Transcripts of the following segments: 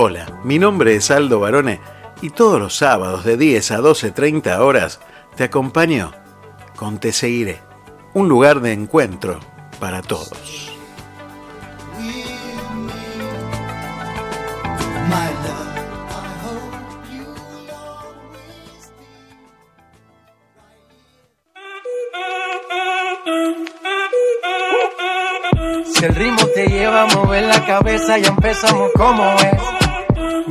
Hola, mi nombre es Aldo Barone y todos los sábados de 10 a 12.30 horas te acompaño con Te Seguiré, un lugar de encuentro para todos. Si el ritmo te lleva a mover la cabeza, ya empezamos como es.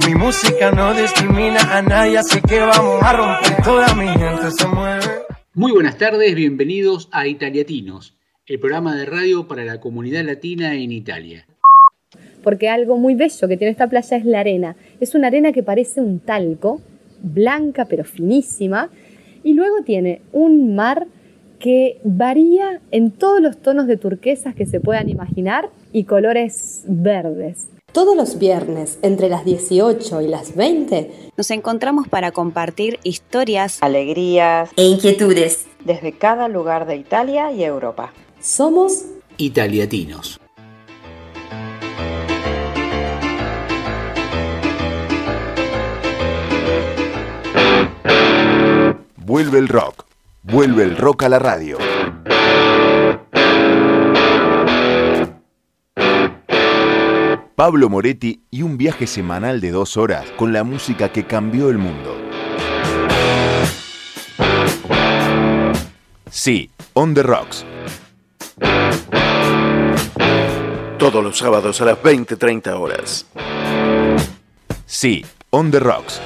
Mi música no discrimina a nadie, así que vamos a romper. Toda mi gente se mueve. Muy buenas tardes, bienvenidos a Italiatinos, el programa de radio para la comunidad latina en Italia. Porque algo muy bello que tiene esta playa es la arena. Es una arena que parece un talco, blanca pero finísima, y luego tiene un mar que varía en todos los tonos de turquesas que se puedan imaginar y colores verdes. Todos los viernes, entre las 18 y las 20, nos encontramos para compartir historias, alegrías e inquietudes desde cada lugar de Italia y Europa. Somos Italiatinos. Vuelve el rock. Vuelve el rock a la radio. Pablo Moretti y un viaje semanal de dos horas con la música que cambió el mundo. Sí, On the Rocks. Todos los sábados a las 20.30 horas. Sí, On the Rocks.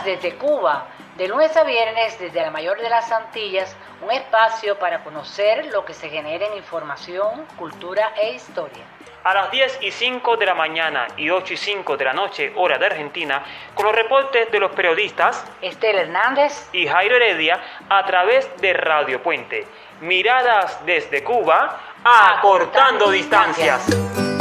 Desde Cuba, de lunes a viernes desde la mayor de las Antillas, un espacio para conocer lo que se genera en información, cultura e historia. A las 10 y 5 de la mañana y 8 y 5 de la noche, hora de Argentina, con los reportes de los periodistas Estela Hernández y Jairo Heredia a través de Radio Puente. Miradas desde Cuba, acortando distancias.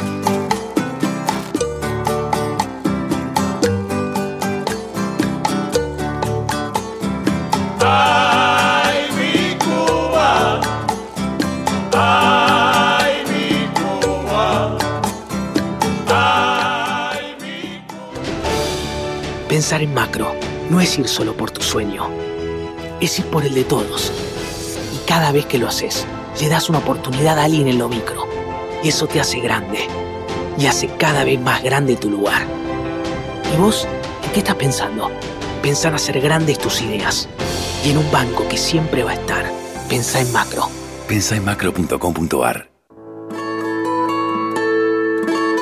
Pensar en macro no es ir solo por tu sueño, es ir por el de todos. Y cada vez que lo haces, le das una oportunidad a alguien en lo micro. Y eso te hace grande. Y hace cada vez más grande tu lugar. ¿Y vos? ¿En qué estás pensando? Pensá en hacer grandes tus ideas. Y en un banco que siempre va a estar. Pensá en macro. Pensá en macro.com.ar.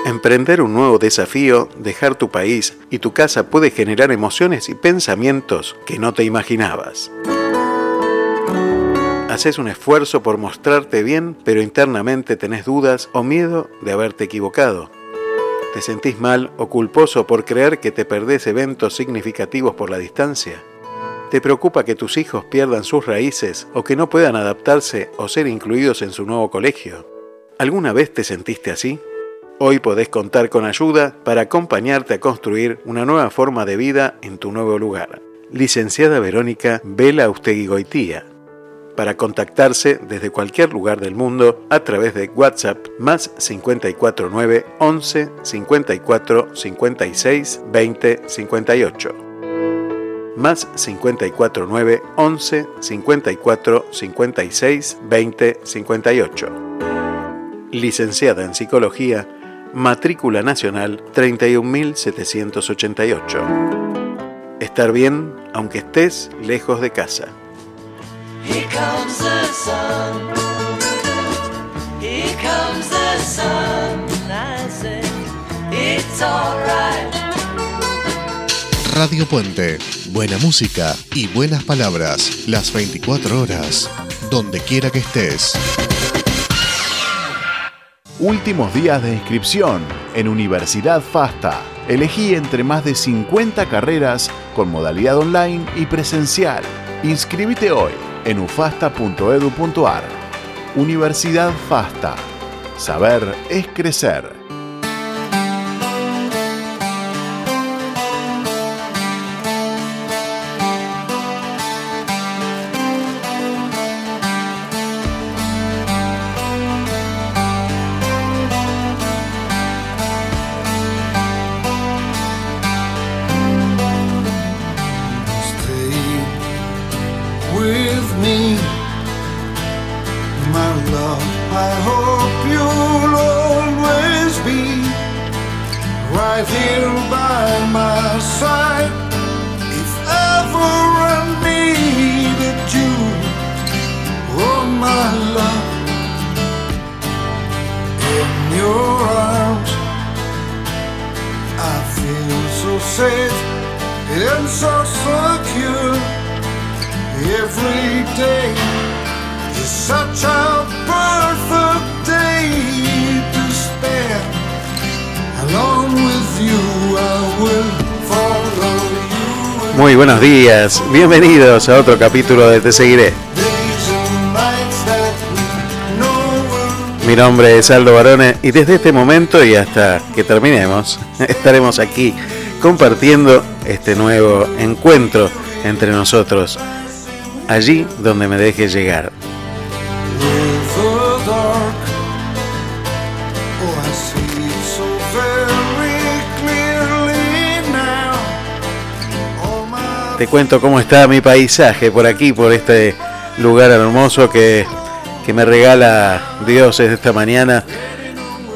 Emprender un nuevo desafío, dejar tu país y tu casa puede generar emociones y pensamientos que no te imaginabas. Haces un esfuerzo por mostrarte bien, pero internamente tenés dudas o miedo de haberte equivocado. ¿Te sentís mal o culposo por creer que te perdés eventos significativos por la distancia? ¿Te preocupa que tus hijos pierdan sus raíces o que no puedan adaptarse o ser incluidos en su nuevo colegio? ¿Alguna vez te sentiste así? Hoy podés contar con ayuda para acompañarte a construir una nueva forma de vida en tu nuevo lugar. Licenciada Verónica Vela Goitía. Para contactarse desde cualquier lugar del mundo a través de WhatsApp más 549 11 54 56 20 58 más 549 11 54 56 20 58. Licenciada en Psicología, matrícula nacional 31788. Estar bien aunque estés lejos de casa. Here comes the sun. Here comes the sun. I say it's alright. Radio Puente. Buena música y buenas palabras. Las 24 horas. Donde quiera que estés. Últimos días de inscripción en Universidad FASTA. Elegí entre más de 50 carreras con modalidad online y presencial. Inscríbete hoy en ufasta.edu.ar. Universidad FASTA. Saber es crecer. Buenos días, bienvenidos a otro capítulo de Te Seguiré. Mi nombre es Aldo Barone y desde este momento y hasta que terminemos estaremos aquí compartiendo este nuevo encuentro entre nosotros, allí donde me deje llegar. Te cuento cómo está mi paisaje por aquí, por este lugar hermoso que, que me regala Dios esta mañana.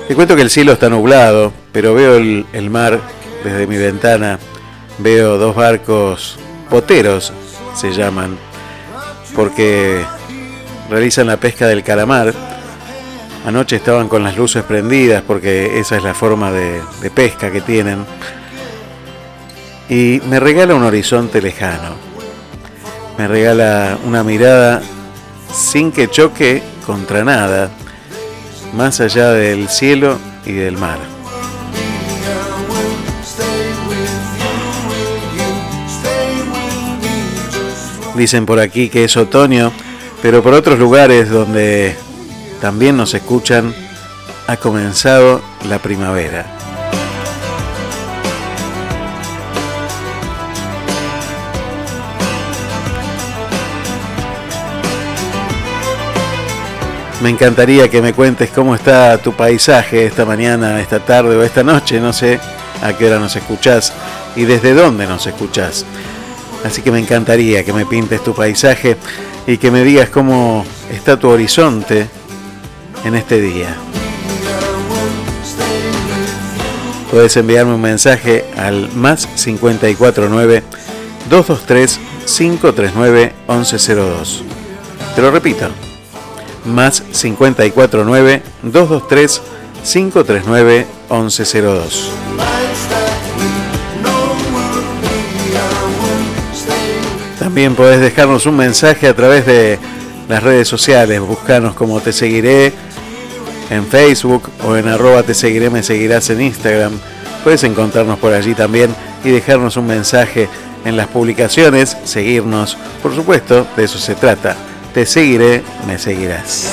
Te cuento que el cielo está nublado, pero veo el, mar desde mi ventana. Veo dos barcos poteros, se llaman, porque realizan la pesca del calamar. Anoche estaban con las luces prendidas porque esa es la forma de pesca que tienen. Y me regala un horizonte lejano. Me regala una mirada sin que choque contra nada, más allá del cielo y del mar. Dicen por aquí que es otoño, pero por otros lugares donde también nos escuchan, ha comenzado la primavera. Me encantaría que me cuentes cómo está tu paisaje esta mañana, esta tarde o esta noche, no sé a qué hora nos escuchás y desde dónde nos escuchás. Así que me encantaría que me pintes tu paisaje y que me digas cómo está tu horizonte en este día. Puedes enviarme un mensaje al más 549 223 539 1102. Te lo repito. Más 549 223 539 1102. También podés dejarnos un mensaje a través de las redes sociales. Buscanos como Te Seguiré en Facebook o en arroba Te Seguiré, me seguirás en Instagram. Puedes encontrarnos por allí también y dejarnos un mensaje en las publicaciones, seguirnos. Por supuesto, de eso se trata. Te seguiré, me seguirás.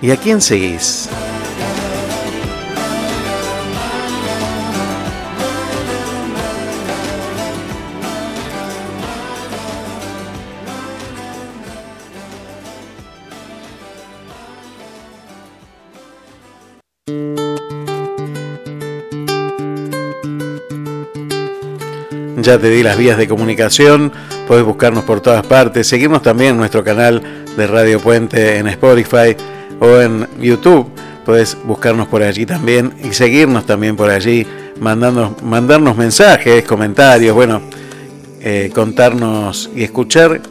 ¿Y a quién seguís? Ya te di las vías de comunicación, podés buscarnos por todas partes, seguirnos también en nuestro canal de Radio Puente en Spotify o en YouTube, podés buscarnos por allí también y seguirnos también por allí, mandarnos, mandarnos mensajes, comentarios, bueno, eh, contarnos y escuchar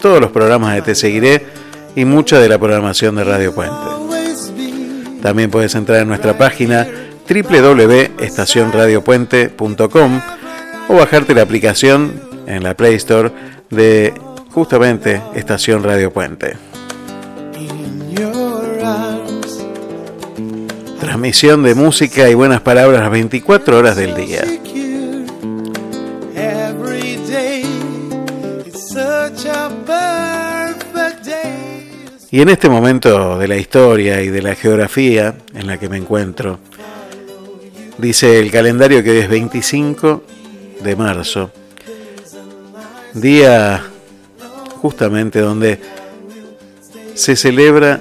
todos los programas de Te Seguiré y mucha de la programación de Radio Puente. También puedes entrar en nuestra página www.estacionradiopuente.com o bajarte la aplicación en la Play Store de justamente Estación Radio Puente. Transmisión de música y buenas palabras las 24 horas del día. Y en este momento de la historia y de la geografía en la que me encuentro, dice el calendario que hoy es 25 de marzo, día justamente donde se celebra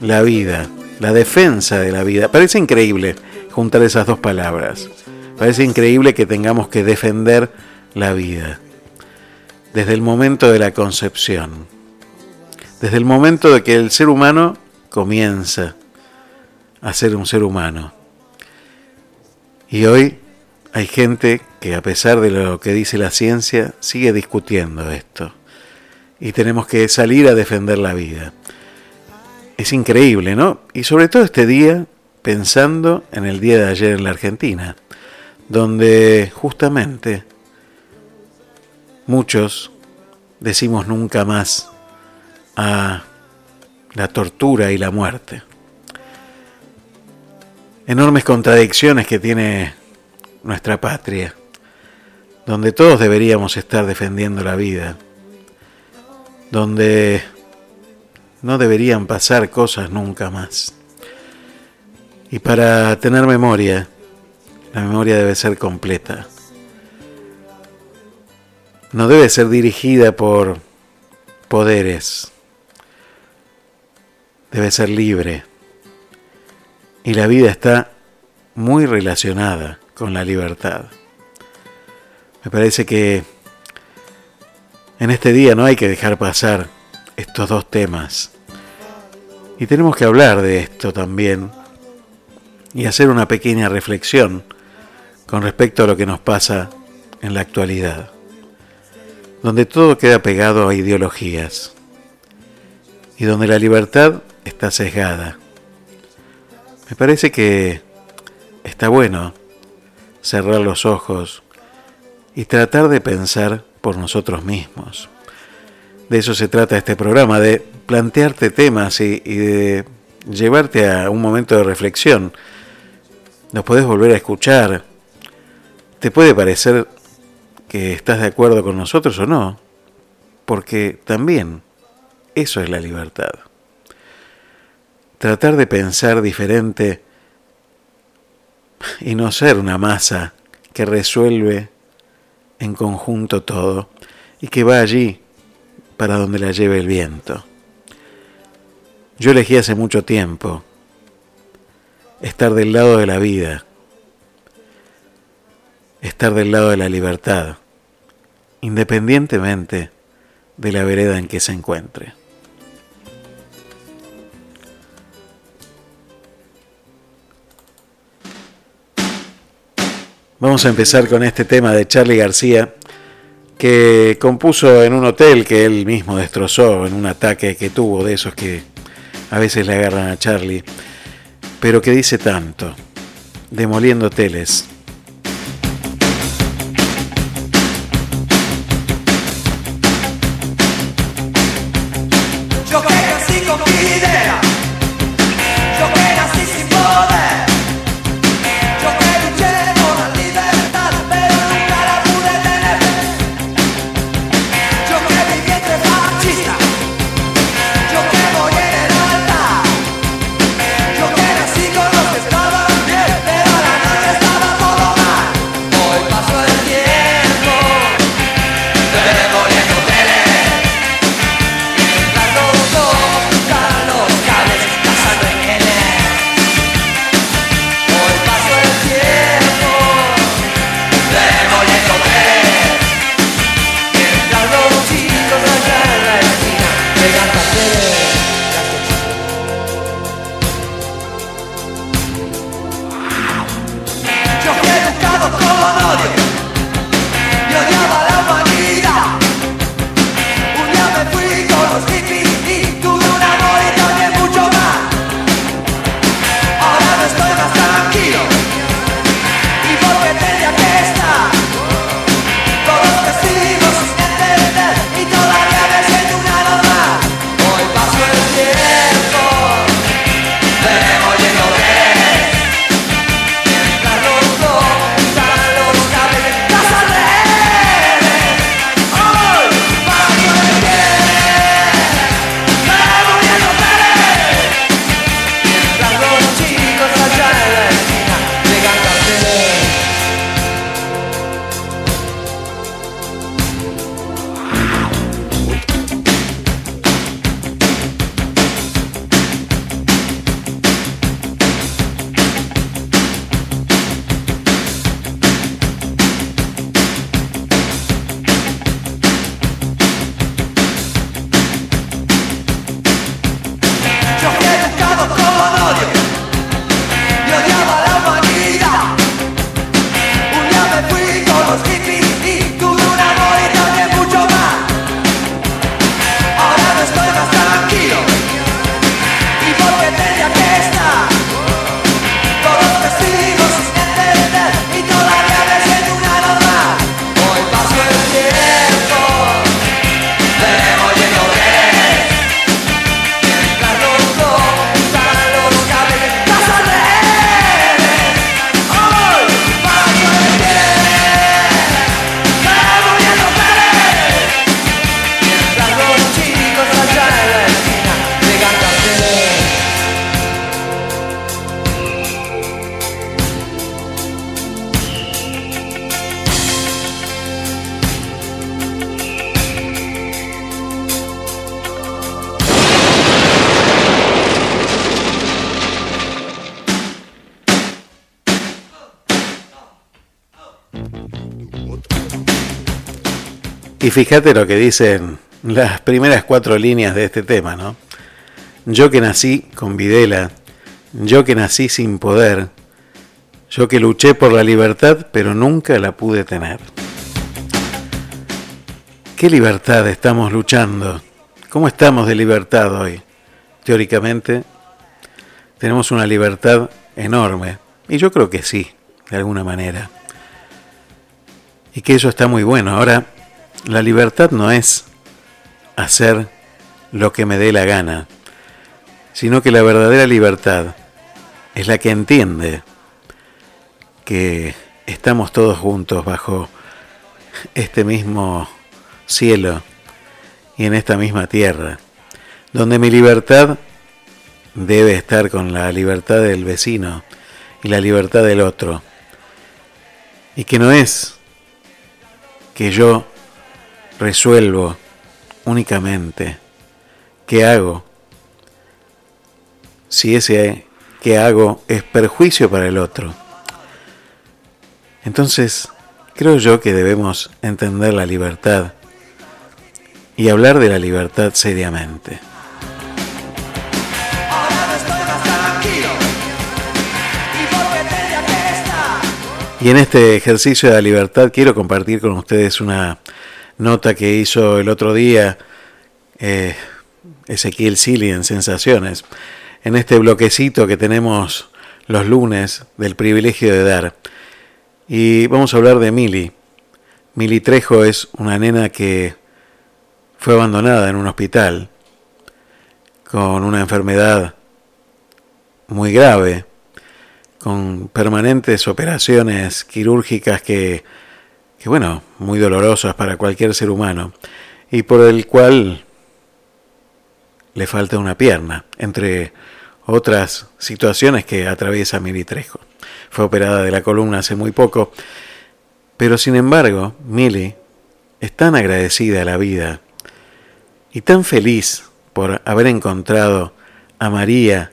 la vida, la defensa de la vida. Parece increíble juntar esas dos palabras. Parece increíble que tengamos que defender la vida desde el momento de la concepción. desde el momento de que el ser humano comienza a ser un ser humano. Y hoy hay gente que a pesar de lo que dice la ciencia, sigue discutiendo esto. Y tenemos que salir a defender la vida. Es increíble, ¿no? Y sobre todo este día, pensando en el día de ayer en la Argentina, donde justamente muchos decimos nunca más a la tortura y la muerte. Enormes contradicciones que tiene nuestra patria, donde todos deberíamos estar defendiendo la vida, donde no deberían pasar cosas nunca más. Y para tener memoria, la memoria debe ser completa. No debe ser dirigida por poderes. Debe ser libre. Y la vida está muy relacionada con la libertad. Me parece que en este día no hay que dejar pasar estos dos temas. Y tenemos que hablar de esto también y hacer una pequeña reflexión con respecto a lo que nos pasa en la actualidad, donde todo queda pegado a ideologías y donde la libertad está sesgada. Me parece que está bueno cerrar los ojos y tratar de pensar por nosotros mismos. De eso se trata este programa, de plantearte temas y, de llevarte a un momento de reflexión. Nos podés volver a escuchar. Te puede parecer que estás de acuerdo con nosotros o no, porque también eso es la libertad. Tratar de pensar diferente y no ser una masa que resuelve en conjunto todo y que va allí para donde la lleve el viento. Yo elegí hace mucho tiempo estar del lado de la vida, estar del lado de la libertad, independientemente de la vereda en que se encuentre. Vamos a empezar con este tema de Charlie García, que compuso en un hotel que él mismo destrozó en un ataque que tuvo de esos que a veces le agarran a Charlie, pero que dice tanto, demoliendo hoteles. Fíjate lo que dicen las primeras cuatro líneas de este tema, ¿no? Yo que nací con Videla, yo que nací sin poder, yo que luché por la libertad, pero nunca la pude tener. ¿Qué libertad estamos luchando? ¿Cómo estamos de libertad hoy? Teóricamente, tenemos una libertad enorme. Y yo creo que sí, de alguna manera. Y que eso está muy bueno. Ahora, la libertad no es hacer lo que me dé la gana, sino que la verdadera libertad es la que entiende que estamos todos juntos bajo este mismo cielo y en esta misma tierra, donde mi libertad debe estar con la libertad del vecino y la libertad del otro, y que no es que yo resuelvo únicamente qué hago, si ese que hago es perjuicio para el otro. Entonces, creo yo que debemos entender la libertad y hablar de la libertad seriamente. Y en este ejercicio de la libertad quiero compartir con ustedes una nota que hizo el otro día eh, Ezequiel Sili en Sensaciones, en este bloquecito que tenemos los lunes del privilegio de dar. Y vamos a hablar de Mili. Mili Trejo es una nena que fue abandonada en un hospital con una enfermedad muy grave con permanentes operaciones quirúrgicas que, bueno, muy dolorosas para cualquier ser humano, y por el cual le falta una pierna, entre otras situaciones que atraviesa Mili Trejo. Fue operada de la columna hace muy poco, pero sin embargo, Mili es tan agradecida a la vida y tan feliz por haber encontrado a María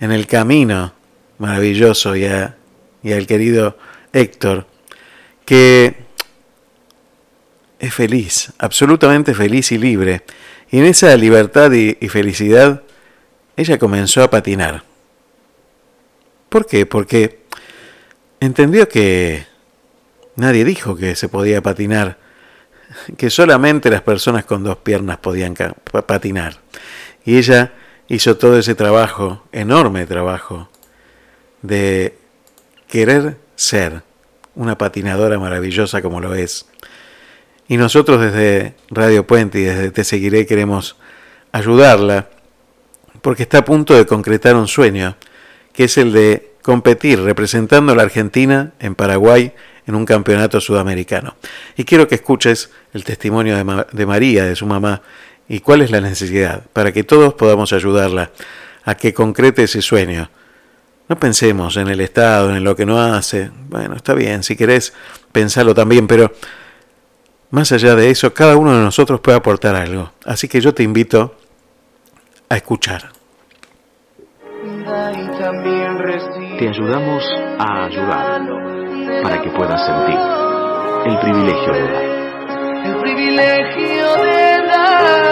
en el camino maravilloso y, a, y al querido Héctor, que es feliz, absolutamente feliz y libre. Y en esa libertad y, felicidad, ella comenzó a patinar. ¿Por qué? Porque entendió que nadie dijo que se podía patinar, que solamente las personas con dos piernas podían patinar. Y ella hizo todo ese trabajo, enorme trabajo, de querer ser una patinadora maravillosa como lo es. Y nosotros desde Radio Puente y desde Te Seguiré queremos ayudarla porque está a punto de concretar un sueño, que es el de competir representando a la Argentina en Paraguay en un campeonato sudamericano. Y quiero que escuches el testimonio de, Ma de María, de su mamá, y cuál es la necesidad, para que todos podamos ayudarla a que concrete ese sueño no pensemos en el Estado, en lo que no hace. Bueno, está bien, si querés, pensarlo también, pero más allá de eso, cada uno de nosotros puede aportar algo. Así que yo te invito a escuchar. Te ayudamos a ayudar para que puedas sentir el privilegio de dar. El privilegio de dar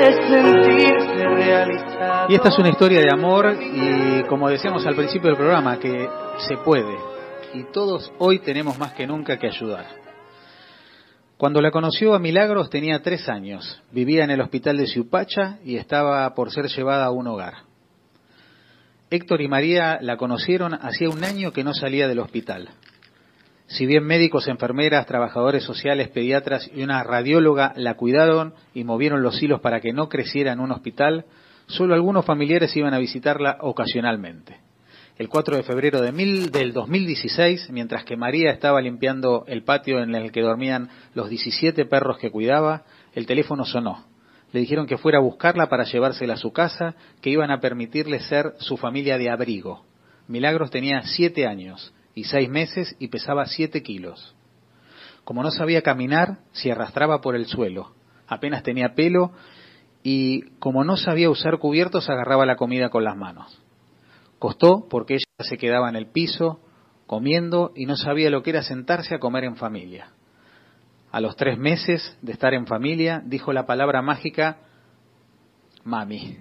es sentirse realizado. Y esta es una historia de amor y como decíamos al principio del programa, que se puede. Y todos hoy tenemos más que nunca que ayudar. Cuando la conoció a Milagros tenía tres años, vivía en el hospital de Ciupacha y estaba por ser llevada a un hogar. Héctor y María la conocieron hacía un año que no salía del hospital. Si bien médicos, enfermeras, trabajadores sociales, pediatras y una radióloga la cuidaron y movieron los hilos para que no creciera en un hospital, Solo algunos familiares iban a visitarla ocasionalmente. El 4 de febrero de mil, del 2016, mientras que María estaba limpiando el patio en el que dormían los 17 perros que cuidaba, el teléfono sonó. Le dijeron que fuera a buscarla para llevársela a su casa, que iban a permitirle ser su familia de abrigo. Milagros tenía siete años y seis meses y pesaba siete kilos. Como no sabía caminar, se arrastraba por el suelo. Apenas tenía pelo y como no sabía usar cubiertos agarraba la comida con las manos. Costó porque ella se quedaba en el piso comiendo y no sabía lo que era sentarse a comer en familia. a los tres meses de estar en familia, dijo la palabra mágica, mami.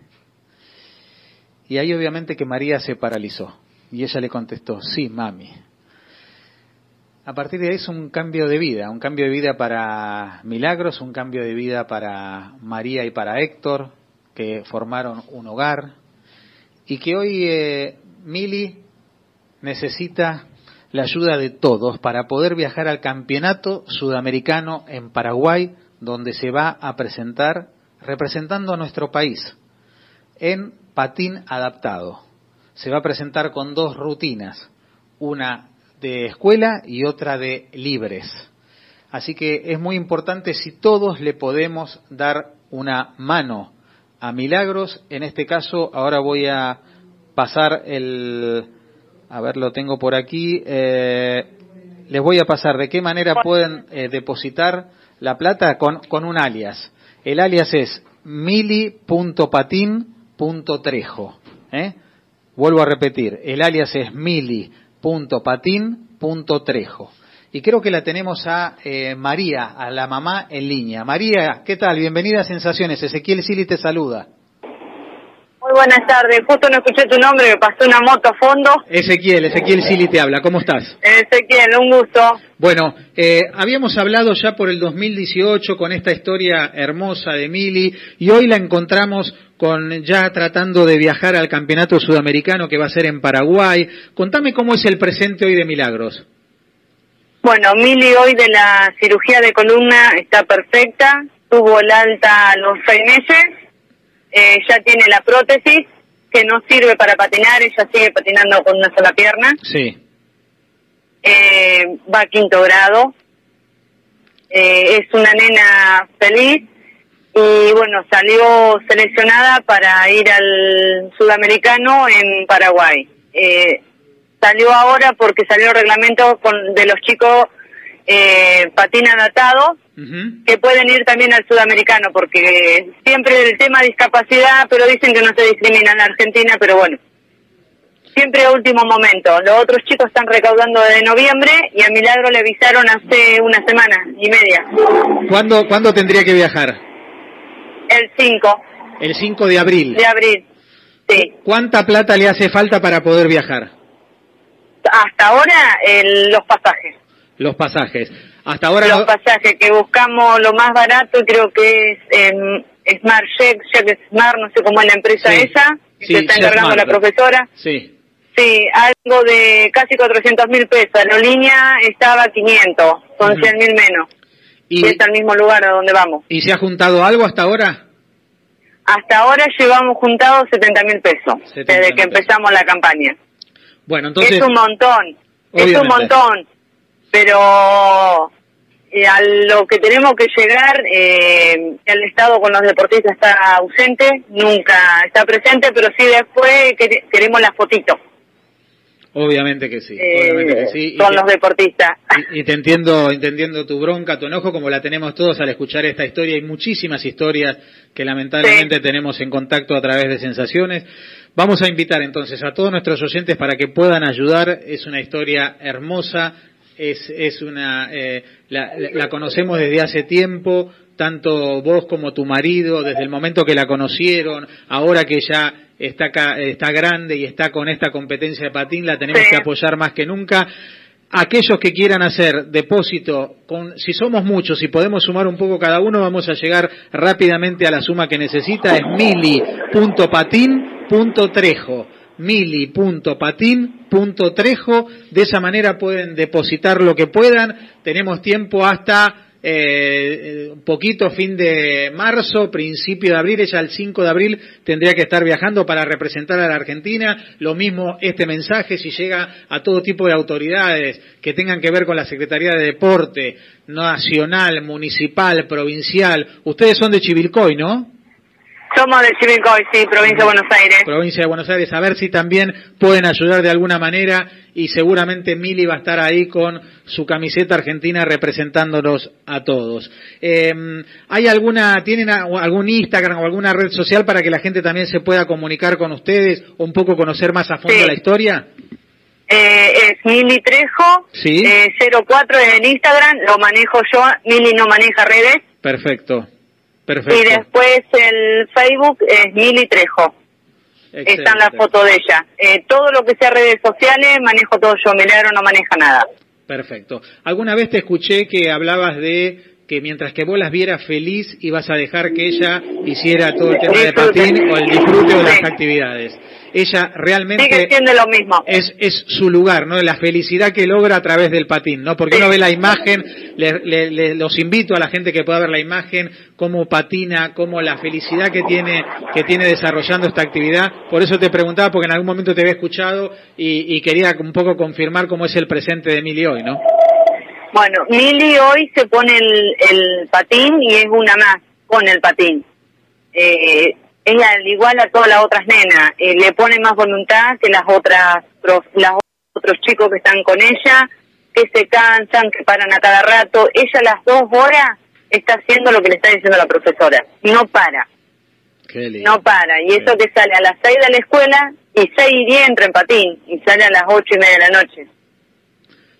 Y ahí obviamente que María se paralizó. Y ella le contestó, sí, mami. A partir de ahí es un cambio de vida, un cambio de vida para Milagros, un cambio de vida para María y para Héctor, que formaron un hogar, y que hoy eh, Mili necesita la ayuda de todos para poder viajar al campeonato sudamericano en Paraguay, donde se va a presentar representando a nuestro país en patín adaptado. Se va a presentar con dos rutinas, una de escuela y otra de libres. Así que es muy importante si todos le podemos dar una mano a Milagros. En este caso, ahora voy a pasar el... A ver, lo tengo por aquí. Eh, les voy a pasar de qué manera pueden eh, depositar la plata con, un alias. El alias es mili.patin.trejo. ¿eh? Vuelvo a repetir, el alias es mili.patin.trejo. Y creo que la tenemos a eh, María, a la mamá en línea. María, ¿qué tal? Bienvenida a Sensaciones. Ezequiel Sili te saluda. Muy buenas tardes. Justo no escuché tu nombre, me pasó una moto a fondo. Ezequiel, Ezequiel Sili te habla. ¿Cómo estás? Ezequiel, un gusto. Bueno, eh, habíamos hablado ya por el 2018 con esta historia hermosa de Mili y hoy la encontramos con ya tratando de viajar al campeonato sudamericano que va a ser en Paraguay. Contame cómo es el presente hoy de Milagros. Bueno, Mili hoy de la cirugía de columna está perfecta, tuvo el alta a los seis meses, eh, ya tiene la prótesis que no sirve para patinar, ella sigue patinando con una sola pierna, Sí. eh, va a quinto grado, eh, es una nena feliz y bueno, salió seleccionada para ir al sudamericano en Paraguay. Eh, salió ahora porque salió el reglamento con, de los chicos eh, adaptado que pueden ir también al sudamericano porque siempre el tema discapacidad pero dicen que no se discrimina en la Argentina pero bueno siempre a último momento los otros chicos están recaudando desde noviembre y a Milagro le avisaron hace una semana y media ¿Cuándo, ¿Cuándo tendría que viajar? El 5 El 5 de abril. de abril sí ¿Cuánta plata le hace falta para poder viajar? hasta ahora el- los pasajes Los pasajes. Hasta ahora los lo- pasajes que buscamos lo más barato creo que es em, Smart Check, Check Smart, no sé cómo es la empresa Sí. esa, que Sí, se está encargando la profesora. Sí. Sí, algo de casi 400 mil pesos. La aerolínea estaba 500, son Ujú. 100 mil menos. ¿Y, es al mismo lugar a donde vamos. ¿Y se ha juntado algo hasta ahora? Hasta ahora llevamos juntados 70 mil pesos, 70.000 desde que empezamos la campaña. Bueno, entonces... es un montón, es un montón, pero eh, a lo que tenemos que llegar, eh, el Estado con los deportistas está ausente, nunca está presente, pero sí después quere- queremos la fotito Obviamente que sí. eh, obviamente que sí. Y con te- los deportistas. Y, y te entiendo, entendiendo tu bronca, tu enojo, como la tenemos todos al escuchar esta historia. Hay muchísimas historias que lamentablemente tenemos en contacto a través de sensaciones. Vamos a invitar entonces a todos nuestros oyentes para que puedan ayudar. Es una historia hermosa, es, es una, eh, la- la conocemos desde hace tiempo, tanto vos como tu marido, desde el momento que la conocieron, ahora que ya está acá, está grande y está con esta competencia de patín, la tenemos que apoyar más que nunca. Aquellos que quieran hacer depósito, con, si somos muchos y podemos sumar un poco cada uno, vamos a llegar rápidamente a la suma que necesita. Es mili.patin.trejo. Mili.patin.trejo. De esa manera pueden depositar lo que puedan. Tenemos tiempo hasta eh, un poquito fin de marzo, principio de abril, ella el 5 de abril tendría que estar viajando para representar a la Argentina. Lo mismo este mensaje si llega a todo tipo de autoridades que tengan que ver con la Secretaría de Deporte, nacional, municipal, provincial. Ustedes son de Chivilcoy, ¿no? Somos de Chivilcoy, sí, provincia de Buenos Aires. provincia de Buenos Aires, a ver si también pueden ayudar de alguna manera y seguramente Mili va a estar ahí con su camiseta argentina representándonos a todos. Eh, ¿Hay alguna, tienen algún Instagram o alguna red social para que la gente también se pueda comunicar con ustedes o un poco conocer más a fondo Sí. la historia? Eh, es Mili Trejo, Sí. eh, 04 en Instagram, lo manejo yo, Mili no maneja redes. Perfecto. Y después el Facebook es Mili Trejo. Están las Excelente. fotos de ella. Eh, todo lo que sea redes sociales, manejo todo yo. Milagro no maneja nada. Perfecto. Alguna vez te escuché que hablabas de que mientras que vos las vieras feliz ibas a dejar que ella hiciera todo el tema de patín o el disfrute de las actividades. Ella realmente Sigue siendo lo mismo. es, es su lugar, ¿no? La felicidad que logra a través del patín, ¿no? Porque uno ve la imagen, le- le- le- los invito a la gente que pueda ver la imagen, cómo patina, cómo la felicidad que tiene, que tiene desarrollando esta actividad. Por eso te preguntaba, porque en algún momento te había escuchado y, y quería un poco confirmar cómo es el presente de Emily hoy, ¿no? Bueno, Mili hoy se pone el, el patín y es una más con el patín. Eh, ella, al igual a todas las otras nenas, eh, le pone más voluntad que las otras, las otros chicos que están con ella, que se cansan, que paran a cada rato. Ella a las dos horas está haciendo lo que le está diciendo la profesora. No para, no para. Y eso que sale a las seis de la escuela y seis y diez entra en patín y sale a las ocho y media de la noche.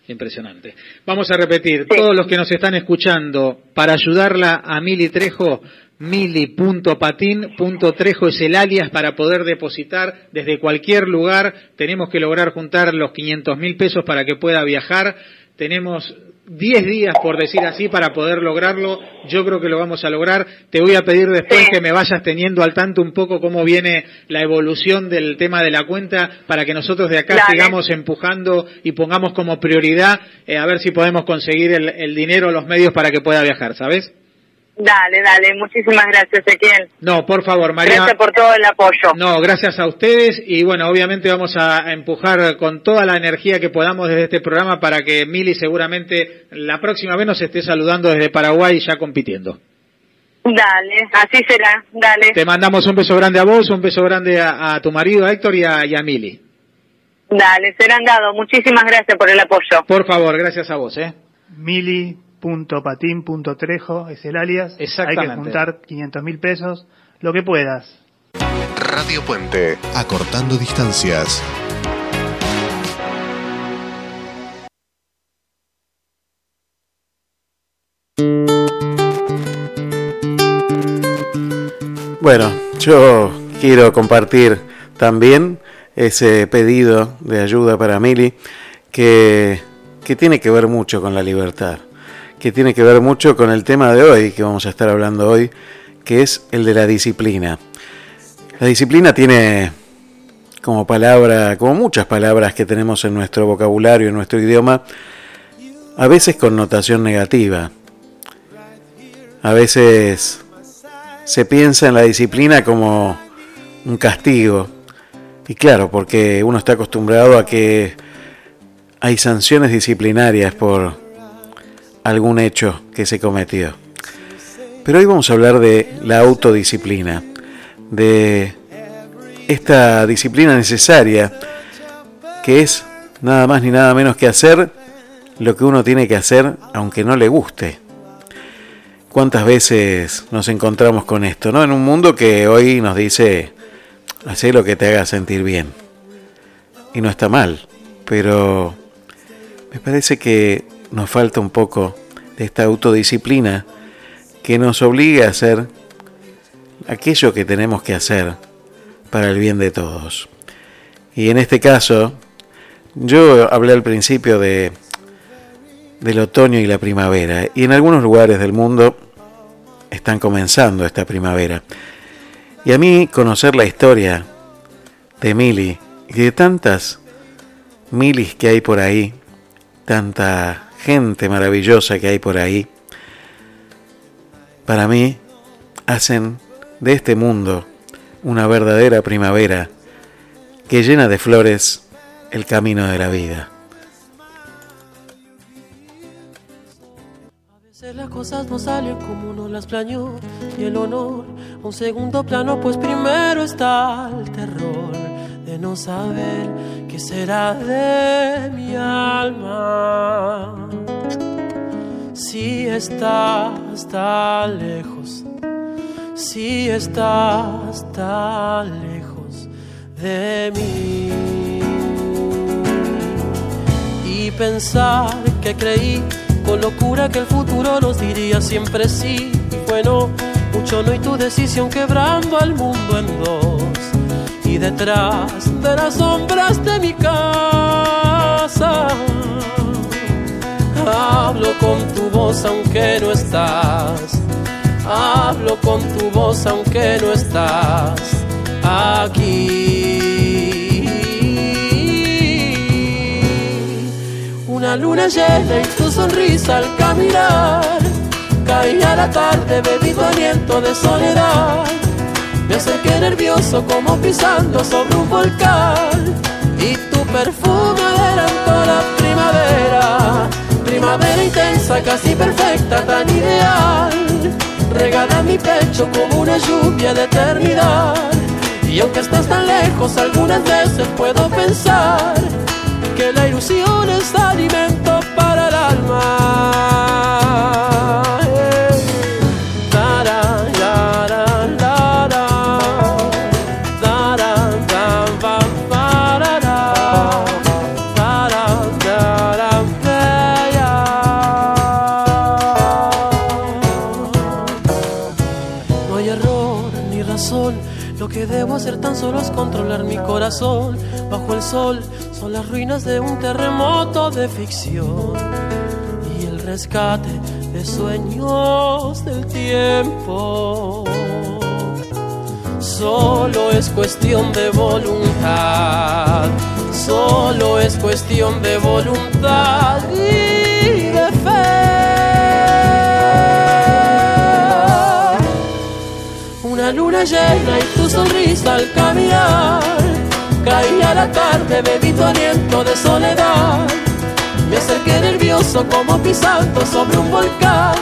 Impresionante. Vamos a repetir, todos los que nos están escuchando, para ayudarla a Mili Trejo, mili.patin.trejo es el alias para poder depositar desde cualquier lugar. Tenemos que lograr juntar los 500 mil pesos para que pueda viajar. Tenemos 10 días, por decir así, para poder lograrlo. Yo creo que lo vamos a lograr. Te voy a pedir después que me vayas teniendo al tanto un poco cómo viene la evolución del tema de la cuenta para que nosotros de acá Dale. sigamos empujando y pongamos como prioridad eh, a ver si podemos conseguir el, el dinero, los medios para que pueda viajar, ¿sabes? Dale, dale. Muchísimas gracias, Ezequiel. No, por favor, María. Gracias por todo el apoyo. No, gracias a ustedes y bueno, obviamente vamos a a empujar con toda la energía que podamos desde este programa para que Mili seguramente la próxima vez nos esté saludando desde Paraguay ya compitiendo. Dale, así será. Dale. Te mandamos un beso grande a vos, un beso grande a, a tu marido, a Héctor y a, y a Mili. Dale, serán dados. Muchísimas gracias por el apoyo. Por favor, gracias a vos, ¿eh? Mili.patín.trejo es el alias. Hay Exactamente. que juntar 500 mil pesos, lo que puedas. Radio Puente, acortando distancias. Bueno, yo quiero compartir también ese pedido de ayuda para Mili que, que tiene que ver mucho con la libertad, que tiene que ver mucho con el tema de hoy, que vamos a estar hablando hoy, que es el de la disciplina. La disciplina tiene como palabra, como muchas palabras que tenemos en nuestro vocabulario, en nuestro idioma, a veces connotación negativa. A veces se piensa en la disciplina como un castigo. Y claro, porque uno está acostumbrado a que hay sanciones disciplinarias por algún hecho que se cometió. Pero hoy vamos a hablar de la autodisciplina, de esta disciplina necesaria que es nada más ni nada menos que hacer lo que uno tiene que hacer aunque no le guste. ¿Cuántas veces nos encontramos con esto, no? En un mundo que hoy nos dice, haz lo que te haga sentir bien. Y no está mal, pero me parece que nos falta un poco de esta autodisciplina que nos obliga a hacer aquello que tenemos que hacer para el bien de todos. Y en este caso, yo hablé al principio de del otoño y la primavera, y en algunos lugares del mundo están comenzando esta primavera. Y a mí conocer la historia de Mili y de tantas milis que hay por ahí, tanta gente maravillosa que hay por ahí, para mí hacen de este mundo una verdadera primavera que llena de flores el camino de la vida. Veces las cosas no salen como uno las planeó y el honor un segundo plano, pues primero está el terror de no saber qué será de mi alma. Si estás tan lejos, si estás tan lejos de mí. pensar que creí con locura que el futuro nos diría siempre sí. Y fue no, mucho no y tu decisión quebrando al mundo en dos. Y detrás de las sombras de mi casa, hablo con tu voz aunque no estás. Hablo con tu voz aunque no estás aquí. Una luna llena y tu sonrisa al caminar. Caía la tarde bebido aliento de soledad. Me acerqué nervioso como pisando sobre un volcán. Y tu perfume adelantó la primavera. Primavera intensa, casi perfecta, tan ideal. Regala mi pecho como una lluvia de eternidad. Y aunque estás tan lejos, algunas veces puedo pensar que la ilusión es alimento para el alma. No hay error ni razón. Lo que debo hacer tan solo es controlar mi corazón. Bajo el sol las ruinas de un terremoto de ficción. Y el rescate de sueños del tiempo. Solo es cuestión de voluntad. Solo es cuestión de voluntad y de fe. Una luna llena y tu sonrisa al caminar. Caía la tarde, bebí tu aliento de soledad. Me acerqué nervioso como pisando sobre un volcán.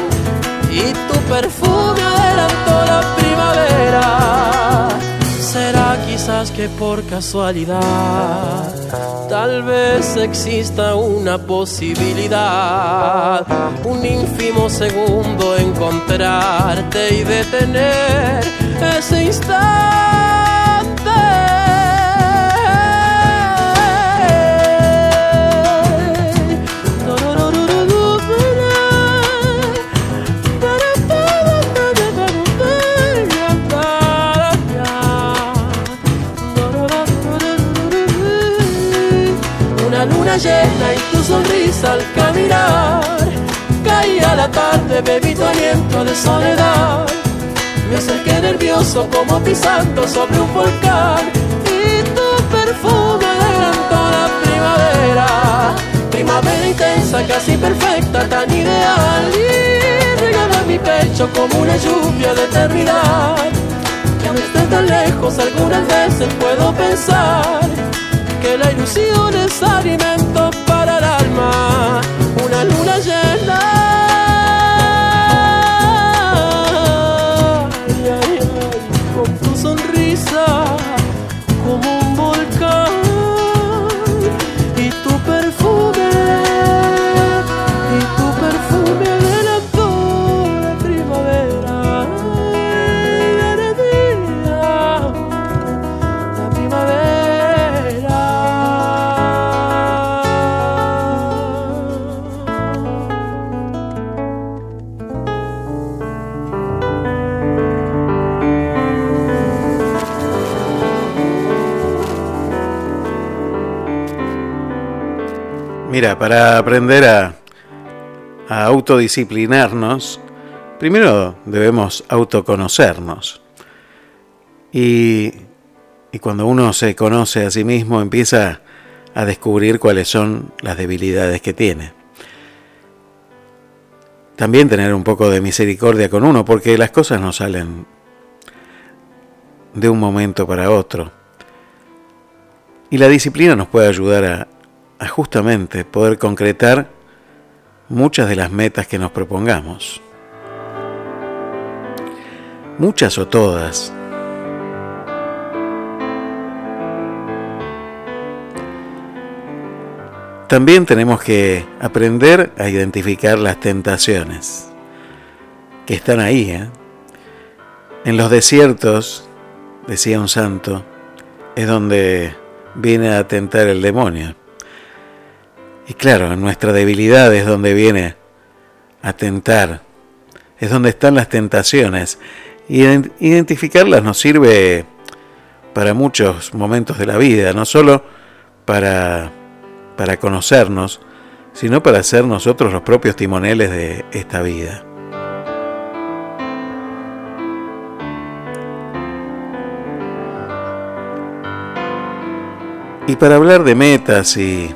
Y tu perfume adelantó la primavera. Será quizás que por casualidad, tal vez exista una posibilidad, un ínfimo segundo encontrarte y detener ese Una y tu sonrisa al caminar. Caía la tarde, bebí tu aliento de soledad. Me acerqué nervioso como pisando sobre un volcán. Y tu perfume adelantó la primavera. Primavera intensa, casi perfecta, tan ideal. Y regala mi pecho como una lluvia de eternidad. Que aunque esté tan lejos, algunas veces puedo pensar que la ilusión es alimento para el alma, Mira, para aprender a, autodisciplinarnos, primero debemos autoconocernos. Y cuando uno se conoce a sí mismo, empieza a descubrir cuáles son las debilidades que tiene. También tener un poco de misericordia con uno, porque las cosas no salen de un momento para otro. Y la disciplina nos puede ayudar a, a justamente poder concretar muchas de las metas que nos propongamos. Muchas o todas. También tenemos que aprender a identificar las tentaciones que están ahí. ¿eh? En los desiertos, decía un santo, es donde viene a tentar el demonio. Y claro, nuestra debilidad es donde viene a tentar, es donde están las tentaciones. Y identificarlas nos sirve para muchos momentos de la vida, no solo para, para conocernos, sino para ser nosotros los propios timoneles de esta vida. Y para hablar de metas y,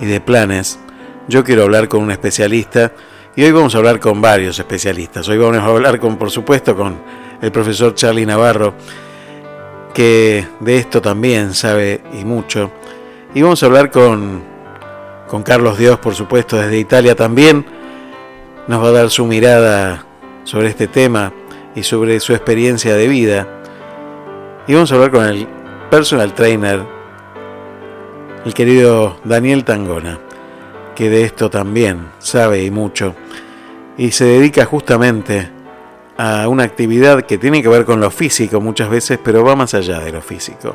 y, de planes, yo quiero hablar con un especialista y hoy vamos a hablar con varios especialistas. Hoy vamos a hablar con, por supuesto, con el profesor Charlie Navarro, que de esto también sabe y mucho. Y vamos a hablar con, con Carlos Dios, por supuesto, desde Italia también. Nos va a dar su mirada sobre este tema y sobre su experiencia de vida. Y vamos a hablar con el personal trainer, el querido Daniel Tangona, que de esto también sabe y mucho. Y se dedica justamente a una actividad que tiene que ver con lo físico muchas veces, pero va más allá de lo físico.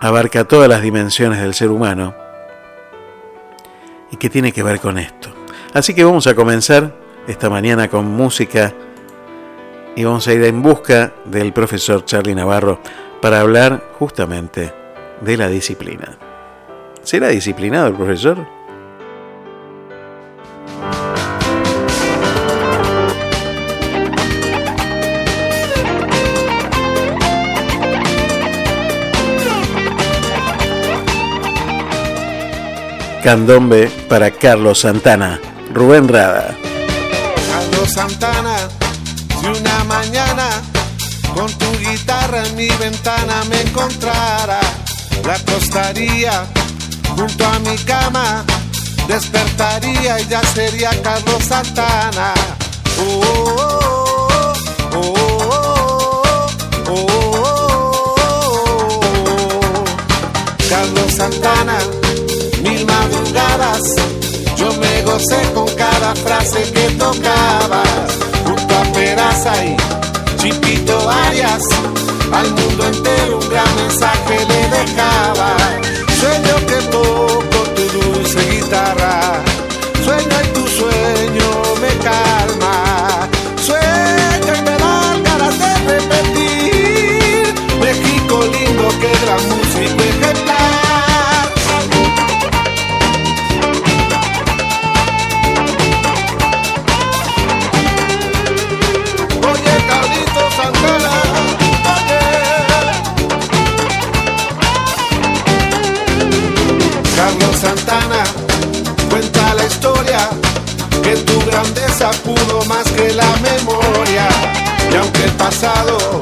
Abarca todas las dimensiones del ser humano y que tiene que ver con esto. Así que vamos a comenzar esta mañana con música y vamos a ir en busca del profesor Charlie Navarro para hablar justamente de la disciplina. ¿Será disciplinado el profesor? Candombe para Carlos Santana. Rubén Rada. Carlos Santana, si una mañana con tu guitarra en mi ventana me encontrara, la acostaría junto a mi cama, despertaría y ya sería Carlos Santana. Oh, oh, oh, oh, oh, oh. Carlos Santana mil madrugadas. Yo me gocé con cada frase que tocabas. Junto a Peraza y Chipito Arias, al mundo entero un gran mensaje le dejaba. Sueño que sacudo más que la memoria. Y aunque el pasado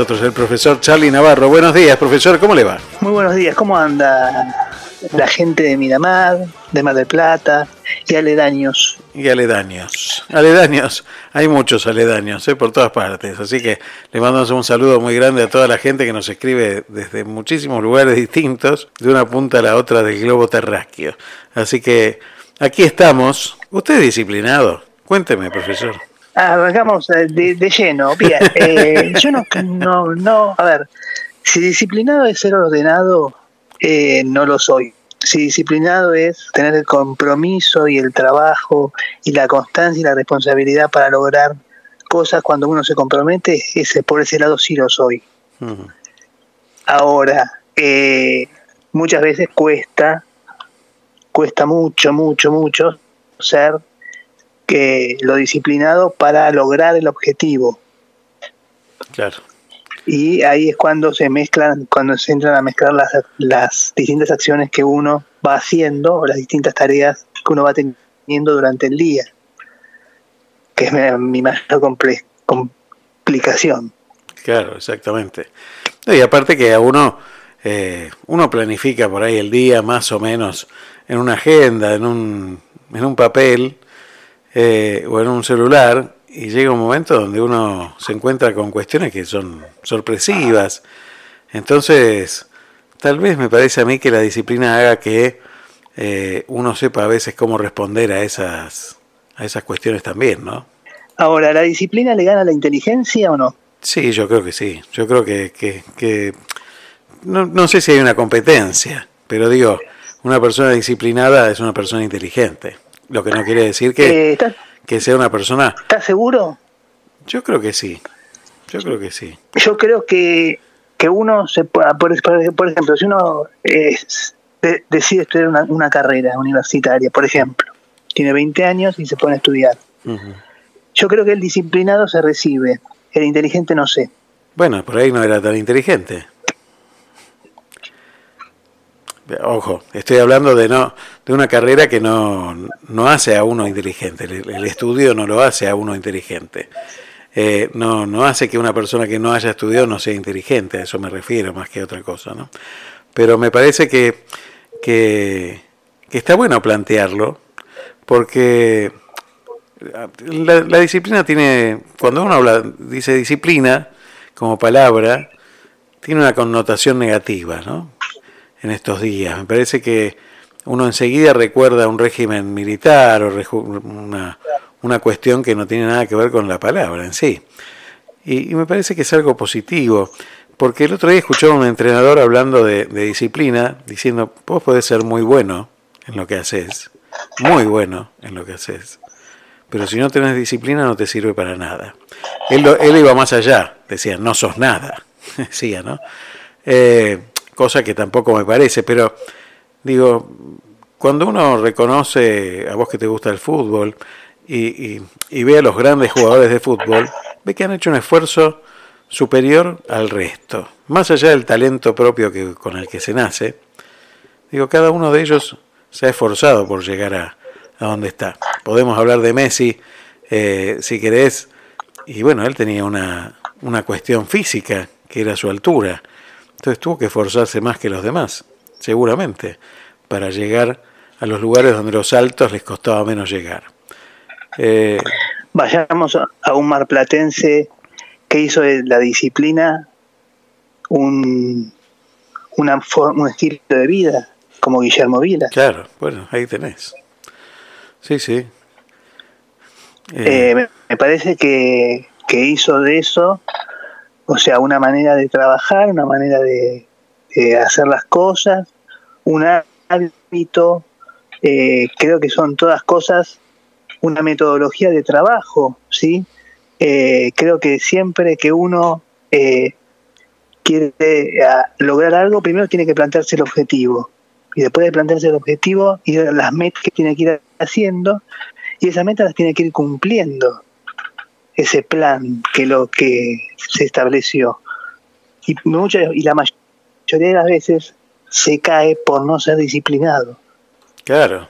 nosotros el profesor Charlie Navarro. Buenos días, profesor, ¿cómo le va? Muy buenos días, ¿cómo anda la gente de Miramar, de Mar del Plata y aledaños? Y aledaños. Aledaños, hay muchos aledaños ¿eh? por todas partes. Así que le mandamos un saludo muy grande a toda la gente que nos escribe desde muchísimos lugares distintos, de una punta a la otra del globo terráqueo. Así que aquí estamos. ¿Usted es disciplinado? Cuénteme, profesor. Arrancamos eh, de, de lleno. Bien, eh, yo no, no, no, a ver, si disciplinado es ser ordenado, eh, no lo soy. Si disciplinado es tener el compromiso y el trabajo y la constancia y la responsabilidad para lograr cosas cuando uno se compromete, ese, por ese lado sí lo soy. Ahora, eh, muchas veces cuesta, cuesta mucho, mucho, mucho ser que lo disciplinado para lograr el objetivo. Claro. Y ahí es cuando se mezclan, cuando se entran a mezclar las, las distintas acciones que uno va haciendo, o las distintas tareas que uno va teniendo durante el día, que es mi, mi mayor comple- complicación. Claro, exactamente. Y aparte que a uno, eh, uno planifica por ahí el día más o menos en una agenda, en un, en un papel eh, o en un celular y llega un momento donde uno se encuentra con cuestiones que son sorpresivas. Entonces, tal vez me parece a mí que la disciplina haga que eh, uno sepa a veces cómo responder a esas, a esas cuestiones también, ¿no? Ahora, ¿la disciplina le gana la inteligencia o no? Sí, yo creo que sí. Yo creo que, que, que- no, no sé si hay una competencia, pero digo, una persona disciplinada es una persona inteligente. Lo que no quiere decir que, Eh, ¿estás, que sea una persona... estás seguro? Yo creo que sí. Yo creo que sí. Yo creo que, que uno se puede, por, por- ejemplo, si uno eh, de- decide estudiar una, una carrera universitaria, por ejemplo, tiene 20 años y se pone a estudiar. Yo creo que el disciplinado se recibe, el inteligente no sé. Bueno, por ahí no era tan inteligente. Ojo, estoy hablando de no de una carrera que no, no hace a uno inteligente. El, estudio no lo hace a uno inteligente. Eh, no, no hace que una persona que no haya estudiado no sea inteligente, a eso me refiero más que a otra cosa. ¿no? Pero me parece que, que, que está bueno plantearlo, porque la, la disciplina tiene, cuando uno habla, dice disciplina como palabra, tiene una connotación negativa, ¿no? En estos días. Me parece que uno enseguida recuerda un régimen militar o una, una cuestión que no tiene nada que ver con la palabra en sí. Y, me parece que es algo positivo, porque el otro día escuchaba a un entrenador hablando de, disciplina, diciendo, vos podés ser muy bueno en lo que haces, muy bueno en lo que haces, pero si no tenés disciplina no te sirve para nada. Él, él iba más allá, decía, no sos nada, decía, ¿no? Eh, cosa que tampoco me parece, pero digo, cuando uno reconoce, a vos que te gusta el fútbol, y, y- ve a los grandes jugadores de fútbol, ve que han hecho un esfuerzo superior al resto, más allá del talento propio que, con el que se nace, digo, cada uno de ellos se ha esforzado por llegar a, a donde está. Podemos hablar de Messi, eh, si querés, y bueno, él tenía una, una cuestión física, que era su altura, entonces tuvo que esforzarse más que los demás, seguramente, para llegar a los lugares donde los altos les costaba menos llegar. Eh, Vayamos a, un marplatense que hizo de la disciplina un, una for- un estilo de vida, como Guillermo Vila. claro, bueno, ahí tenés. Sí, sí. Eh, me, me parece que, que hizo de eso, o sea, una manera de trabajar, una manera de, hacer las cosas, un hábito, eh, creo que son todas cosas, una metodología de trabajo, ¿sí? Eh, creo que siempre que uno eh, quiere eh, a- lograr algo, primero tiene que plantearse el objetivo. Y después de plantearse el objetivo, y las metas que tiene que ir haciendo, y esas metas las tiene que ir cumpliendo. Ese plan que lo que se estableció. Y, muchas, y la mayoría de las veces se cae por no ser disciplinado. Claro.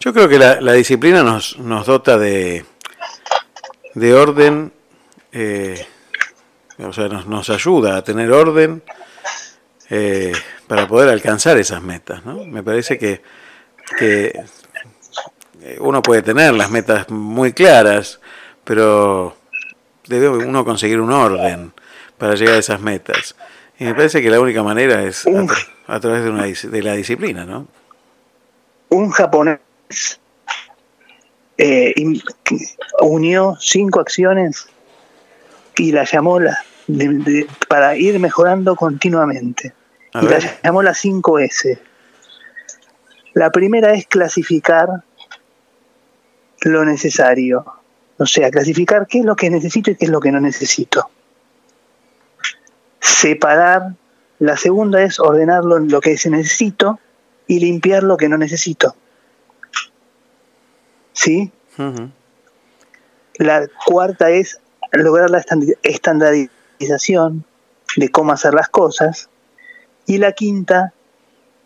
Yo creo que la, disciplina nos, nos dota de, de orden, eh, o sea, nos, nos ayuda a tener orden eh, para poder alcanzar esas metas. ¿no? Me parece que, que eh, uno puede tener las metas muy claras, pero debe uno conseguir un orden para llegar a esas metas. Y me parece que la única manera es a, tra- a través de, una, de la disciplina, ¿no? Un japonés eh, unió cinco acciones y las llamó la, de- de- para ir mejorando continuamente. A y ver. las llamó las 5 S. La primera es clasificar lo necesario. O sea, clasificar qué es lo que necesito y qué es lo que no necesito. Separar. La segunda es ordenar lo, lo que se necesito y limpiar lo que no necesito. ¿Sí? La cuarta es lograr la estandarización de cómo hacer las cosas. Y la quinta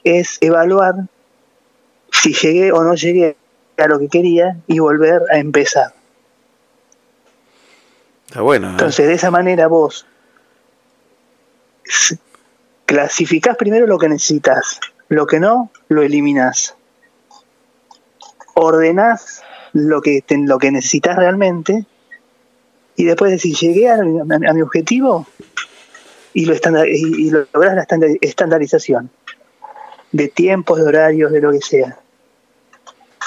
es evaluar si llegué o no llegué a lo que quería y volver a empezar. ¿Eh? Entonces, de esa manera vos clasificás primero lo que necesitas, lo que no, lo eliminás. Ordenás lo que, lo que necesitas realmente y después decís, llegué a, mi- objetivo y, lo estandar- lográs la estandar- estandarización de tiempos, de horarios, de lo que sea.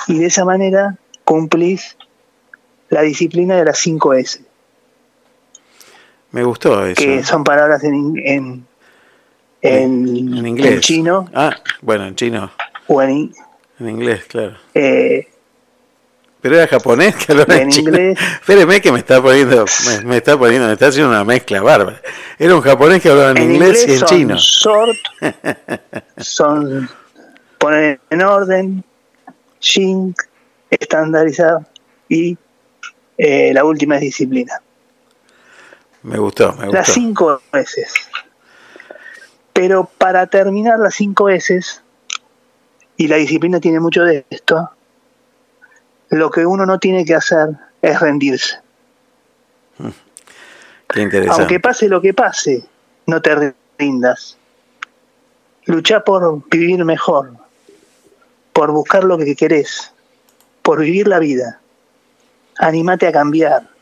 Y de esa manera cumplís la disciplina de las 5 S Me gustó eso. que son palabras en, en, en, En inglés. en chino Ah, bueno, en chino. o en, En inglés, claro. eh, Pero era japonés que hablaba En chino. inglés. Espéreme que me está poniendo, me, me está poniendo, me está haciendo una mezcla bárbara. Era un japonés que hablaba en, en inglés, y en son chino. sort, son poner en orden, sync, estandarizar y eh, la última es disciplina. Me gustó, me Las cinco S. Pero para terminar las cinco S, y la disciplina tiene mucho de esto, lo que uno no tiene que hacer es rendirse. Qué interesante. Aunque pase lo que pase, no te rindas. Lucha por vivir mejor, por buscar lo que querés, por vivir la vida. Anímate a cambiar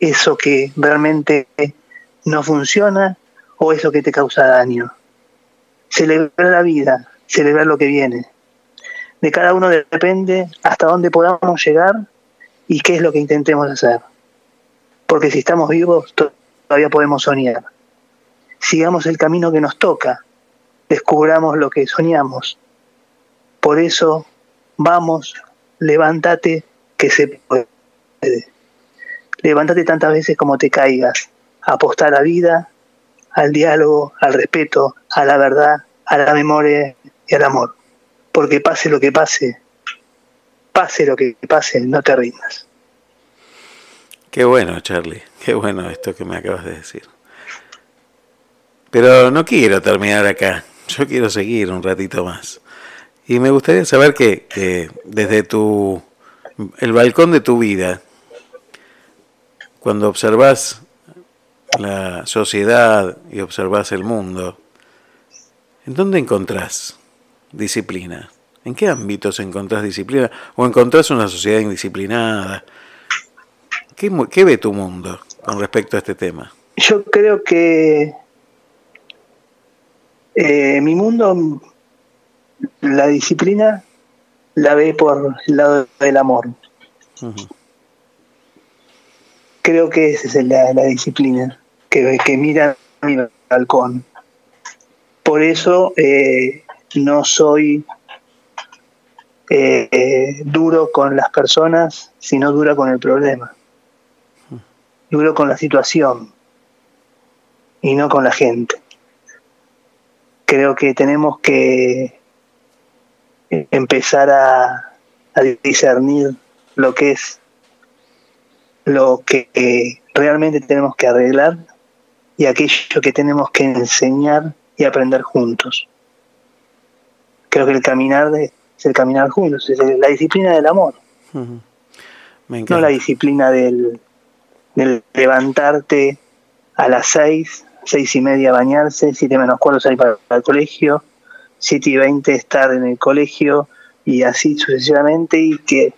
eso que realmente no funciona o eso que te causa daño. Celebrar la vida, celebrar lo que viene. De cada uno depende hasta dónde podamos llegar y qué es lo que intentemos hacer. Porque si estamos vivos, to- todavía podemos soñar. Sigamos el camino que nos toca, descubramos lo que soñamos. Por eso, vamos, levántate, que se puede. Levántate tantas veces como te caigas. Apostar a la vida, al diálogo, al respeto, a la verdad, a la memoria y al amor. Porque pase lo que pase, pase lo que pase, no te rindas. Qué bueno, Charlie. Qué bueno esto que me acabas de decir. Pero no quiero terminar acá. Yo quiero seguir un ratito más. Y me gustaría saber que, que desde tu el balcón de tu vida, cuando observas la sociedad y observas el mundo, ¿en dónde encontrás disciplina? ¿En qué ámbitos encontrás disciplina? ¿O encontrás una sociedad indisciplinada? ¿Qué, ve tu mundo con respecto a este tema? Yo creo que eh, mi mundo, la disciplina la ve por el lado del amor. Ujú. Creo que esa es la, la disciplina que, que mira a mi balcón. Por eso eh, no soy eh, eh, duro con las personas, sino duro con el problema. Duro con la situación y no con la gente. Creo que tenemos que empezar a discernir lo que es lo que eh, realmente tenemos que arreglar y aquello que tenemos que enseñar y aprender juntos. Creo que el caminar de- es el caminar juntos, es la disciplina del amor. Me no la disciplina del, del levantarte a las 6, 6 y media bañarse, 7 menos cuarto salir para, para el colegio, 7 y 20 estar en el colegio y así sucesivamente y que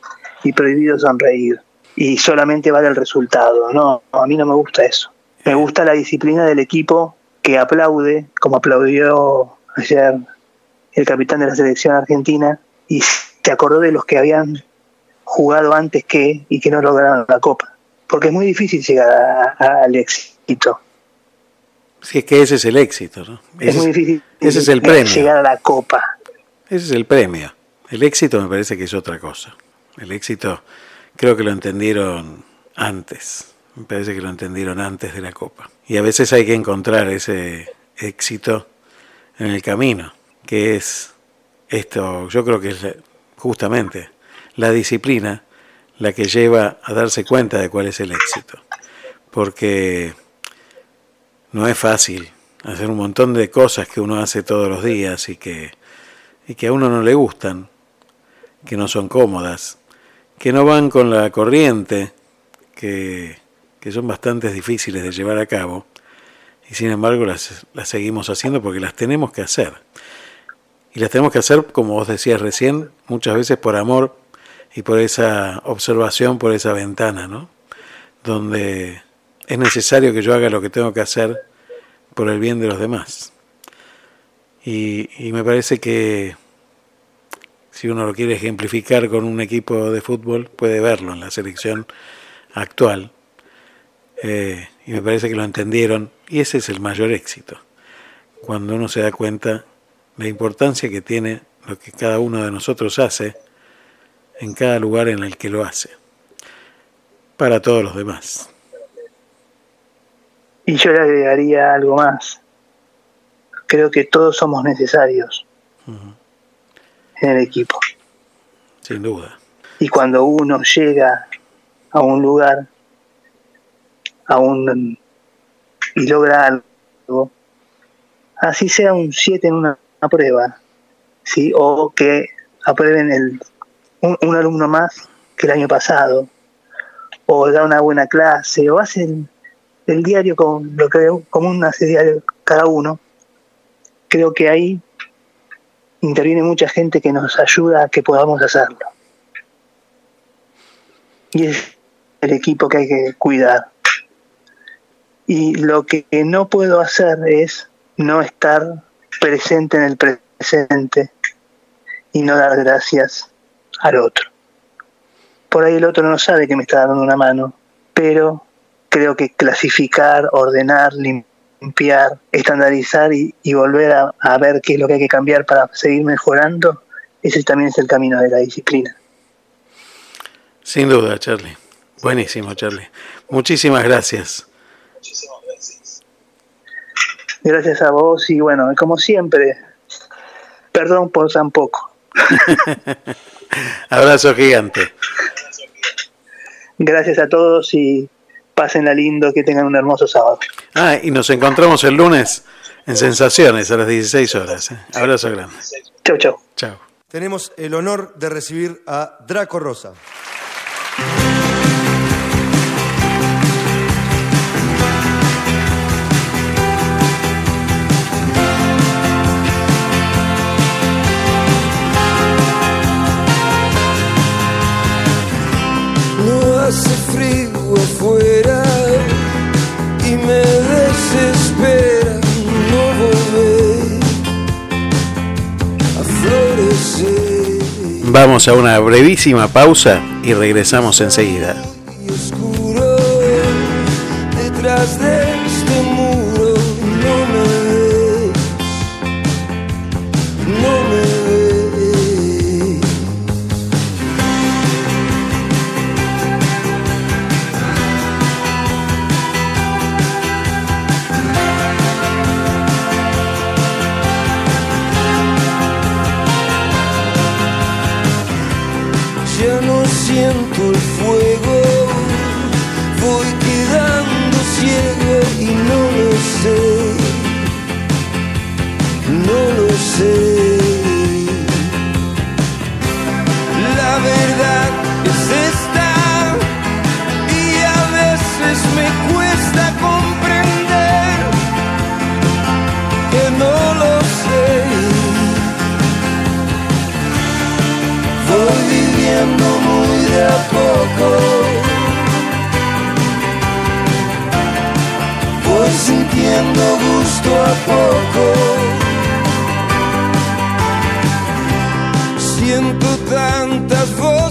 y prohibido sonreír y solamente vale el resultado. No, a mí no me gusta eso. Me gusta la disciplina del equipo que aplaude, como aplaudió ayer el capitán de la selección argentina, y se acordó de los que habían jugado antes que y que no lograron la copa. Porque es muy difícil llegar a- a- al éxito. Si es que ese es el éxito, ¿no? Es muy difícil ese es el premio. llegar a la copa. Ese es el premio. El éxito me parece que es otra cosa. El éxito creo que lo entendieron antes. Me parece que lo entendieron antes de la Copa. Y a veces hay que encontrar ese éxito en el camino, que es esto, yo creo que es justamente la disciplina la que lleva a darse cuenta de cuál es el éxito. Porque no es fácil hacer un montón de cosas que uno hace todos los días y que, y que a uno no le gustan, que no son cómodas, que no van con la corriente, que, que son bastante difíciles de llevar a cabo, y sin embargo las, las seguimos haciendo porque las tenemos que hacer. Y las tenemos que hacer, como vos decías recién, muchas veces por amor y por esa observación, por esa ventana, ¿no? Donde es necesario que yo haga lo que tengo que hacer por el bien de los demás. Y, y me parece que si uno lo quiere ejemplificar con un equipo de fútbol, puede verlo en la selección actual. Eh, y me parece que lo entendieron y ese es el mayor éxito. Cuando uno se da cuenta la importancia que tiene lo que cada uno de nosotros hace en cada lugar en el que lo hace, para todos los demás. Y yo le agregaría algo más. Creo que todos somos necesarios en el equipo. Sin duda. Y cuando uno llega a un lugar a un, y logra algo, así sea un 7 en una, una prueba, ¿sí? o que aprueben el, un, un alumno más que el año pasado, o da una buena clase, o hacen el diario con lo que común hace diario cada uno, creo que ahí interviene mucha gente que nos ayuda a que podamos hacerlo. Y es el equipo que hay que cuidar. Y lo que no puedo hacer es no estar presente en el presente y no dar gracias al otro. Por ahí el otro no sabe que me está dando una mano, pero creo que clasificar, ordenar, limpiar, estandarizar y, y volver a, a ver qué es lo que hay que cambiar para seguir mejorando, ese también es el camino de la disciplina. Sin duda, Charlie. Buenísimo, Charlie. Muchísimas gracias. Gracias a vos y bueno, como siempre, perdón por tan poco. Abrazo gigante. Gracias a todos y pásenla lindo, que tengan un hermoso sábado. Ah, y nos encontramos el lunes en Sensaciones a las 16 horas. ¿eh? Abrazo grande. Chau, chau. Chau. Tenemos el honor de recibir a Draco Rosa. No hace frío afuera y me desespera no volver a florecer. Vamos a una brevísima pausa y regresamos enseguida. oscuro detrás de voces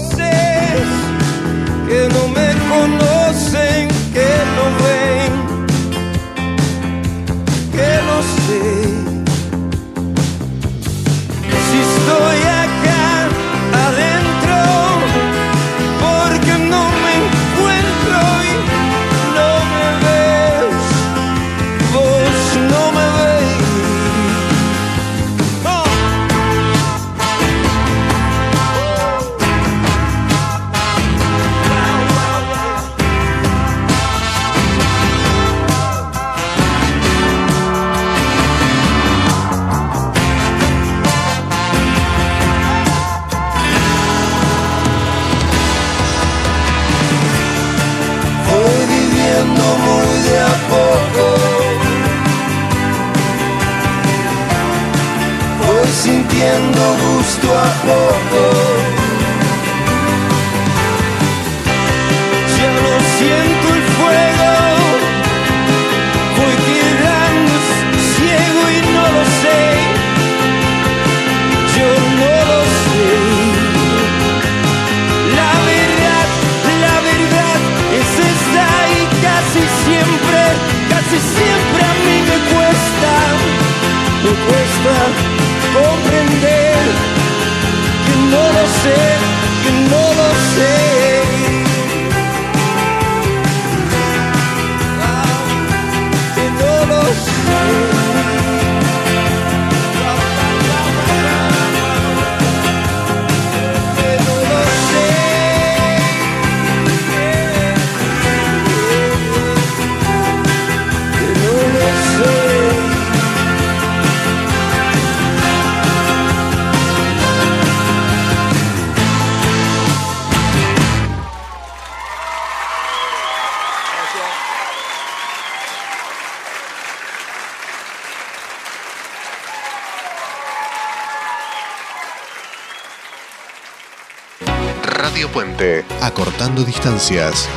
distancias.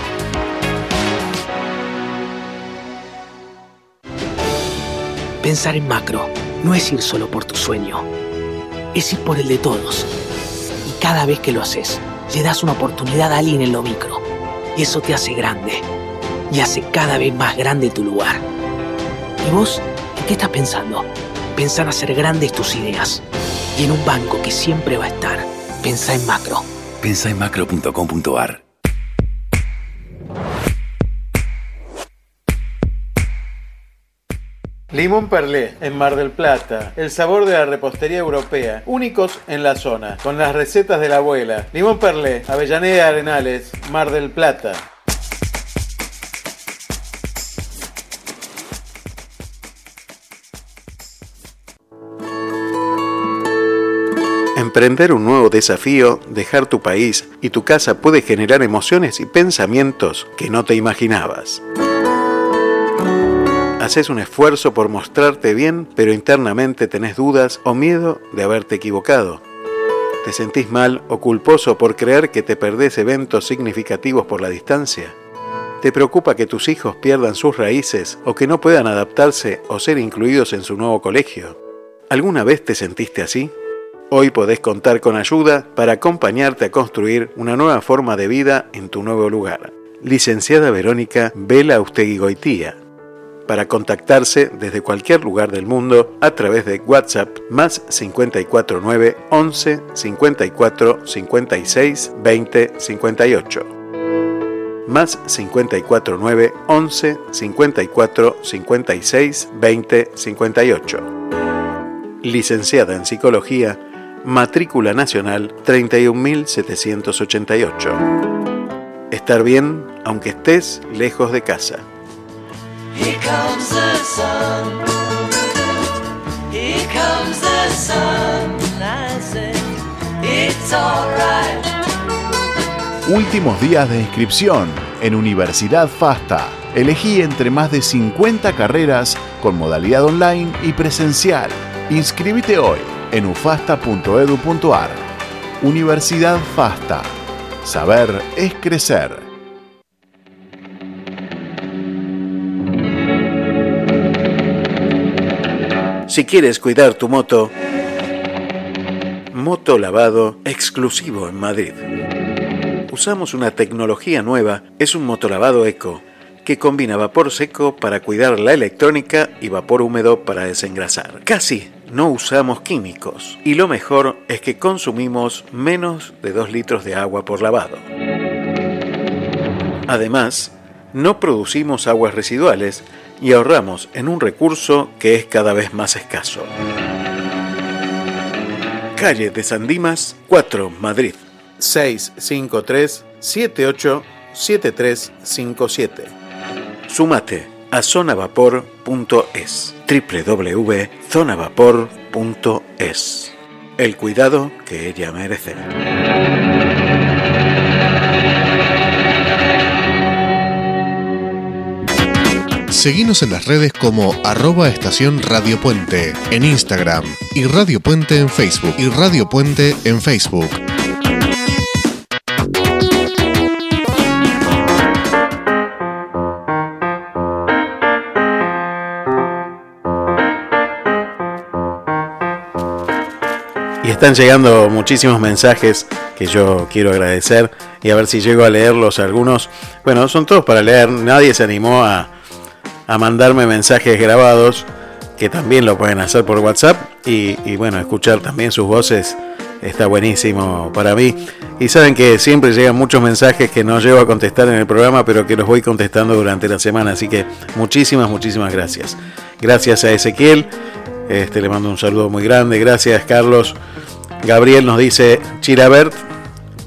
Pensar en macro no es ir solo por tu sueño, es ir por el de todos. Y cada vez que lo haces, le das una oportunidad a alguien en lo micro. Y eso te hace grande. Y hace cada vez más grande tu lugar. ¿Y vos? ¿En qué estás pensando? Pensá en hacer grandes tus ideas. Y en un banco que siempre va a estar. Pensá en macro. Pensa en macro.com.ar. Limón Perlé, en Mar del Plata. El sabor de la repostería europea. Únicos en la zona. Con las recetas de la abuela. Limón Perlé, Avellaneda Arenales, Mar del Plata. Emprender un nuevo desafío, dejar tu país y tu casa puede generar emociones y pensamientos que no te imaginabas. Haces un esfuerzo por mostrarte bien, pero internamente tenés dudas o miedo de haberte equivocado. ¿Te sentís mal o culposo por creer que te perdés eventos significativos por la distancia? ¿Te preocupa que tus hijos pierdan sus raíces o que no puedan adaptarse o ser incluidos en su nuevo colegio? ¿Alguna vez te sentiste así? Hoy podés contar con ayuda para acompañarte a construir una nueva forma de vida en tu nuevo lugar. Licenciada Verónica Vela Ustegui Goitía. Para contactarse desde cualquier lugar del mundo a través de WhatsApp más 549 11 54 56 20 58. Más 549 11 54 56 20 58. Licenciada en Psicología, matrícula nacional 31788. Estar bien aunque estés lejos de casa. Here comes the sun. Here comes the sun. It's alright. Últimos días de inscripción en Universidad FASTA. Elegí entre más de 50 carreras con modalidad online y presencial. Inscríbete hoy en ufasta.edu.ar. Universidad FASTA. Saber es crecer. Si quieres cuidar tu moto, motolavado exclusivo en Madrid. Usamos una tecnología nueva, es un motolavado eco, que combina vapor seco para cuidar la electrónica y vapor húmedo para desengrasar. Casi no usamos químicos y lo mejor es que consumimos menos de 2 litros de agua por lavado. Además, no producimos aguas residuales y ahorramos en un recurso que es cada vez más escaso. Calle de San Dimas, 4, Madrid. 653 787357. Sumate a zonavapor.es. www.zonavapor.es. El cuidado que ella merece. Seguimos en las redes como arroba estación Radio Puente en Instagram y Radio Puente en Facebook y Radio Puente en Facebook. Y están llegando muchísimos mensajes que yo quiero agradecer y a ver si llego a leerlos algunos. Bueno, son todos para leer, nadie se animó a, a mandarme mensajes grabados, que también lo pueden hacer por WhatsApp y, y, bueno, escuchar también sus voces está buenísimo para mí. Y saben que siempre llegan muchos mensajes que no llego a contestar en el programa, pero que los voy contestando durante la semana, así que muchísimas, muchísimas gracias. Gracias a Ezequiel, este, le mando un saludo muy grande, gracias Carlos. Gabriel nos dice, Chirabert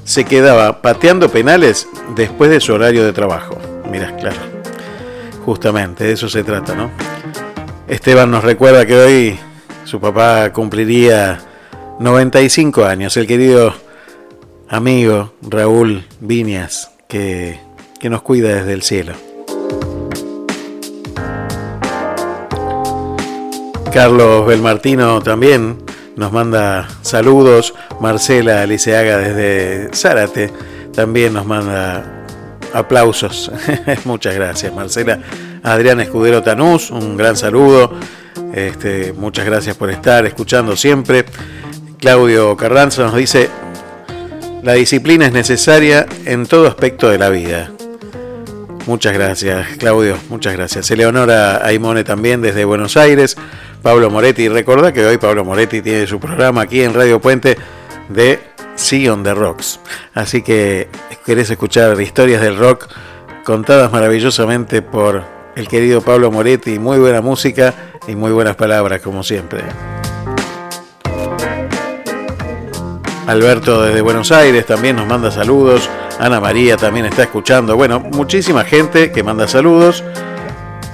se quedaba pateando penales después de su horario de trabajo. Mirá, claro. Justamente, de eso se trata, ¿no? Esteban nos recuerda que hoy su papá cumpliría 95 años, el querido amigo Raúl Viñas, que, que nos cuida desde el cielo. Carlos Belmartino también nos manda saludos. Marcela Aliceaga desde Zárate también nos manda aplausos. Muchas gracias, Marcela. Adrián Escudero Tanús, un gran saludo. Este, muchas gracias por estar escuchando siempre. Claudio Carranza nos dice, la disciplina es necesaria en todo aspecto de la vida. Muchas gracias, Claudio, muchas gracias. Eleonora Aimone también desde Buenos Aires. Pablo Moretti, recuerda que hoy Pablo Moretti tiene su programa aquí en Radio Puente de Sion the Rocks. Así que querés escuchar historias del rock contadas maravillosamente por el querido Pablo Moretti, muy buena música y muy buenas palabras como siempre. Alberto desde Buenos Aires también nos manda saludos. Ana María también está escuchando. Bueno, muchísima gente que manda saludos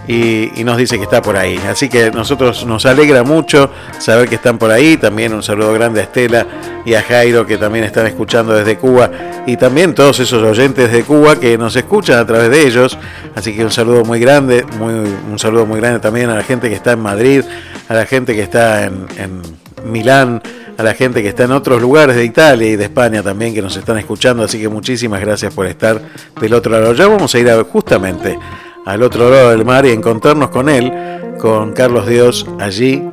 y, nos dice que está por ahí. Así que nosotros nos alegra mucho saber que están por ahí. También un saludo grande a Estela y a Jairo que también están escuchando desde Cuba. Y también todos esos oyentes de Cuba que nos escuchan a través de ellos. Así que un saludo muy grande. Muy, un saludo muy grande también a la gente que está en Madrid, a la gente que está en, en Milán a la gente que está en otros lugares de Italia y de España también que nos están escuchando, así que muchísimas gracias por estar del otro lado. Ya vamos a ir a, justamente al otro lado del mar y encontrarnos con él, con Carlos Dios, allí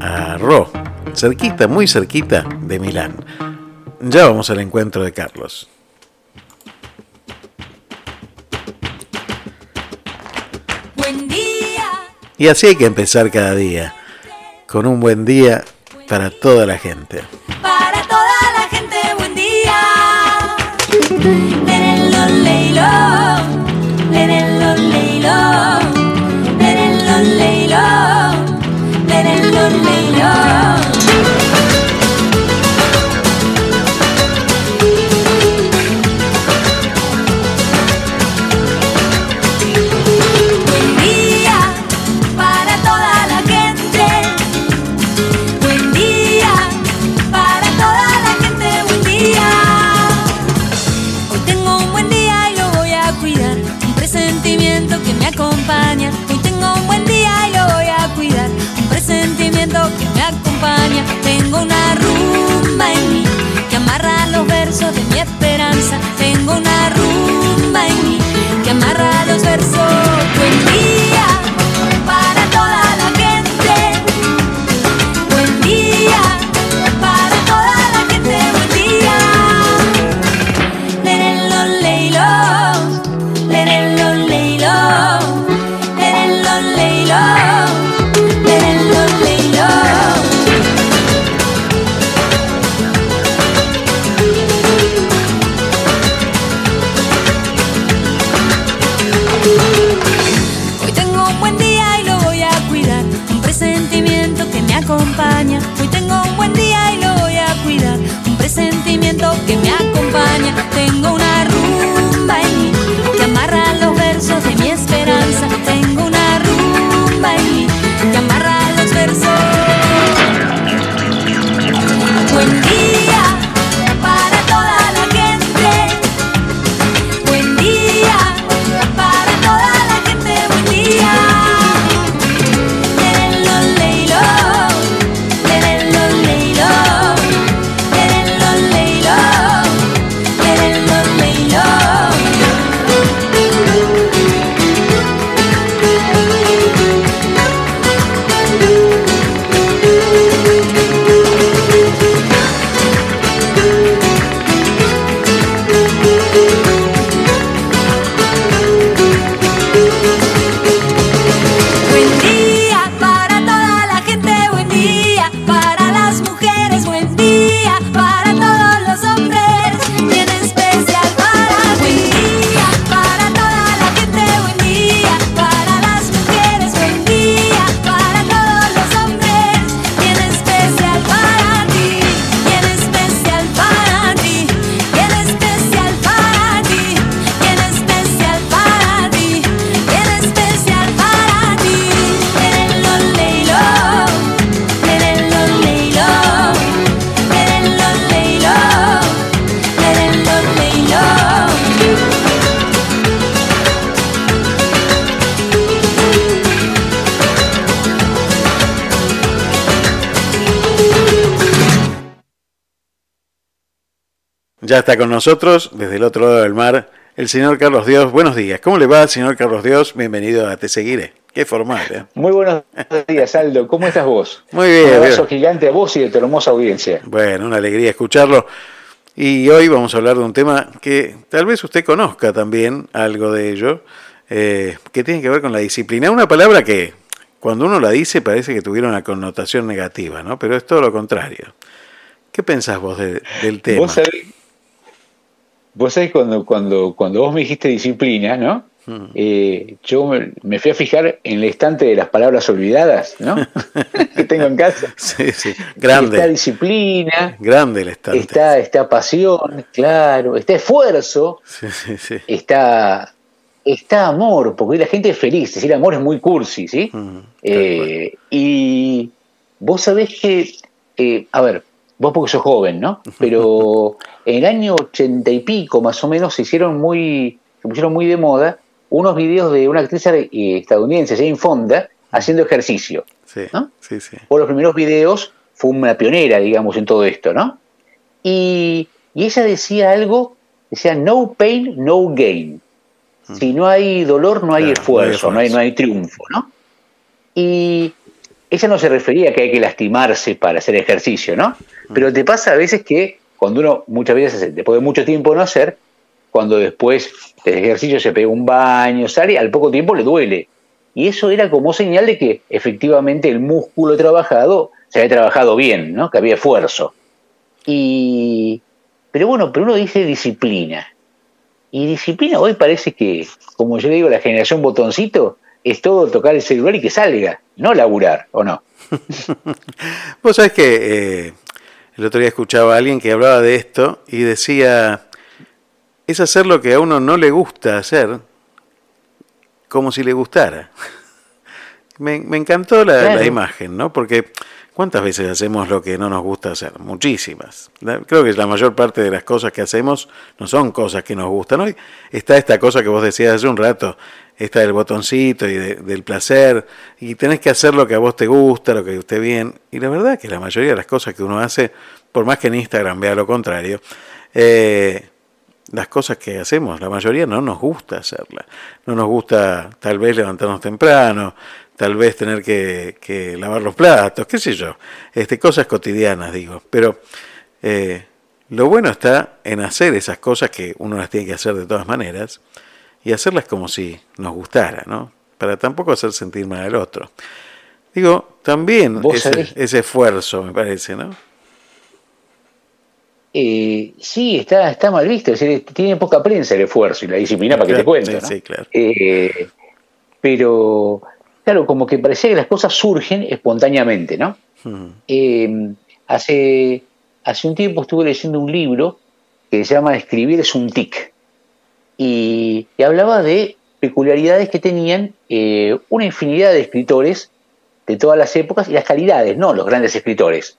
a Ro, cerquita, muy cerquita de Milán. Ya vamos al encuentro de Carlos. Buen día. Y así hay que empezar cada día, con un buen día para toda la gente. Para toda la gente, buen día. Lérenlo, léelo. Lérenlo, léelo. Lérenlo, está con nosotros, desde el otro lado del mar, el señor Carlos Dios. Buenos días. ¿Cómo le va, señor Carlos Dios? Bienvenido a Te Seguiré. Qué formal, ¿eh? Muy buenos días, Aldo. ¿Cómo estás vos? Muy bien. Un abrazo bien. gigante a vos y de tu hermosa audiencia. Bueno, una alegría escucharlo. Y hoy vamos a hablar de un tema que tal vez usted conozca también, algo de ello, eh, que tiene que ver con la disciplina. Una palabra que cuando uno la dice parece que tuviera una connotación negativa, ¿no? Pero es todo lo contrario. ¿Qué pensás vos de- del tema? Vos sabés, vos sabés cuando, cuando, cuando vos me dijiste disciplina, ¿no? Eh, yo me, me fui a fijar en el estante de las palabras olvidadas, ¿no? que tengo en casa. Sí, sí. Está Grande. disciplina, Grande el estante. está, está pasión, claro, está esfuerzo, Sí, sí, sí. está, está amor, porque la gente es feliz, decir amor es muy cursi, ¿sí? Eh, y vos sabés que, eh, a ver, vos porque sos joven, ¿no? Pero en el año ochenta y pico, más o menos, se hicieron muy, se pusieron muy de moda unos videos de una actriz eh, estadounidense, Jane Fonda, haciendo ejercicio. Sí, sí, sí. Por los primeros videos fue una pionera, digamos, en todo esto, ¿no? Y, y ella decía algo, decía, no pain, no gain. Si no hay dolor, no hay Mm. Claro, no hay esfuerzo, no hay, no hay triunfo, ¿no? Y ella no se refería a que hay que lastimarse para hacer ejercicio, ¿no? Mm. Pero te pasa a veces que cuando uno, muchas veces, después de mucho tiempo no hacer, cuando después del ejercicio se pega un baño, sale, al poco tiempo le duele. Y eso era como señal de que efectivamente el músculo trabajado se había trabajado bien, ¿no? Que había esfuerzo. Y, pero bueno, pero uno dice disciplina. Y disciplina hoy parece que, como yo le digo, la generación botoncito es todo tocar el celular y que salga, no laburar, ¿o no? Vos sabés que eh, el otro día escuchaba a alguien que hablaba de esto y decía, es hacer lo que a uno no le gusta hacer como si le gustara. Me, me encantó la, Claro. la imagen, ¿no? Porque ¿cuántas veces hacemos lo que no nos gusta hacer? Muchísimas. Creo que la mayor parte de las cosas que hacemos no son cosas que nos gustan. Hoy está esta cosa que vos decías hace un rato, esta del botoncito y de- del placer, y tenés que hacer lo que a vos te gusta, lo que esté bien. Y la verdad que la mayoría de las cosas que uno hace, por más que en Instagram vea lo contrario, eh, las cosas que hacemos, la mayoría no nos gusta hacerlas. No nos gusta tal vez levantarnos temprano, tal vez tener que, que lavar los platos, qué sé yo. Este, cosas cotidianas, digo. Pero eh, lo bueno está en hacer esas cosas que uno las tiene que hacer de todas maneras y hacerlas como si nos gustara, ¿no? Para tampoco hacer sentir mal al otro. Digo, también ese, ese esfuerzo, me parece, ¿no? Eh, sí, está, está mal visto, es decir, tiene poca prensa el esfuerzo y la disciplina para que te cuento. sí, ¿no? sí, claro. Eh, pero, claro, como que parecía que las cosas surgen espontáneamente, ¿no? Mm. Eh, hace, hace un tiempo estuve leyendo un libro que se llama Escribir es un tic. Y, y hablaba de peculiaridades que tenían eh, una infinidad de escritores de todas las épocas y las calidades, no los grandes escritores.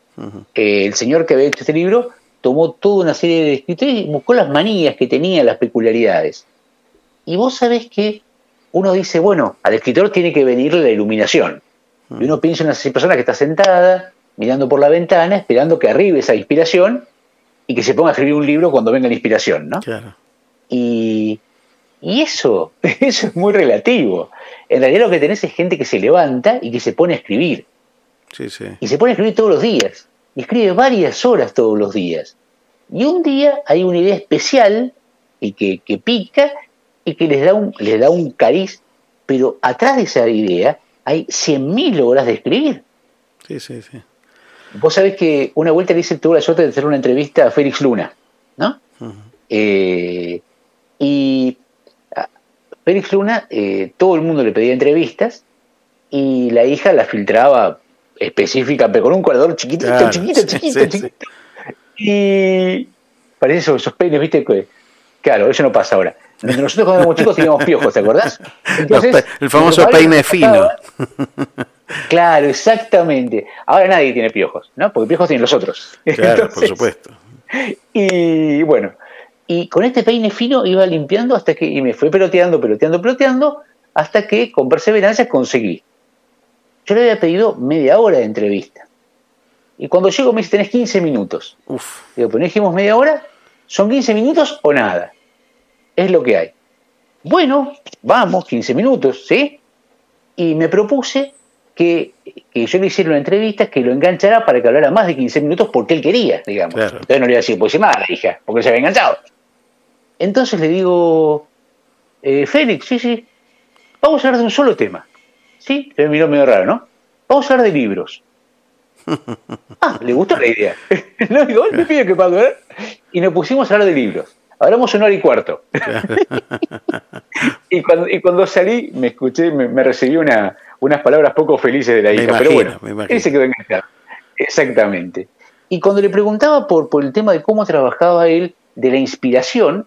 Eh, el señor que había hecho este libro tomó toda una serie de escritores y buscó las manías que tenían, las peculiaridades. Y vos sabés que uno dice, bueno, al escritor tiene que venirle la iluminación. Y uno piensa en una persona que está sentada, mirando por la ventana, esperando que arribe esa inspiración y que se ponga a escribir un libro cuando venga la inspiración, ¿no? Claro. Y, y eso, eso es muy relativo. En realidad lo que tenés es gente que se levanta y que se pone a escribir. Sí, sí. Y se pone a escribir todos los días. Y escribe varias horas todos los días. Y un día hay una idea especial y que, que pica y que les da un, les da un cariz, pero atrás de esa idea hay 100.000 horas de escribir. Sí, sí, sí. Vos sabés que una vuelta le hice, tuve la suerte de hacer una entrevista a Félix Luna, ¿no? Eh, y a Félix Luna, eh, todo el mundo le pedía entrevistas y la hija la filtraba específica, pero con un colador chiquitito, Claro, chiquito, sí, chiquito, sí, sí. chiquito. Y parece esos, esos peines, ¿viste? Claro, eso no pasa ahora. Nosotros cuando éramos chicos teníamos piojos, ¿te acordás? Pe- el famoso peine fino. Claro, exactamente. Ahora nadie tiene piojos, ¿no? Porque piojos tienen los otros. Claro, por Entonces, supuesto. Y bueno, y con este peine fino iba limpiando hasta que, y me fue peloteando, peloteando, peloteando, hasta que con perseverancia conseguí. Yo le había pedido media hora de entrevista. Y cuando llego me dice, tenés 15 minutos. Uf. Digo, pero no dijimos media hora, son 15 minutos o nada. Es lo que hay. Bueno, vamos, 15 minutos, ¿sí? Y me propuse que, que yo le hiciera una entrevista que lo enganchara para que hablara más de 15 minutos porque él quería, digamos. Entonces no le iba a decir, pues nada, la hija, porque se había enganchado. Entonces le digo, eh, Félix, sí, sí, vamos a hablar de un solo tema. ¿Sí? Se me miró medio raro, ¿no? Vamos a hablar de libros. Ah, le gustó la idea. no, digo, me pide que pague, ¿eh? Y nos pusimos a hablar de libros. Hablamos una hora y cuarto. y, cuando, y cuando salí, me escuché, me, me recibí una, unas palabras poco felices de la hija. pero bueno, él se quedó enganchado. Exactamente. Y cuando le preguntaba por, por el tema de cómo trabajaba él, de la inspiración,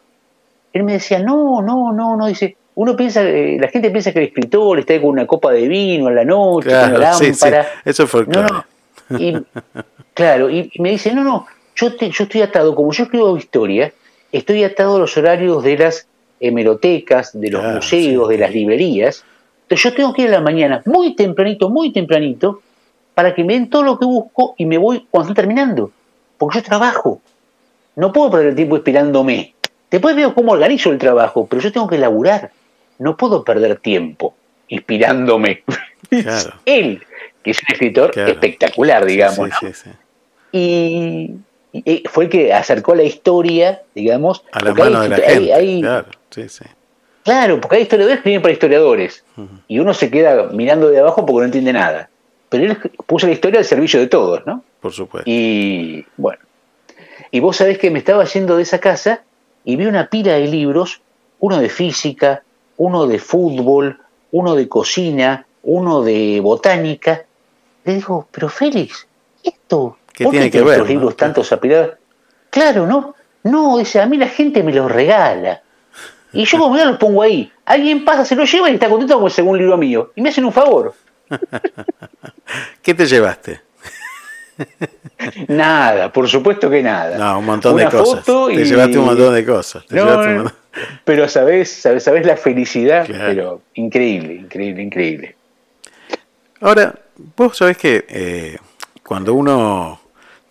él me decía, no, no, no, no, dice, uno piensa, eh, la gente piensa que el escritor está ahí con una copa de vino en la noche, con una Claro, sí, sí, lámpara. eso fue No, no. Y, claro, y, y me dice, no, no, yo, te- yo estoy atado, como yo escribo historia, estoy atado a los horarios de las hemerotecas, de los museos, de las librerías. Entonces yo tengo que ir a la mañana, muy tempranito, muy tempranito, para que me den todo lo que busco y me voy cuando estoy terminando. Porque yo trabajo. No puedo perder el tiempo esperándome. Después veo cómo organizo el trabajo, pero yo tengo que laburar. No puedo perder tiempo inspirándome. Claro. Él, que es un escritor espectacular, digamos. y fue el que acercó la historia, digamos, A la porque hay mano de la histo- hay- gente. hay- Claro, sí, sí. Claro, porque hay historiadores que escriben para historiadores. Y uno se queda mirando de abajo porque no entiende nada. Pero él puso la historia al servicio de todos, ¿no? Por supuesto. Y bueno. Y vos sabés que me estaba yendo de esa casa y vi una pila de libros, uno de física, uno de fútbol, uno de cocina, uno de botánica. Le digo, pero Félix, esto, ¿Qué ¿por tiene que ver, estos no? libros tantos apilados? Claro, ¿no? No, dice, a mí la gente me los regala. Y yo como ya los pongo ahí. Alguien pasa, se los lleva y está contento como el segundo libro mío. Y me hacen un favor. ¿Qué te llevaste? Nada, por supuesto que nada. No, un montón Una de cosas. Te y- llevaste un montón de cosas. Te No, un montón- Pero sabés, sabés, sabés la felicidad, pero increíble, increíble, increíble. Ahora, vos sabés que eh, cuando uno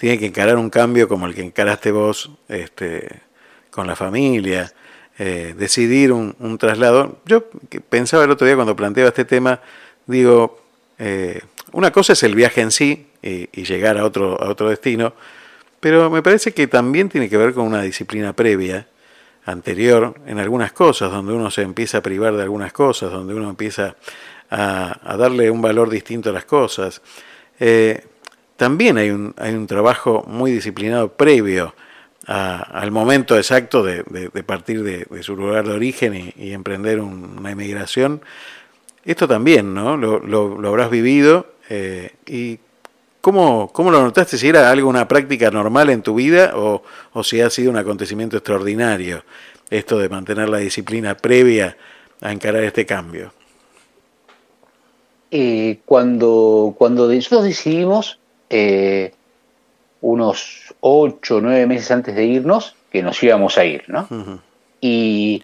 tiene que encarar un cambio como el que encaraste vos este, con la familia, eh, decidir un, un traslado, yo pensaba el otro día cuando planteaba este tema, digo, eh, una cosa es el viaje en sí y, y llegar a otro, a otro destino, pero me parece que también tiene que ver con una disciplina previa, anterior, en algunas cosas, donde uno se empieza a privar de algunas cosas, donde uno empieza a, a darle un valor distinto a las cosas. Eh, también hay un, hay un trabajo muy disciplinado previo al momento exacto de, partir de, su lugar de origen y, emprender un- una emigración. Esto también, ¿no? Lo, lo- lo habrás vivido. eh, ¿Y cómo, cómo lo notaste? Si era algo, una práctica normal en tu vida o, o si ha sido un acontecimiento extraordinario esto de mantener la disciplina previa a encarar este cambio. Eh, cuando, cuando nosotros decidimos, eh, unos ocho o nueve meses antes de irnos, que nos íbamos a ir, ¿no? Y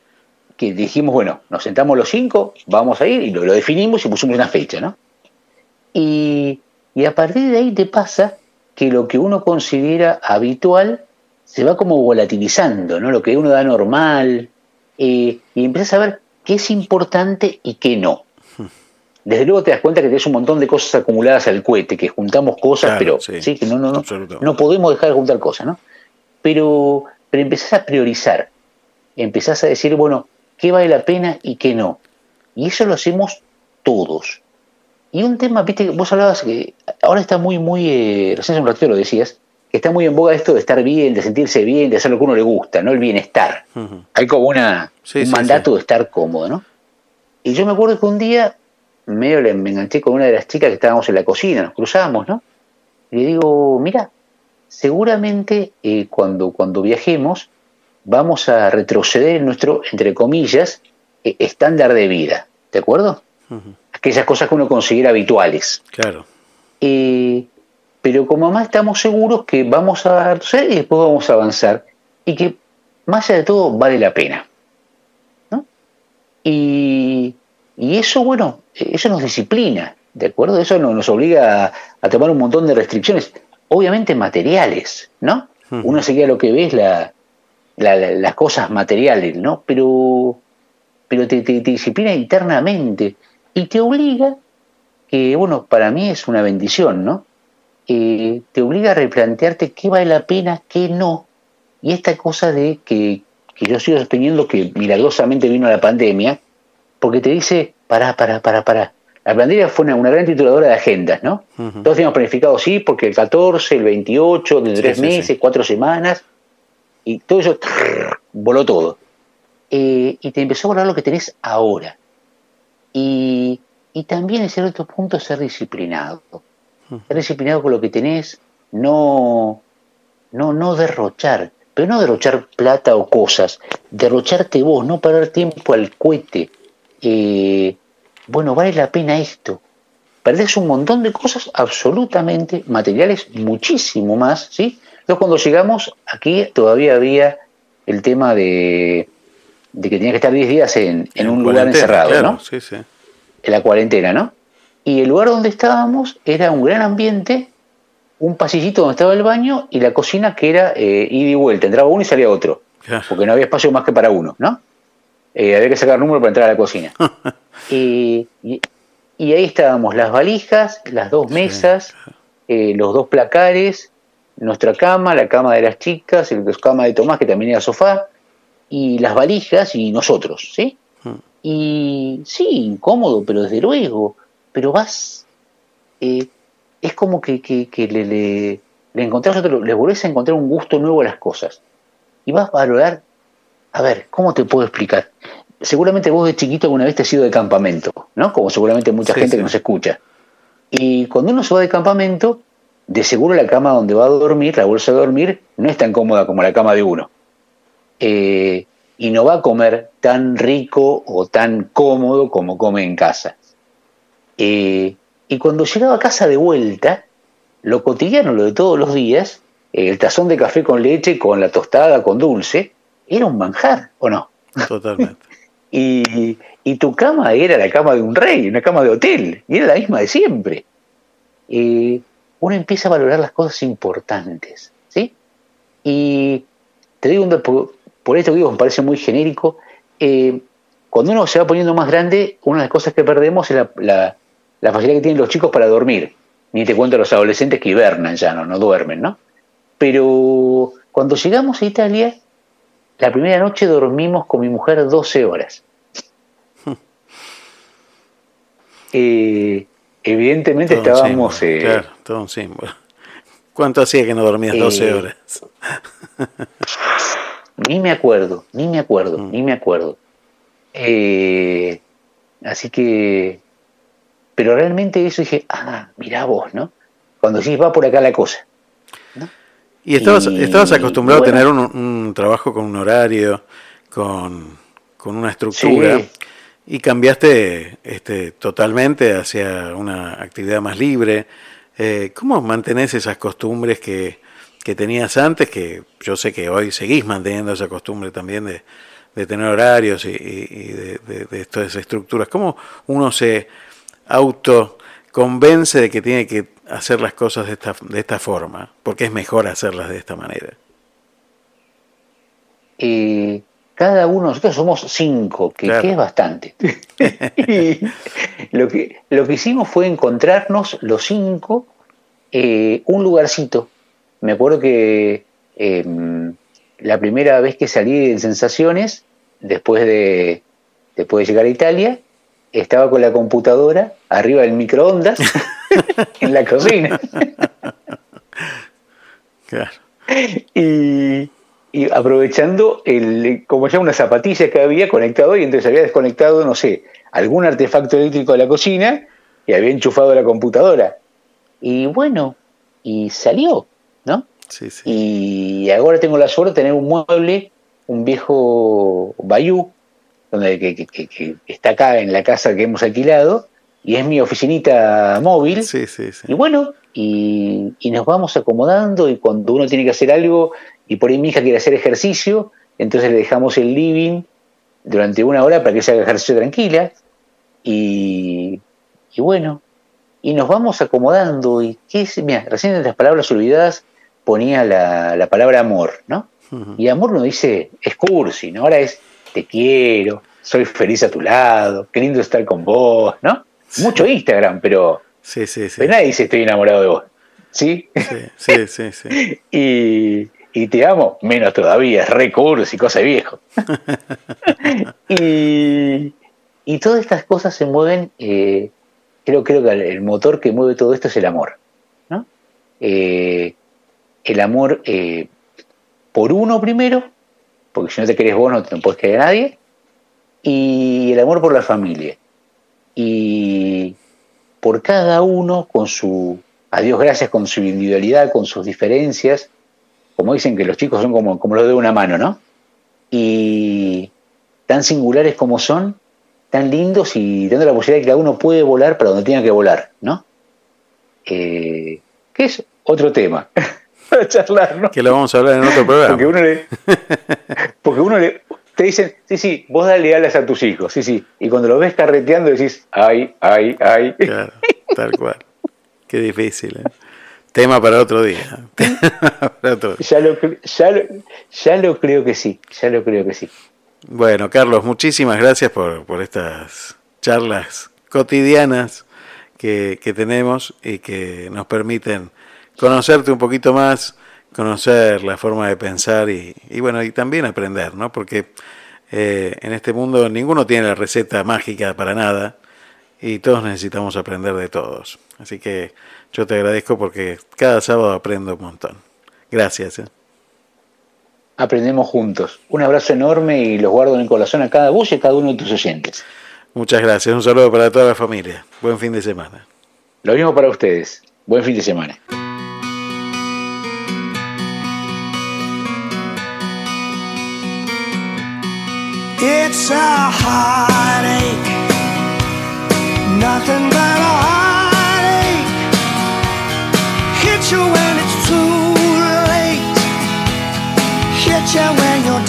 que dijimos, bueno, nos sentamos los cinco, vamos a ir, y lo, lo definimos y pusimos una fecha, ¿no? Y, y a partir de ahí te pasa que lo que uno considera habitual se va como volatilizando, ¿no? Lo que uno da normal, eh, y empiezas a ver qué es importante y qué no. Desde luego te das cuenta que tienes un montón de cosas acumuladas al cohete, que juntamos cosas, Claro, pero sí, sí, que no, no, no, no podemos dejar de juntar cosas, ¿no? Pero, pero empezás a priorizar, empezás a decir, bueno, qué vale la pena y qué no. Y eso lo hacemos todos. Y un tema, viste, vos hablabas que ahora está muy, muy, eh, recién hace un ratito lo decías, que está muy en boga esto de estar bien, de sentirse bien, de hacer lo que a uno le gusta, ¿no? El bienestar. Hay como una, Sí, un sí, mandato de estar cómodo, ¿no? Y yo me acuerdo que un día medio le- me enganché con una de las chicas que estábamos en la cocina, nos cruzamos, ¿no? Y le digo, mira, seguramente eh, cuando, cuando viajemos vamos a retroceder en nuestro, entre comillas, eh, estándar de vida, ¿de acuerdo? Aquellas cosas que uno considera habituales. Claro. Eh, pero como mamá estamos seguros que vamos a retroceder y después vamos a avanzar y que más allá de todo vale la pena. ¿no? Y, y eso, bueno, eso nos disciplina, ¿de acuerdo? Eso no- nos obliga a, a tomar un montón de restricciones, obviamente materiales, ¿no? Uno seguía lo que ve es la, la- la- las cosas materiales, ¿no? Pero, pero te, te- te disciplina internamente y te obliga, que bueno, para mí es una bendición, ¿no? Eh, te obliga a replantearte qué vale la pena, qué no. Y esta cosa de que, que yo sigo sosteniendo que milagrosamente vino la pandemia, porque te dice, pará, pará, pará, pará. La pandemia fue una, una gran tituladora de agendas, ¿no? Todos teníamos planificado, sí, porque el 14, el 28, de Sí, tres sí, meses, cuatro semanas, y todo eso voló todo. Eh, y te empezó a volar lo que tenés ahora. Y, y también en cierto punto ser disciplinado. Ser disciplinado con lo que tenés, no, no, no derrochar, pero no derrochar plata o cosas, derrocharte vos, no parar tiempo al cohete. Eh, bueno, vale la pena esto. Perdés un montón de cosas absolutamente materiales, muchísimo más, ¿sí? Entonces cuando llegamos aquí todavía había el tema de, de que tenía que estar 10 días en, en un lugar encerrado, claro, ¿no? Sí, sí. En la cuarentena, ¿no? Y el lugar donde estábamos era un gran ambiente, un pasillito donde estaba el baño y la cocina que era eh, ida y vuelta, entraba uno y salía otro, porque no había espacio más que para uno, ¿no? Eh, había que sacar número para entrar a la cocina. Y, y ahí estábamos las valijas, las dos mesas, eh, los dos placares, nuestra cama, la cama de las chicas, la cama de Tomás, que también era sofá, y las valijas y nosotros, ¿sí? Y sí, incómodo, pero desde luego, pero vas, eh, es como que, que- que le, le, le encontrás otro, le volvés a encontrar un gusto nuevo a las cosas. Y vas a valorar, a ver, ¿cómo te puedo explicar? Seguramente vos de chiquito alguna vez te has ido de campamento, ¿no? Como seguramente mucha Sí, gente sí. que nos escucha. Y cuando uno se va de campamento, de seguro la cama donde va a dormir, la bolsa de dormir, no es tan cómoda como la cama de uno. Eh, y no va a comer tan rico o tan cómodo como come en casa. Eh, y cuando llegaba a casa de vuelta, lo cotidiano, lo de todos los días, el tazón de café con leche, con la tostada, con dulce, era un manjar, ¿o no? Totalmente. Y, y tu cama era la cama de un rey, una cama de hotel, y era la misma de siempre. Eh, uno empieza a valorar las cosas importantes, ¿sí? Y te digo, por, por esto que digo, me parece muy genérico, eh, cuando uno se va poniendo más grande, una de las cosas que perdemos es la, la- la facilidad que tienen los chicos para dormir. Ni te cuento los adolescentes que hibernan ya, no, no duermen, ¿no? Pero cuando llegamos a Italia, la primera noche dormimos con mi mujer 12 horas. Eh, evidentemente Todo estábamos... eh, claro, todo un símbolo. ¿Cuánto hacía que no dormías 12 Eh, horas? Ni me acuerdo, ni me acuerdo, ni me acuerdo. Eh, así que, pero realmente eso dije, ah, mirá vos, ¿no? Cuando decís, va por acá la cosa. ¿Y estabas, Y- estabas acostumbrado bueno. a tener un, un trabajo con un horario, con, con una estructura, Sí. y cambiaste este, totalmente hacia una actividad más libre? Eh, ¿Cómo mantenés esas costumbres que, que tenías antes? Que yo sé que hoy seguís manteniendo esa costumbre también de, de tener horarios y, y- y de, de- de estas estructuras. ¿Cómo uno se auto convence de que tiene que hacer las cosas de esta, de esta forma? Porque es mejor hacerlas de esta manera. Eh, cada uno, nosotros somos cinco, que, Claro. que es bastante. Y lo, que, lo que hicimos fue encontrarnos los cinco eh, un lugarcito. Me acuerdo que eh, la primera vez que salí de Sensaciones, después de, después de llegar a Italia, estaba con la computadora arriba del microondas en la cocina. Claro. y, y aprovechando el, como ya una zapatilla que había conectado y entonces había desconectado, no sé, algún artefacto eléctrico de la cocina y había enchufado la computadora. Y bueno, y salió, ¿no? Sí, sí. Y ahora tengo la suerte de tener un mueble, un viejo Bayou, donde, que, que- que- que está acá en la casa que hemos alquilado, y es mi oficinita móvil. Sí, sí, sí. Y bueno, y, y nos vamos acomodando y cuando uno tiene que hacer algo y por ahí mi hija quiere hacer ejercicio, entonces le dejamos el living durante una hora para que se haga ejercicio tranquila y, y bueno, y nos vamos acomodando y qué es, mira, recién en las palabras olvidadas ponía la, la palabra amor, ¿no? Y amor no dice, es cursi, ¿no? Ahora es, te quiero, soy feliz a tu lado, qué lindo estar con vos, ¿no? Mucho Instagram, pero, Sí, sí, sí. pero nadie dice estoy enamorado de vos, ¿sí? Sí, sí, sí. y, y te amo, menos todavía, es re cursi, cosa de viejo. y, y todas estas cosas se mueven, eh, creo, creo que el motor que mueve todo esto es el amor, ¿no? Eh, el amor eh, por uno primero, porque si no te querés vos no te no puedes querer a nadie, y el amor por la familia. Y por cada uno con su, a Dios gracias, con su individualidad, con sus diferencias, como dicen que los chicos son como, como los de una mano, ¿no? Y tan singulares como son, tan lindos y dando la posibilidad de que cada uno puede volar para donde tenga que volar, ¿no? Eh, que es otro tema para charlar, ¿no? Que lo vamos a hablar en otro programa. Porque uno le, porque uno le, te dicen, sí, sí, vos dale alas a tus hijos, sí, sí. Y cuando lo ves carreteando decís, ay, ay, ay. Claro, tal cual. Qué difícil, ¿eh? Tema para otro día. Para otro día. Ya lo, ya, lo, ya lo creo que sí, ya lo creo que sí. Bueno, Carlos, muchísimas gracias por, por estas charlas cotidianas que, que tenemos y que nos permiten conocerte un poquito más, conocer la forma de pensar y, y bueno, y también aprender, ¿no? Porque eh, en este mundo ninguno tiene la receta mágica para nada y todos necesitamos aprender de todos. Así que yo te agradezco porque cada sábado aprendo un montón. Gracias. ¿eh? Aprendemos juntos. Un abrazo enorme y los guardo en el corazón a cada vos y a cada uno de tus oyentes. Muchas gracias. Un saludo para toda la familia. Buen fin de semana. Lo mismo para ustedes. Buen fin de semana. It's a heartache, nothing but a heartache. Hit you when it's too late, hit you when you're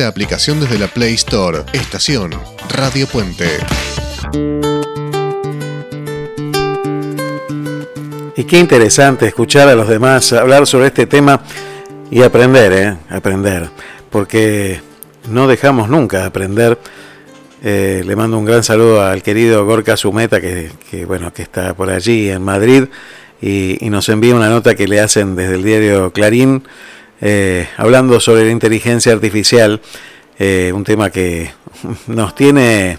la aplicación desde la Play Store. Estación Radio Puente. Y qué interesante escuchar a los demás hablar sobre este tema y aprender, ¿eh? Aprender. Porque no dejamos nunca de aprender. Eh, le mando un gran saludo al querido Gorka Sumeta, que, que, bueno, que está por allí en Madrid, y, y, nos envía una nota que le hacen desde el diario Clarín, eh, hablando sobre la inteligencia artificial, eh, un tema que nos tiene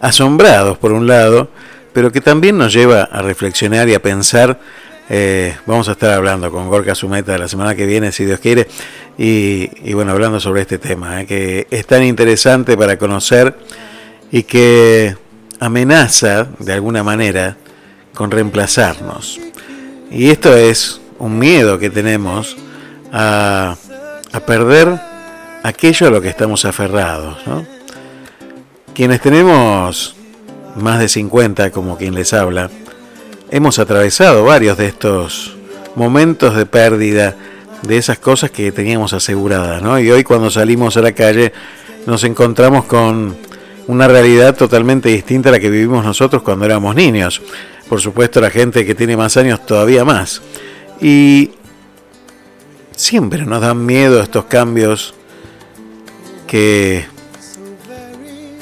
asombrados por un lado, pero que también nos lleva a reflexionar y a pensar. Eh, vamos a estar hablando con Gorka Sumeta la semana que viene, si Dios quiere, y, bueno, hablando sobre este tema, que es tan interesante para conocer y que amenaza de alguna manera con reemplazarnos. Y esto es un miedo que tenemos a, perder aquello a lo que estamos aferrados. ¿no? Quienes tenemos más de 50, como quien les habla, hemos atravesado varios de estos momentos de pérdida de esas cosas que teníamos aseguradas. ¿no? Y hoy cuando salimos a la calle nos encontramos con una realidad totalmente distinta a la que vivimos nosotros cuando éramos niños. Por supuesto, la gente que tiene más años todavía más. Y siempre nos dan miedo estos cambios que,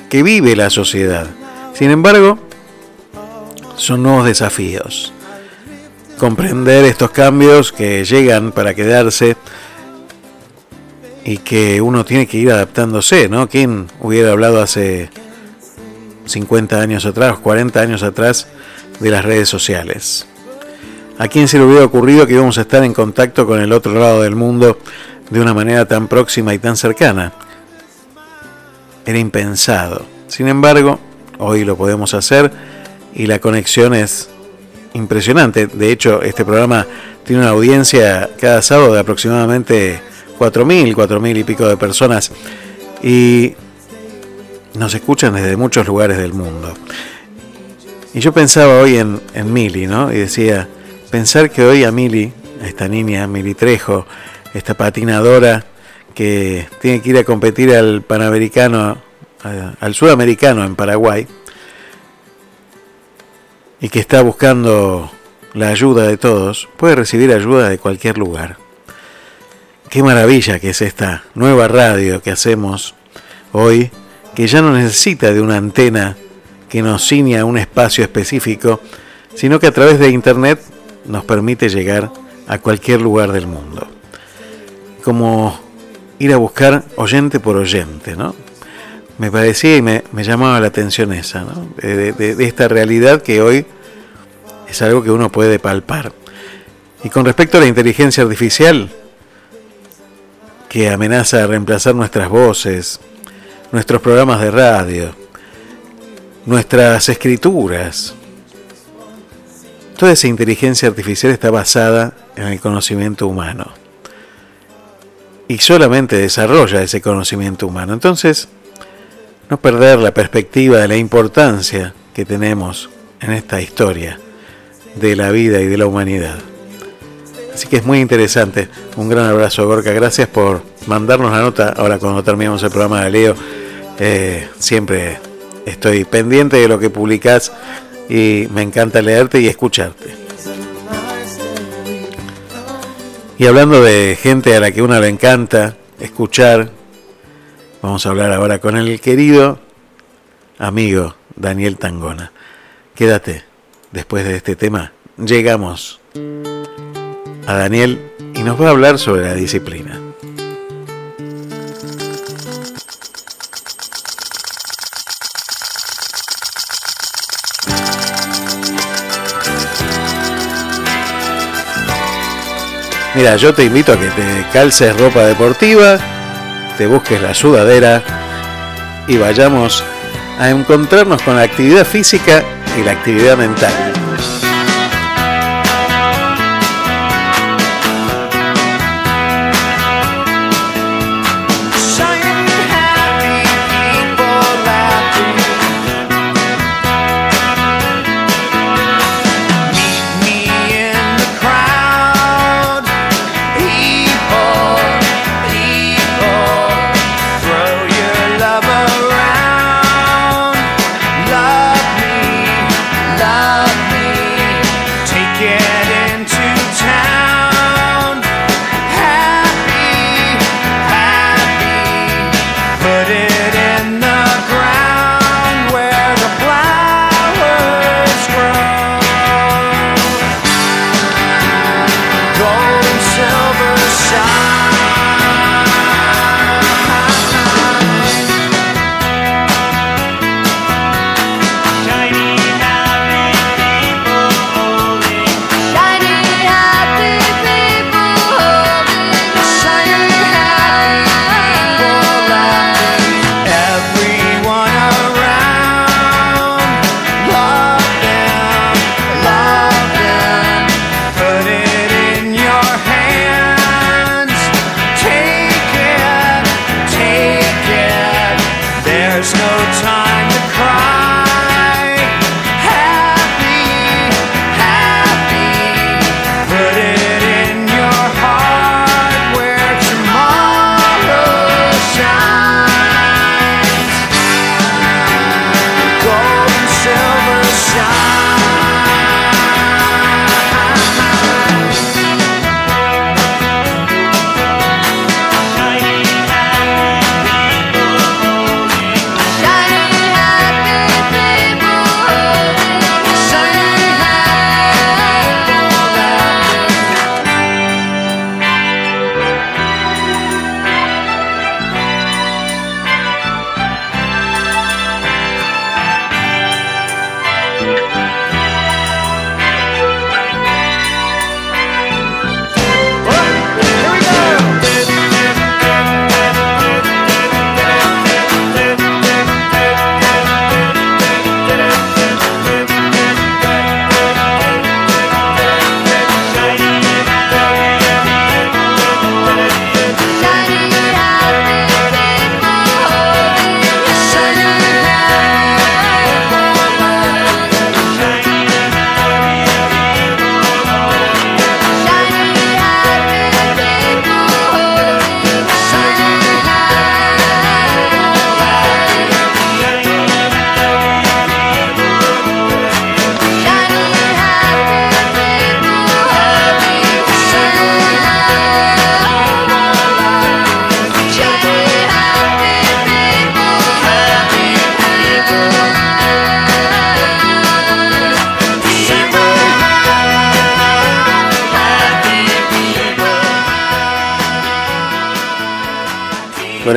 que vive la sociedad. Sin embargo, son nuevos desafíos. Comprender estos cambios que llegan para quedarse y que uno tiene que ir adaptándose, ¿no? ¿Quién hubiera hablado hace 50 años atrás, 40 años atrás de las redes sociales? ¿A quién se le hubiera ocurrido que íbamos a estar en contacto con el otro lado del mundo de una manera tan próxima y tan cercana? Era impensado. Sin embargo, hoy lo podemos hacer y la conexión es impresionante. De hecho, este programa tiene una audiencia cada sábado de aproximadamente 4.000, 4.000 y pico de personas y nos escuchan desde muchos lugares del mundo. Y yo pensaba hoy en, en ¿no? Y decía, pensar que hoy a Mili, a esta niña, Mili Trejo, esta patinadora que tiene que ir a competir al Panamericano, al Sudamericano en Paraguay, y que está buscando la ayuda de todos, puede recibir ayuda de cualquier lugar. Qué maravilla que es esta nueva radio que hacemos hoy, que ya no necesita de una antena que nos ciña a un espacio específico, sino que a través de Internet nos permite llegar a cualquier lugar del mundo. Como ir a buscar oyente por oyente, ¿no? Me parecía y me, llamaba la atención esa, ¿no? de, de, de esta realidad que hoy es algo que uno puede palpar. Y con respecto a la inteligencia artificial, que amenaza a reemplazar nuestras voces, nuestros programas de radio, nuestras escrituras. Toda esa inteligencia artificial está basada en el conocimiento humano. Y solamente desarrolla ese conocimiento humano. Entonces, no perder la perspectiva de la importancia que tenemos en esta historia de la vida y de la humanidad. Así que es muy interesante. Un gran abrazo, Gorka. Gracias por mandarnos la nota. Ahora cuando terminamos el programa de Leo, eh, siempre estoy pendiente de lo que publicás y me encanta leerte y escucharte. Y hablando de gente a la que uno le encanta escuchar, vamos a hablar ahora con el querido amigo Daniel Tangona. Quédate, después de este tema, llegamos a Daniel y nos va a hablar sobre la disciplina. Mira, yo te invito a que te calces ropa deportiva, te busques la sudadera y vayamos a encontrarnos con la actividad física y la actividad mental.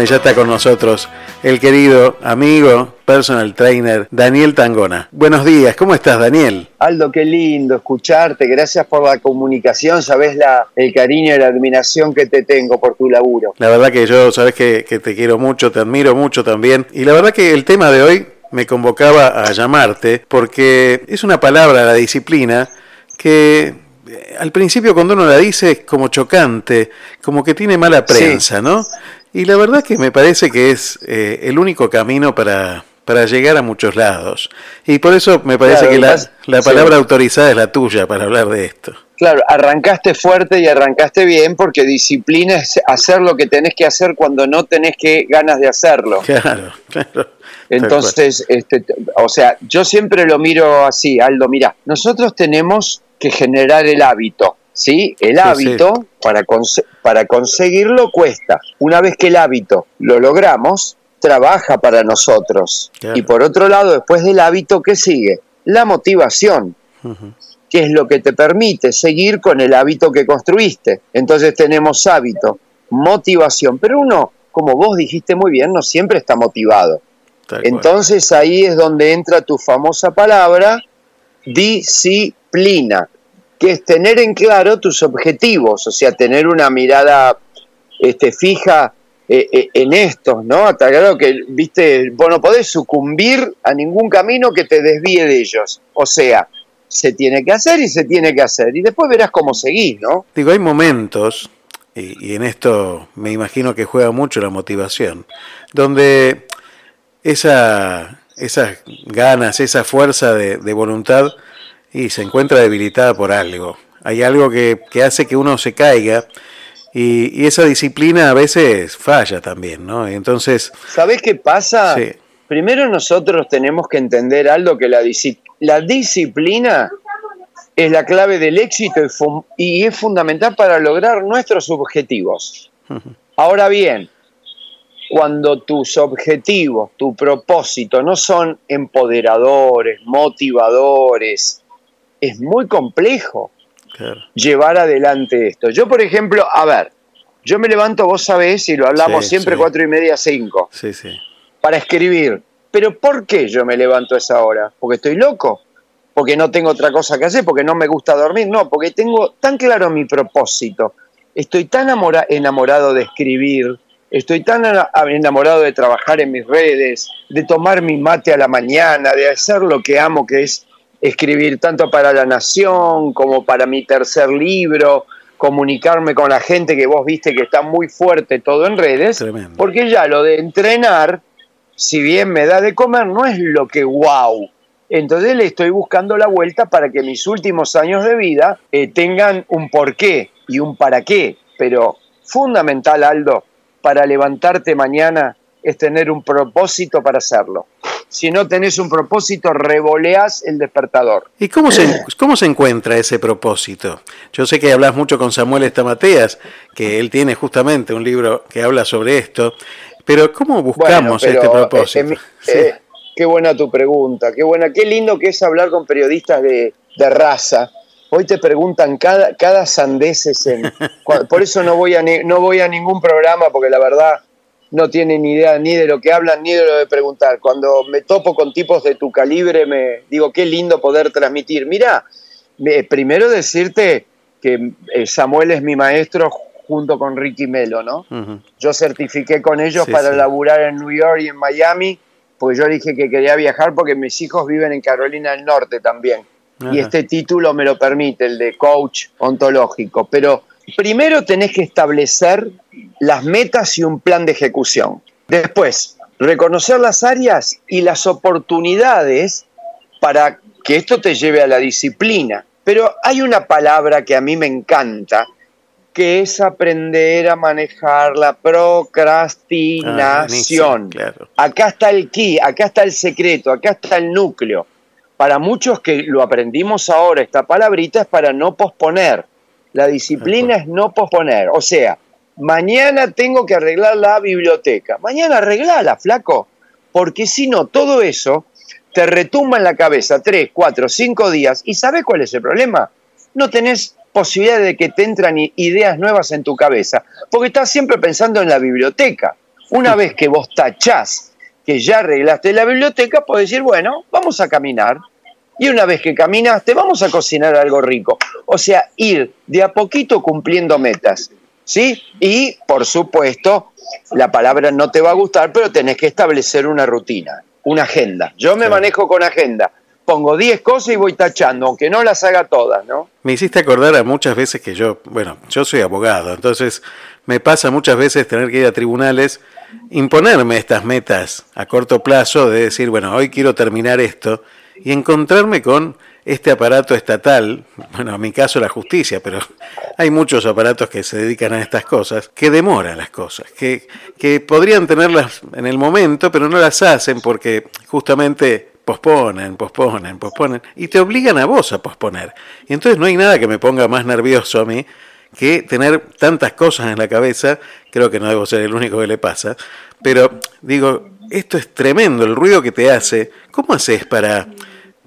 Bueno, ya está con nosotros el querido amigo, personal trainer, Daniel Tangona. Buenos días, ¿cómo estás, Daniel? Aldo, qué lindo escucharte, gracias por la comunicación, sabes la, el cariño y la admiración que te tengo por tu laburo. La verdad que yo, sabes que, que te quiero mucho, te admiro mucho también. Y la verdad que el tema de hoy me convocaba a llamarte porque es una palabra, la disciplina, que al principio cuando uno la dice es como chocante, como que tiene mala prensa, ¿no? Y la verdad que me parece que es eh, el único camino para, para llegar a muchos lados. Y por eso me parece Claro, que la, la sí. palabra autorizada es la tuya para hablar de esto. Claro, arrancaste fuerte y arrancaste bien porque disciplina es hacer lo que tenés que hacer cuando no tenés que ganas de hacerlo. Claro, claro. Entonces, este, o sea, yo siempre lo miro así, Aldo, mira, nosotros tenemos que generar el hábito, ¿sí? El Sí, hábito, Para, conse- para conseguirlo cuesta. Una vez que el hábito lo logramos, trabaja para nosotros. Claro. Y por otro lado, después del hábito, ¿qué sigue? La motivación que es lo que te permite seguir con el hábito que construiste. Entonces tenemos hábito, motivación, pero uno, como vos dijiste muy bien, no siempre está motivado. Entonces ahí es donde entra tu famosa palabra, disciplina, que es tener en claro tus objetivos, o sea, tener una mirada este, fija eh, eh, en estos, ¿no? Hasta claro que, viste, vos no podés sucumbir a ningún camino que te desvíe de ellos. O sea, se tiene que hacer y se tiene que hacer. Y después verás cómo seguís, ¿no? Digo, hay momentos, y, y en esto me imagino que juega mucho la motivación, donde esa, esas ganas, esa fuerza de, de voluntad, y se encuentra debilitada por algo. Hay algo que, que hace que uno se caiga, y, y esa disciplina a veces falla también, ¿no? Y entonces, ¿Sabés qué pasa? Sí. Primero nosotros tenemos que entender algo que la, disci- la disciplina es la clave del éxito y, y es fundamental para lograr nuestros objetivos. Ahora bien, cuando tus objetivos, tu propósito no son empoderadores, motivadores, es muy complejo claro. llevar adelante esto. Yo, por ejemplo, a ver, yo me levanto, vos sabés, y lo hablamos Sí, siempre sí. cuatro y media, cinco, sí, para escribir. Pero ¿por qué yo me levanto a esa hora? ¿Porque estoy loco? ¿Porque no tengo otra cosa que hacer? ¿Porque no me gusta dormir? No, porque tengo tan claro mi propósito. Estoy tan amora- enamorado de escribir, estoy tan ena- enamorado de trabajar en mis redes, de tomar mi mate a la mañana, de hacer lo que amo, que es escribir tanto para La Nación como para mi tercer libro, comunicarme con la gente que vos viste que está muy fuerte todo en redes, porque ya lo de entrenar, si bien me da de comer, no es lo que wow. Entonces le estoy buscando la vuelta para que mis últimos años de vida eh, tengan un porqué y un para qué. Pero fundamental, Aldo, para levantarte mañana es tener un propósito para hacerlo. Si no tenés un propósito, revoleás el despertador. ¿Y cómo se, cómo se encuentra ese propósito? Yo sé que hablas mucho con Samuel Estamateas, que él tiene justamente un libro que habla sobre esto, pero ¿cómo buscamos Bueno, pero, este eh, propósito? eh, eh, qué buena tu pregunta, qué buena, qué lindo que es hablar con periodistas de, de raza. Hoy te preguntan cada, cada sandeces en. Por eso no voy, a ni- no voy a ningún programa, porque la verdad no tienen ni idea ni de lo que hablan ni de lo de preguntar. Cuando me topo con tipos de tu calibre, me digo, qué lindo poder transmitir. Mira, me- primero decirte que eh, Samuel es mi maestro junto con Ricky Melo, ¿no? Yo certifiqué con ellos Sí, para sí. laburar en New York y en Miami, porque yo dije que quería viajar porque mis hijos viven en Carolina del Norte también. Y este título me lo permite, el de coach ontológico. Pero primero tenés que establecer las metas y un plan de ejecución. Después, reconocer las áreas y las oportunidades para que esto te lleve a la disciplina. Pero hay una palabra que a mí me encanta, que es aprender a manejar la procrastinación. claro. Acá está el key, acá está el secreto, acá está el núcleo. Para muchos que lo aprendimos ahora, esta palabrita es para no posponer. La disciplina es no posponer. O sea, mañana tengo que arreglar la biblioteca. Mañana arreglala, flaco. Porque si no, todo eso te retumba en la cabeza tres, cuatro, cinco días. ¿Y sabes cuál es el problema? No tenés posibilidad de que te entran ideas nuevas en tu cabeza. Porque estás siempre pensando en la biblioteca Una vez que vos tachás que ya arreglaste la biblioteca, podés decir, bueno, vamos a caminar. Y una vez que caminaste, vamos a cocinar algo rico. O sea, ir de a poquito cumpliendo metas. ¿Sí? Y, por supuesto, la palabra no te va a gustar, pero tenés que establecer una rutina, una agenda. Yo me manejo con agenda. Pongo 10 cosas y voy tachando, aunque no las haga todas, ¿no? Me hiciste acordar a muchas veces que yo, bueno, yo soy abogado, entonces me pasa muchas veces tener que ir a tribunales, imponerme estas metas a corto plazo de decir, bueno, hoy quiero terminar esto y encontrarme con este aparato estatal, bueno, en mi caso la justicia, pero hay muchos aparatos que se dedican a estas cosas, que demoran las cosas, que, que podrían tenerlas en el momento, pero no las hacen porque justamente posponen, posponen, posponen, y te obligan a vos a posponer. Y entonces no hay nada que me ponga más nervioso a mí que tener tantas cosas en la cabeza, creo que no debo ser el único que le pasa, pero digo, esto es tremendo, el ruido que te hace, ¿cómo haces para,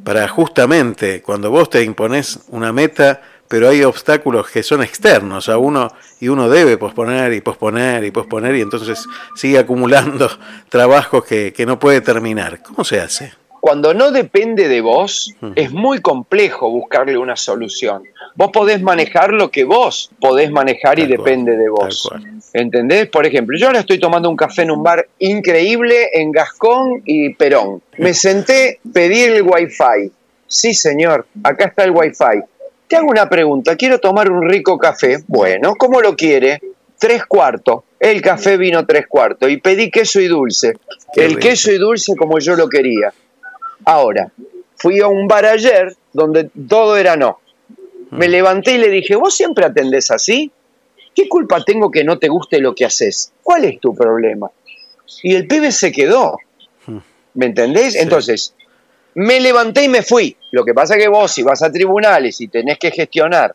para justamente cuando vos te impones una meta, pero hay obstáculos que son externos a uno y uno debe posponer y posponer y posponer y entonces sigue acumulando trabajos que, que no puede terminar? ¿Cómo se hace? Cuando no depende de vos, es muy complejo buscarle una solución. Vos podés manejar lo que vos podés manejar y depende de vos. ¿Entendés? Por ejemplo, yo ahora estoy tomando un café en un bar increíble en Gascón y Perón. Me senté, pedí el wifi. Sí, señor, acá está el wifi. Te hago una pregunta, quiero tomar un rico café. Bueno, ¿cómo lo quiere? Tres cuartos. El café vino tres cuartos y pedí queso y dulce. el queso y dulce como yo lo quería. Ahora, fui a un bar ayer donde todo era no. Me levanté y le dije, ¿vos siempre atendés así? ¿Qué culpa tengo que no te guste lo que haces? ¿Cuál es tu problema? Y el pibe se quedó. ¿Me entendés? Entonces, me levanté y me fui. Lo que pasa es que vos, si vas a tribunales y tenés que gestionar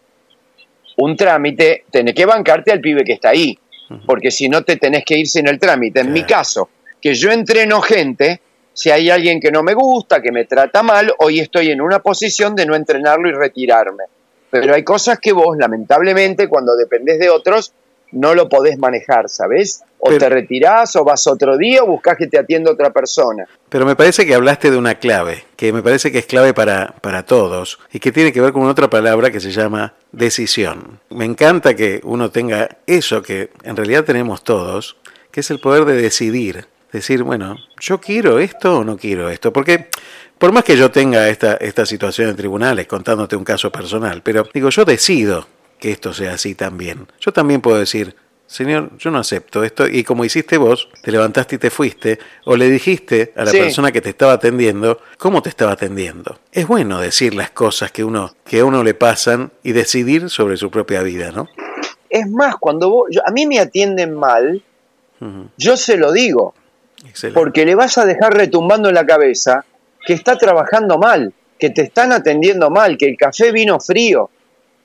un trámite, tenés que bancarte al pibe que está ahí. Porque si no, te tenés que ir sin el trámite. En mi caso, que yo entreno gente, si hay alguien que no me gusta, que me trata mal, hoy estoy en una posición de no entrenarlo y retirarme. Pero hay cosas que vos, lamentablemente, cuando dependés de otros, no lo podés manejar, ¿sabes? O te retirás, o vas otro día, o buscas que te atienda otra persona. Pero me parece que hablaste de una clave, que me parece que es clave para, para todos, y que tiene que ver con otra palabra que se llama decisión. Me encanta que uno tenga eso que en realidad tenemos todos, que es el poder de decidir decir, bueno, yo quiero esto o no quiero esto, porque por más que yo tenga esta, esta situación en tribunales contándote un caso personal, pero digo, yo decido que esto sea así también. Yo también puedo decir, Señor, yo no acepto esto, y como hiciste vos, te levantaste y te fuiste, o le dijiste a la Sí. persona que te estaba atendiendo cómo te estaba atendiendo. Es bueno decir las cosas que uno que a uno le pasan y decidir sobre su propia vida, ¿no? Es más, cuando vos, yo- a mí me atienden mal, yo se lo digo. Excelente. Porque le vas a dejar retumbando en la cabeza que está trabajando mal, que te están atendiendo mal, que el café vino frío,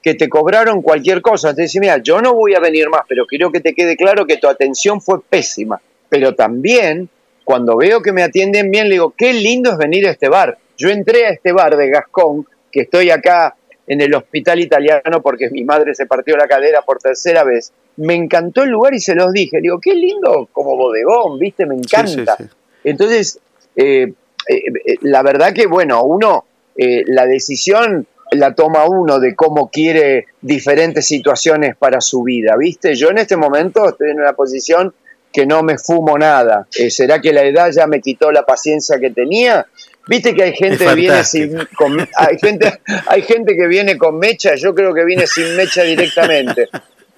que te cobraron cualquier cosa. Te dice, mira, yo no voy a venir más, pero quiero que te quede claro que tu atención fue pésima. Pero también, cuando veo que me atienden bien, le digo, qué lindo es venir a este bar. Yo entré a este bar de Gascón, que estoy acá en el hospital italiano porque mi madre se partió la cadera por tercera vez. Me encantó el lugar y se los dije. Digo, qué lindo como bodegón, ¿viste? Me encanta. Entonces, eh, la verdad que, bueno, uno, eh, la decisión la toma uno de cómo quiere diferentes situaciones para su vida, ¿viste? Yo en este momento estoy en una posición que no me fumo nada. Eh, ¿Será que la edad ya me quitó la paciencia que tenía? Viste que hay gente que viene sin con- hay gente hay gente que viene con mecha, yo creo que viene sin mecha directamente.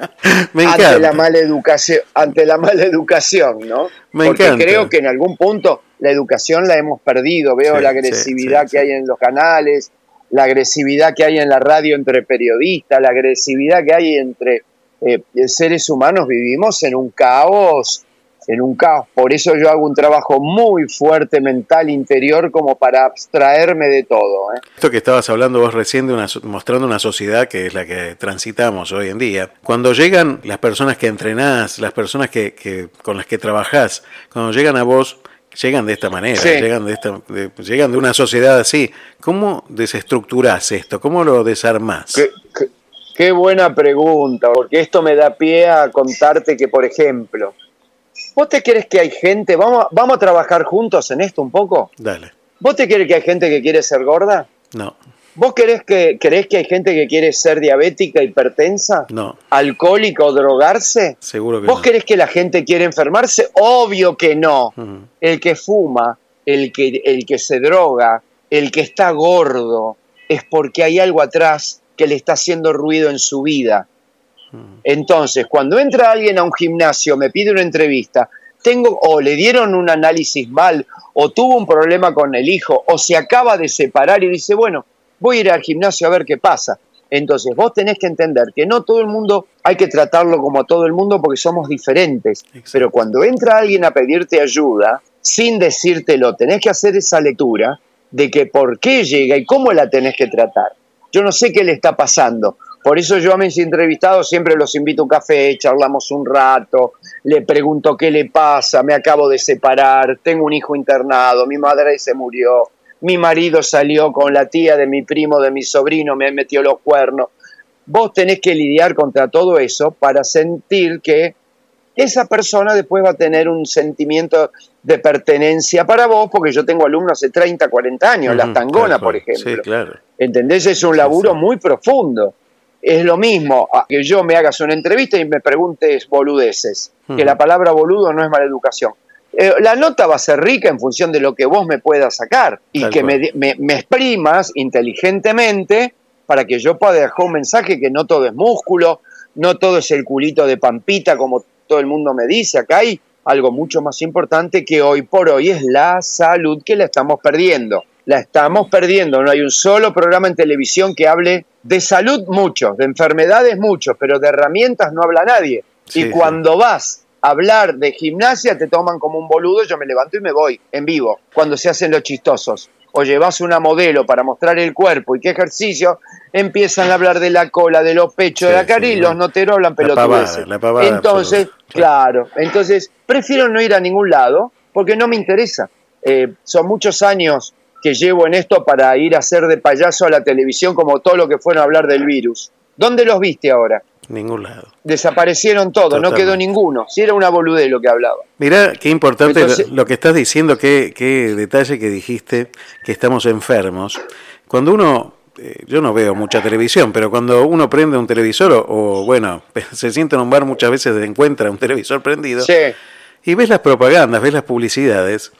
Me ante la mala educación, ante la mala educación, ¿no? Me Porque encanta. creo que en algún punto la educación la hemos perdido. Veo Sí, la sí, agresividad sí, que hay en los canales, la agresividad que hay en la radio entre periodistas, la agresividad que hay entre eh, seres humanos. Vivimos en un caos, en un caos. Por eso yo hago un trabajo muy fuerte mental interior como para abstraerme de todo. ¿eh? Esto que estabas hablando vos recién, de una, mostrando una sociedad que es la que transitamos hoy en día, cuando llegan las personas que entrenás, las personas que, que- con las que trabajás, cuando llegan a vos, llegan de esta manera, Sí. llegan, de esta, de- llegan de una sociedad así. ¿Cómo desestructurás esto? ¿Cómo lo desarmás? Qué, qué- qué buena pregunta, porque esto me da pie a contarte que, por ejemplo, ¿Vos te crees que hay gente, vamos, vamos a trabajar juntos en esto un poco? Dale. ¿Vos te crees que hay gente que quiere ser gorda? No, ¿Vos querés que, crees que hay gente que quiere ser diabética, hipertensa, no, alcohólica o drogarse? seguro que ¿Vos no. querés que la gente quiere enfermarse? Obvio que no. El que fuma, el que, el que se droga, el que está gordo, es porque hay algo atrás que le está haciendo ruido en su vida. Entonces, cuando entra alguien a un gimnasio, me pide una entrevista, tengo o le dieron un análisis mal, o tuvo un problema con el hijo, o se acaba de separar y dice, bueno, voy a ir al gimnasio a ver qué pasa. Entonces, vos tenés que entender que no todo el mundo hay que tratarlo como a todo el mundo porque somos diferentes. Pero cuando entra alguien a pedirte ayuda, sin decírtelo, tenés que hacer esa lectura de que por qué llega y cómo la tenés que tratar. Yo no sé qué le está pasando. Por eso yo a mis entrevistados siempre los invito a un café, charlamos un rato, le pregunto qué le pasa, me acabo de separar, tengo un hijo internado, mi madre se murió, mi marido salió con la tía de mi primo, de mi sobrino, me metió los cuernos. Vos tenés que lidiar contra todo eso para sentir que esa persona después va a tener un sentimiento de pertenencia para vos, porque yo tengo alumnos hace 30, 40 años, las Ujú, tangonas, tal por ejemplo. Sí, claro. ¿Entendés? Es un laburo muy profundo. Es lo mismo que yo me hagas una entrevista y me preguntes boludeces, que la palabra boludo no es mala educación. Eh, la nota va a ser rica en función de lo que vos me puedas sacar y Tal que me, me- me exprimas inteligentemente para que yo pueda dejar un mensaje que no todo es músculo, no todo es el culito de pampita como todo el mundo me dice. Acá hay algo mucho más importante que hoy por hoy es la salud que la estamos perdiendo. La estamos perdiendo. No hay un solo programa en televisión que hable de salud muchos, de enfermedades muchos, pero de herramientas no habla nadie. Sí, y sí. cuando vas a hablar de gimnasia te toman como un boludo, yo me levanto y me voy en vivo, cuando se hacen los chistosos. O llevas una modelo para mostrar el cuerpo y qué ejercicio, empiezan a hablar de la cola, de los pechos, de la cara y los noteros hablan pelotudeces. Entonces, claro, entonces prefiero no ir a ningún lado porque no me interesa. Eh, son muchos años que llevo en esto para ir a hacer de payaso a la televisión como todo lo que fueron a hablar del virus. ¿Dónde los viste ahora? Ningún lado. Desaparecieron todos, no quedó ninguno. Si era una boludez lo que hablaba. Mirá, qué importante Entonces- lo, lo que estás diciendo, qué, qué detalle que dijiste, que estamos enfermos. Cuando uno, eh, yo no veo mucha televisión, pero cuando uno prende un televisor o, o, bueno, se siente en un bar muchas veces se encuentra un televisor prendido Sí. y ves las propagandas, ves las publicidades,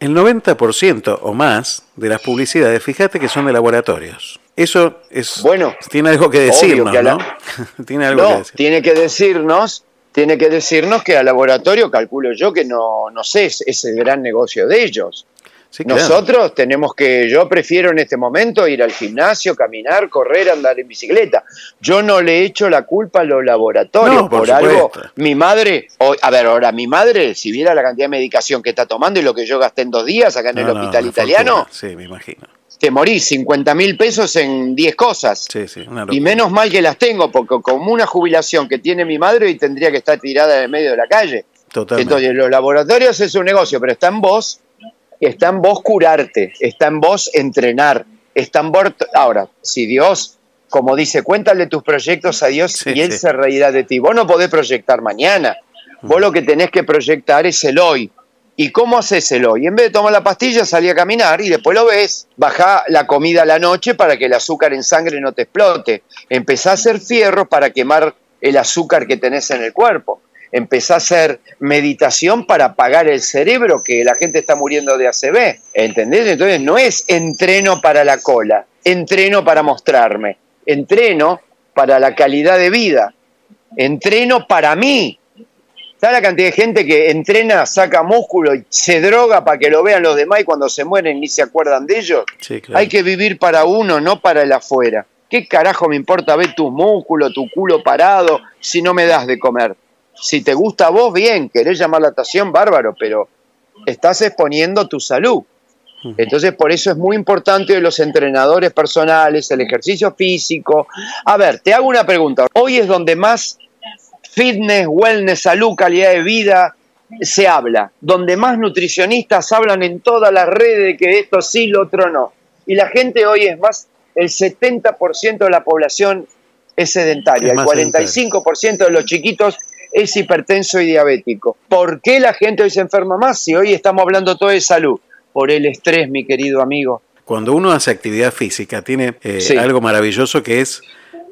el 90% o más de las publicidades, fíjate que son de laboratorios. Eso es bueno, tiene algo que decirnos, que la- ¿no? tiene algo que No, decir. tiene que decirnos, tiene que decirnos que al laboratorio, calculo yo, que no, no sé, es, es el gran negocio de ellos. Sí, claro. Nosotros tenemos que, yo prefiero en este momento ir al gimnasio, caminar, correr, andar en bicicleta. Yo no le echo la culpa a los laboratorios No, por por, algo. Mi madre, o- a ver, ahora mi madre, si viera la cantidad de medicación que está tomando y lo que yo gasté en dos días acá en No, el no, hospital italiano. Sí, me imagino. te morís 50 mil pesos en 10 cosas. Sí, sí, una Y menos mal que las tengo, porque como una jubilación que tiene mi madre y tendría que estar tirada en el medio de la calle. Totalmente. Entonces, los laboratorios es un negocio, pero está en vos, está en vos curarte, está en vos entrenar, está en vos... Ahora, si Dios, como dice, cuéntale tus proyectos a Dios y Él sí. se reirá de ti. Vos no podés proyectar mañana. Vos lo que tenés que proyectar es el hoy. ¿Y cómo haces el hoy? En vez de tomar la pastilla, salí a caminar y después lo ves. Bajá la comida a la noche para que el azúcar en sangre no te explote. Empezá a hacer fierros para quemar el azúcar que tenés en el cuerpo. Empezá a hacer meditación para apagar el cerebro, que la gente está muriendo de ACV. ¿Entendés? Entonces no es entreno para la cola, entreno para mostrarme, entreno para la calidad de vida, entreno para mí. ¿Sabes la cantidad de gente que entrena, saca músculo y se droga para que lo vean los demás y cuando se mueren ni se acuerdan de ellos? Sí, claro. Hay que vivir para uno, no para el afuera. ¿Qué carajo me importa ver tus músculos, tu culo parado, si no me das de comer? Si te gusta a vos, bien, querés llamar la atención, bárbaro, pero estás exponiendo tu salud. Entonces, por eso es muy importante los entrenadores personales, el ejercicio físico. A ver, te hago una pregunta. Hoy es donde más fitness, wellness, salud, calidad de vida se habla, donde más nutricionistas hablan en todas las redes de que esto sí, lo otro no. Y la gente hoy es más, el 70% de la población es sedentaria, Es el más 45% de los chiquitos es hipertenso y diabético. ¿Por qué la gente hoy se enferma más si hoy estamos hablando todo de salud? Por el estrés, mi querido amigo. Cuando uno hace actividad física, tiene eh, Sí. algo maravilloso que es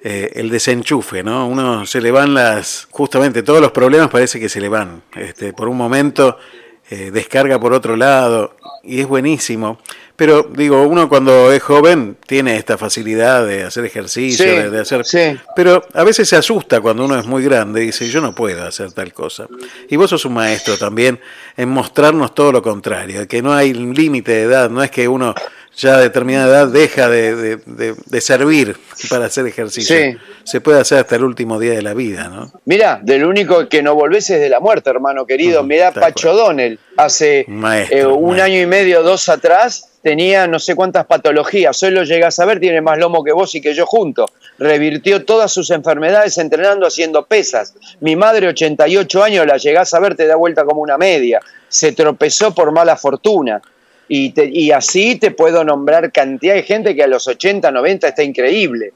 eh, el desenchufe, ¿no? Uno se le van las, justamente todos los problemas parece que se le van. Este, por un momento eh, descarga por otro lado y es buenísimo. Pero digo, uno cuando es joven tiene esta facilidad de hacer ejercicio, Sí, de, de hacer... Pero a veces se asusta cuando uno es muy grande y dice, yo no puedo hacer tal cosa. Y vos sos un maestro también en mostrarnos todo lo contrario, que no hay límite de edad, no es que uno ya a determinada edad deja de, de- de- de servir para hacer ejercicio. Sí. Se puede hacer hasta el último día de la vida, ¿no? Mira, del único que no volvés es de la muerte, hermano querido. Mirá, Pacho Donnell, hace Maestro, eh, un año y medio, dos atrás, tenía no sé cuántas patologías. Hoy lo llegás a ver, tiene más lomo que vos y que yo juntos. Revirtió todas sus enfermedades entrenando, haciendo pesas. Mi madre, 88 años, la llegás a ver, te da vuelta como una media. Se tropezó por mala fortuna. Y, te- y así te puedo nombrar cantidad de gente que a los 80, 90 está increíble.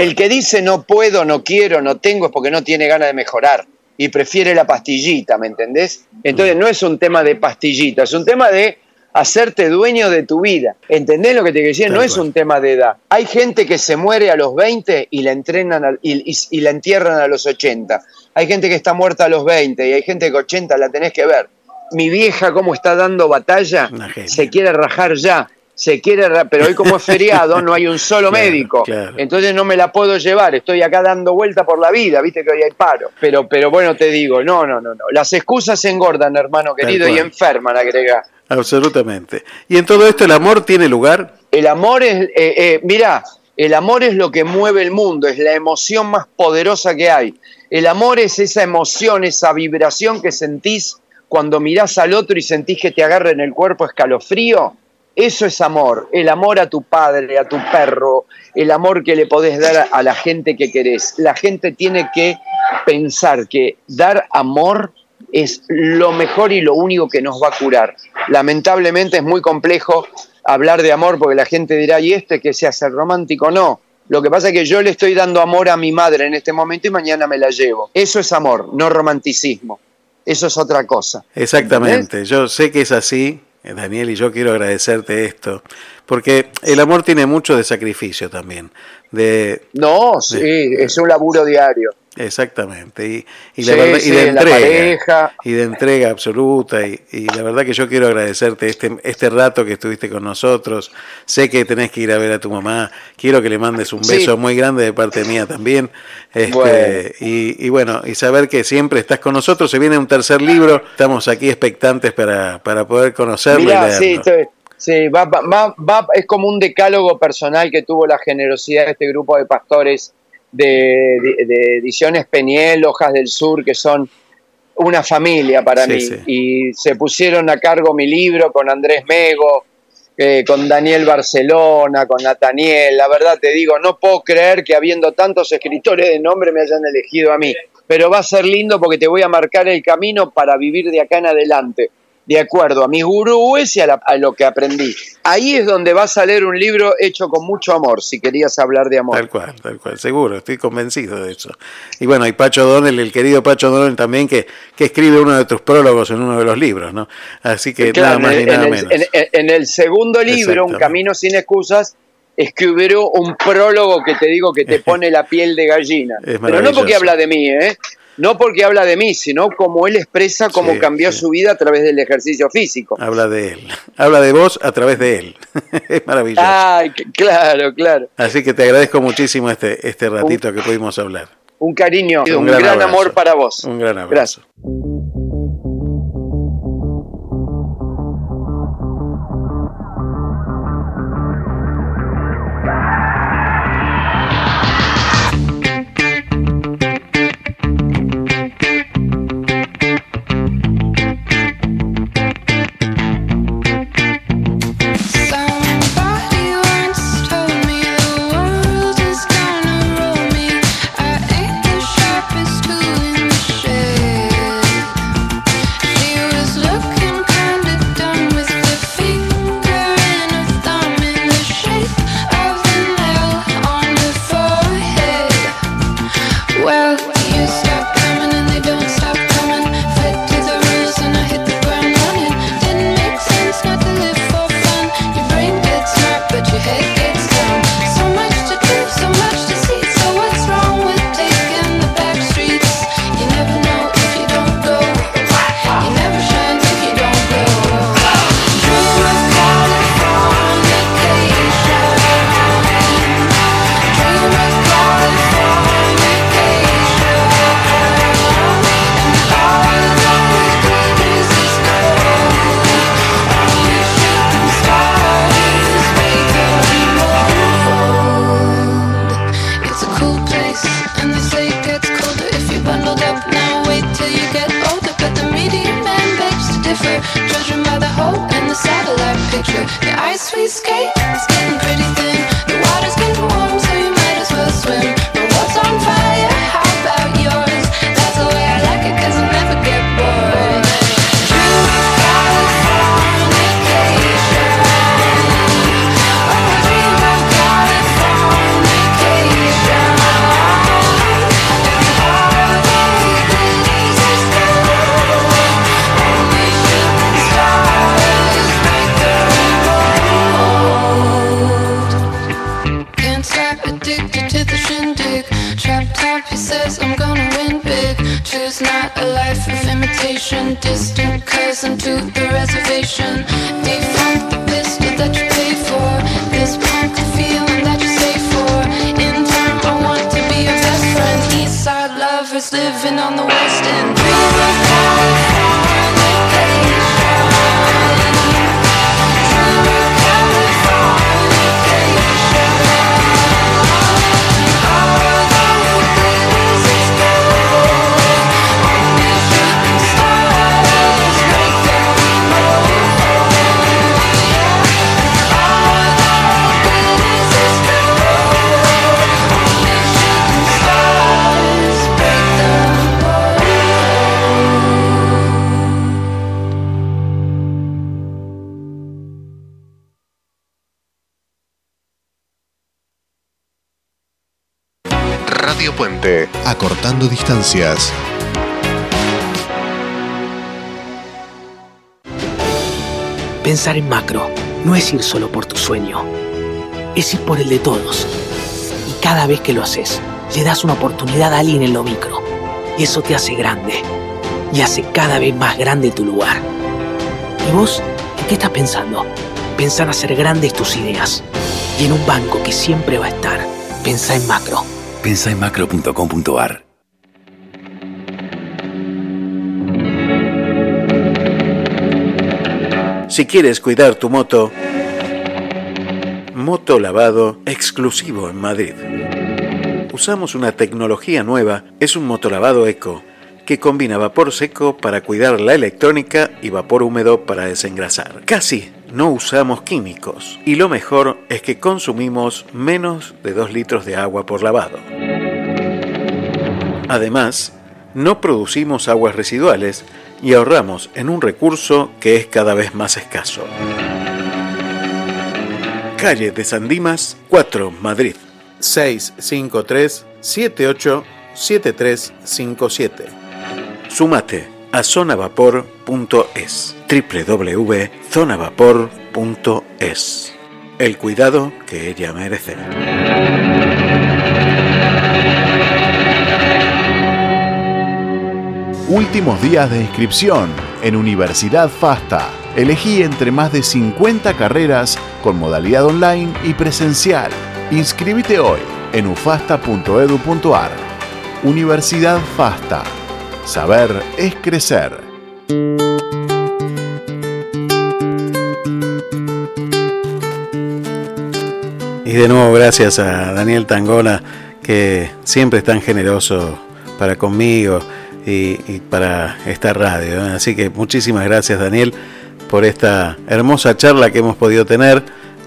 El que dice no puedo, no quiero, no tengo es porque no tiene ganas de mejorar y prefiere la pastillita, ¿me entendés? Entonces no es un tema de pastillita, es un tema de hacerte dueño de tu vida. ¿Entendés lo que te decir? No es un tema de edad. Hay gente que se muere a los 20 y la entrenan y- y la entierran a los 80. Hay gente que está muerta a los 20 y hay gente que 80 la tenés que ver. Mi vieja cómo está dando batalla, se quiere rajar ya. Se quiere, pero hoy como es feriado no hay un solo médico. Entonces no me la puedo llevar, estoy acá dando vuelta por la vida, viste que hoy hay paro. Pero, pero bueno, te digo, no, no, no, no. Las excusas engordan, hermano querido, y enferman, agrega. Absolutamente. ¿Y en todo esto el amor tiene lugar? El amor es, eh, eh, mira, el amor es lo que mueve el mundo, es la emoción más poderosa que hay. El amor es esa emoción, esa vibración que sentís cuando mirás al otro y sentís que te agarra en el cuerpo escalofrío. Eso es amor, el amor a tu padre, a tu perro, el amor que le podés dar a, la gente que querés. La gente tiene que pensar que dar amor es lo mejor y lo único que nos va a curar. Lamentablemente es muy complejo hablar de amor porque la gente dirá, ¿y este que se hace romántico? No. Lo que pasa es que yo le estoy dando amor a mi madre en este momento y mañana me la llevo. Eso es amor, no romanticismo. Eso es otra cosa. Exactamente, yo sé que es así, eh, Daniel, y yo quiero agradecerte esto, porque el amor tiene mucho de sacrificio también. De, No, sí, es un laburo diario. Exactamente, y, y Sí, la verdad, sí, y de la entrega, y de entrega absoluta, y, y la verdad que yo quiero agradecerte este, este rato que estuviste con nosotros. Sé que tenés que ir a ver a tu mamá, quiero que le mandes un Sí. beso muy grande de parte mía también. Este, Bueno. Y, y bueno, y saber que siempre estás con nosotros, se viene un tercer libro, estamos aquí expectantes para, para poder conocerlo y Mirá, leerlo. sí, estoy- sí, va, va- va- va- es como un decálogo personal que tuvo la generosidad de este grupo de pastores de, de- de Ediciones Peniel, Hojas del Sur, que son una familia para Sí, mí. sí. Y se pusieron a cargo mi libro con Andrés Mego, eh, con Daniel Barcelona, con Nataniel. La verdad te digo, no puedo creer que habiendo tantos escritores de nombre me hayan elegido a mí. Pero va a ser lindo porque te voy a marcar el camino para vivir de acá en adelante, de acuerdo a mis gurúes y a, la- a lo que aprendí. Ahí es donde va a salir un libro hecho con mucho amor, si querías hablar de amor. Tal cual, tal cual, seguro, estoy convencido de eso. Y bueno, y Pacho Donel, el querido Pacho Donel también, que, que escribe uno de tus prólogos en uno de los libros, ¿no? Así que Claro, nada más en, ni el- nada en menos. en- en el segundo libro, Un. Camino sin excusas, escribió un prólogo que te digo que te pone la piel de gallina. Pero no porque habla de mí, ¿eh? No porque habla de mí, sino como él expresa cómo Sí, cambió su vida a través del ejercicio físico. Habla de él, habla de vos a través de él. es maravilloso. Ay, claro, claro. Así que te agradezco muchísimo este, este ratito que pudimos hablar. Un cariño, un, Un gran, amor para vos. Un gran abrazo. Distancias. Pensar en macro no es ir solo por tu sueño, es ir por el de todos. Y cada vez que lo haces, le das una oportunidad a alguien en lo micro. Y eso te hace grande. Y hace cada vez más grande tu lugar. ¿Y vos? ¿En qué estás pensando? Pensar hacer grandes tus ideas. Y en un banco que siempre va a estar. Pensá en macro. Pensa en macro.com.ar. Si quieres cuidar tu moto, moto lavado exclusivo en Madrid. Usamos una tecnología nueva, es un motolavado eco que combina vapor seco para cuidar la electrónica y vapor húmedo para desengrasar. Casi no usamos químicos y lo mejor es que consumimos menos de 2 litros de agua por lavado. Además, no producimos aguas residuales y ahorramos en un recurso que es cada vez más escaso. Calle de San Dimas, 4, Madrid. 653 78 7357. Sumate a zonavapor.es. www.zonavapor.es. El cuidado que ella merece. Últimos días de inscripción en Universidad FASTA. Elegí entre más de 50 carreras con modalidad online y presencial. Inscríbete hoy en ufasta.edu.ar. Universidad FASTA. Saber es crecer. Y de nuevo gracias a Daniel Tangona, que siempre es tan generoso para conmigo y, y para esta radio. ¿eh? Así que muchísimas gracias Daniel por esta hermosa charla que hemos podido tener.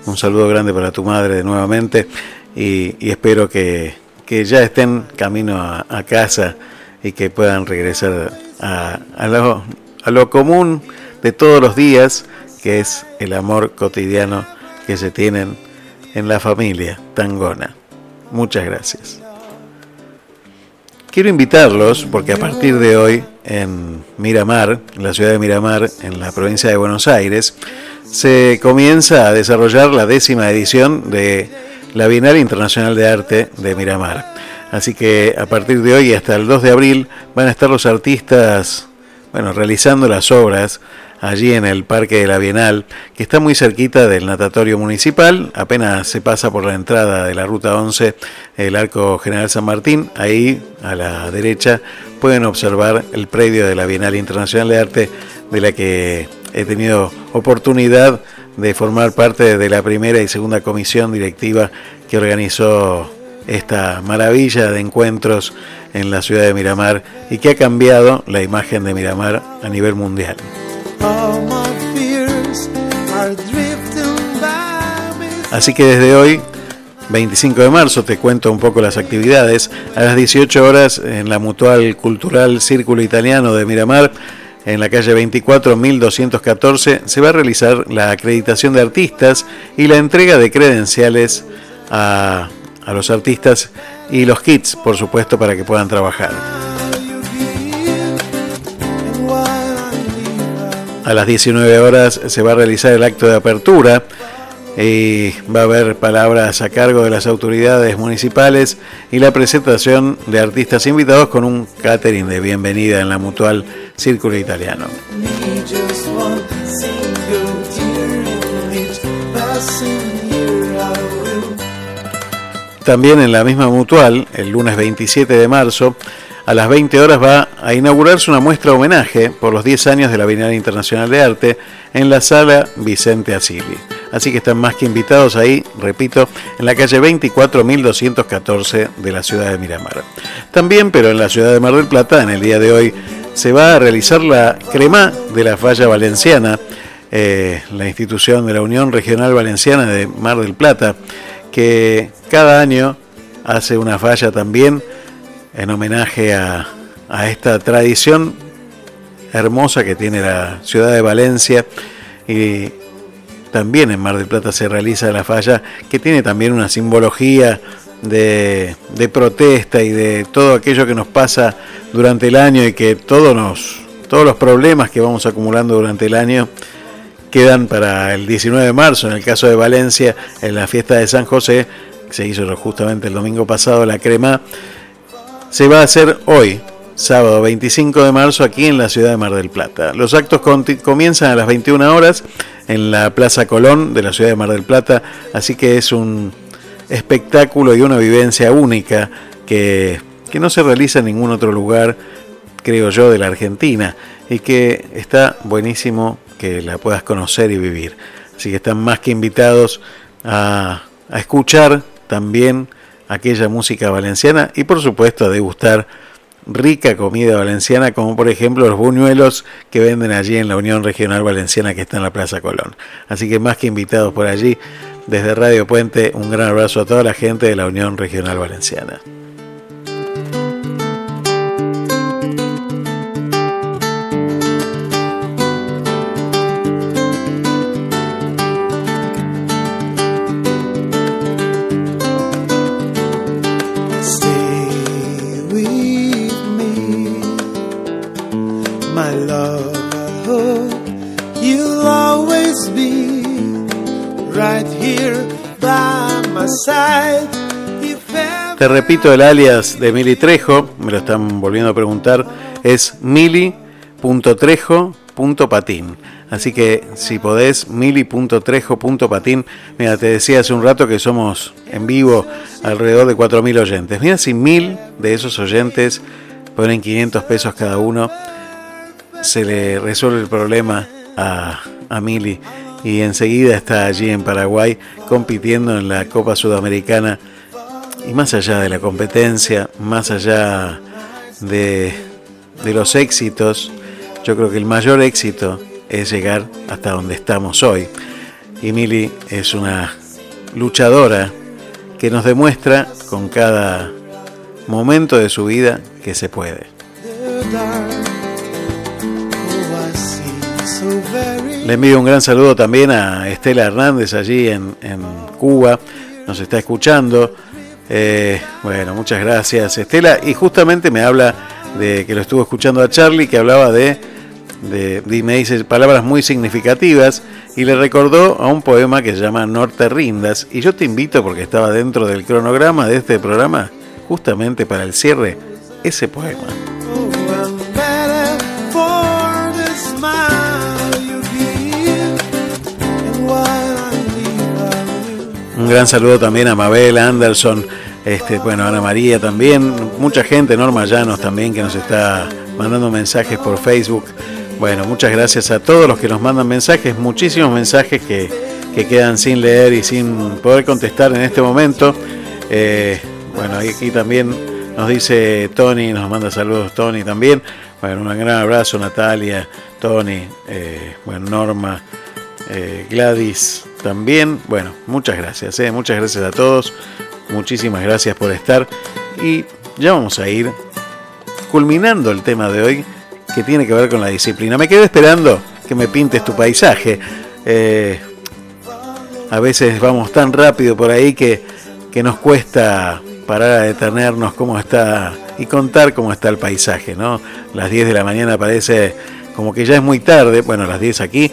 Un saludo grande para tu madre nuevamente y, y espero que, que ya estén camino a, a casa y que puedan regresar a, a lo, a lo común de todos los días, que es el amor cotidiano que se tienen en la familia Tangona. Muchas gracias. Quiero invitarlos, porque a partir de hoy en Miramar, en la ciudad de Miramar, en la provincia de Buenos Aires, se comienza a desarrollar la décima edición de la Bienal Internacional de Arte de Miramar. Así que a partir de hoy hasta el 2 de abril van a estar los artistas, bueno, realizando las obras allí en el Parque de la Bienal, que está muy cerquita del natatorio municipal, apenas se pasa por la entrada de la Ruta 11, el Arco General San Martín, ahí a la derecha pueden observar el predio de la Bienal Internacional de Arte, de la que he tenido oportunidad de formar parte de la primera y segunda comisión directiva que organizó esta maravilla de encuentros en la ciudad de Miramar y que ha cambiado la imagen de Miramar a nivel mundial. Así que desde hoy, 25 de marzo, te cuento un poco las actividades. A las 18 horas en la Mutual Cultural Círculo Italiano de Miramar, en la calle 24 1214, se va a realizar la acreditación de artistas y la entrega de credenciales a, a los artistas y los kits, por supuesto, para que puedan trabajar. A las 19 horas se va a realizar el acto de apertura y va a haber palabras a cargo de las autoridades municipales y la presentación de artistas invitados con un catering de bienvenida en la mutual Círculo Italiano. También en la misma mutual, el lunes 27 de marzo, a las 20 horas va a inaugurarse una muestra homenaje por los 10 años de la Bienal Internacional de Arte en la sala Vicente Asili. Así que están más que invitados ahí, repito, en la calle 24.214 de la ciudad de Miramar. También, pero en la ciudad de Mar del Plata, en el día de hoy, se va a realizar la crema de la falla valenciana, eh, la institución de la Unión Regional Valenciana de Mar del Plata, que cada año hace una falla también en homenaje a, a esta tradición hermosa que tiene la ciudad de Valencia. Y también en Mar del Plata se realiza la falla que tiene también una simbología de, de protesta y de todo aquello que nos pasa durante el año y que todos, nos, todos los problemas que vamos acumulando durante el año quedan para el 19 de marzo, en el caso de Valencia, en la fiesta de San José, que se hizo justamente el domingo pasado, la crema, se va a hacer hoy, sábado 25 de marzo, aquí en la ciudad de Mar del Plata. Los actos comienzan a las 21 horas en la Plaza Colón de la ciudad de Mar del Plata, así que es un espectáculo y una vivencia única que, que no se realiza en ningún otro lugar, creo yo, de la Argentina, y que está buenísimo que la puedas conocer y vivir. Así que están más que invitados a, escuchar también aquella música valenciana y por supuesto a degustar rica comida valenciana como por ejemplo los buñuelos que venden allí en la Unión Regional Valenciana que está en la Plaza Colón. Así que más que invitados por allí, desde Radio Puente un gran abrazo a toda la gente de la Unión Regional Valenciana. Te repito el alias de Mili Trejo, me lo están volviendo a preguntar, es mili.trejo.patín. Así que si podés, mili.trejo.patín. Mira, te decía hace un rato que somos en vivo alrededor de 4.000 oyentes. Mira, si mil de esos oyentes ponen 500 pesos cada uno, se le resuelve el problema a, a Mili y enseguida está allí en Paraguay compitiendo en la Copa Sudamericana y más allá de la competencia, más allá de, de los éxitos, yo creo que el mayor éxito es llegar hasta donde estamos hoy. Y Mili es una luchadora que nos demuestra con cada momento de su vida que se puede. Le envío un gran saludo también a Estela Hernández allí en, en Cuba, nos está escuchando. Eh, bueno, muchas gracias Estela. Y justamente me habla de que lo estuvo escuchando a Charlie, que hablaba de, de, me dice palabras muy significativas y le recordó a un poema que se llama No te rindas. Y yo te invito, porque estaba dentro del cronograma de este programa, justamente para el cierre, ese poema. Gran saludo también a Mabel Anderson, este, bueno, Ana María también, mucha gente, Norma Llanos también que nos está mandando mensajes por Facebook. Bueno, muchas gracias a todos los que nos mandan mensajes, muchísimos mensajes que, que quedan sin leer y sin poder contestar en este momento. Eh, bueno, aquí también nos dice Tony, nos manda saludos Tony también. Bueno, un gran abrazo Natalia, Tony, eh, bueno, Norma, eh, Gladys también. Bueno, muchas gracias, eh, muchas gracias a todos. Muchísimas gracias por estar. Y ya vamos a ir culminando el tema de hoy que tiene que ver con la disciplina. Me quedé esperando que me pintes tu paisaje. Eh, a veces vamos tan rápido por ahí que, que nos cuesta parar a detenernos cómo está y contar cómo está el paisaje, ¿no? Las 10 de la mañana parece como que ya es muy tarde, bueno, las 10 aquí,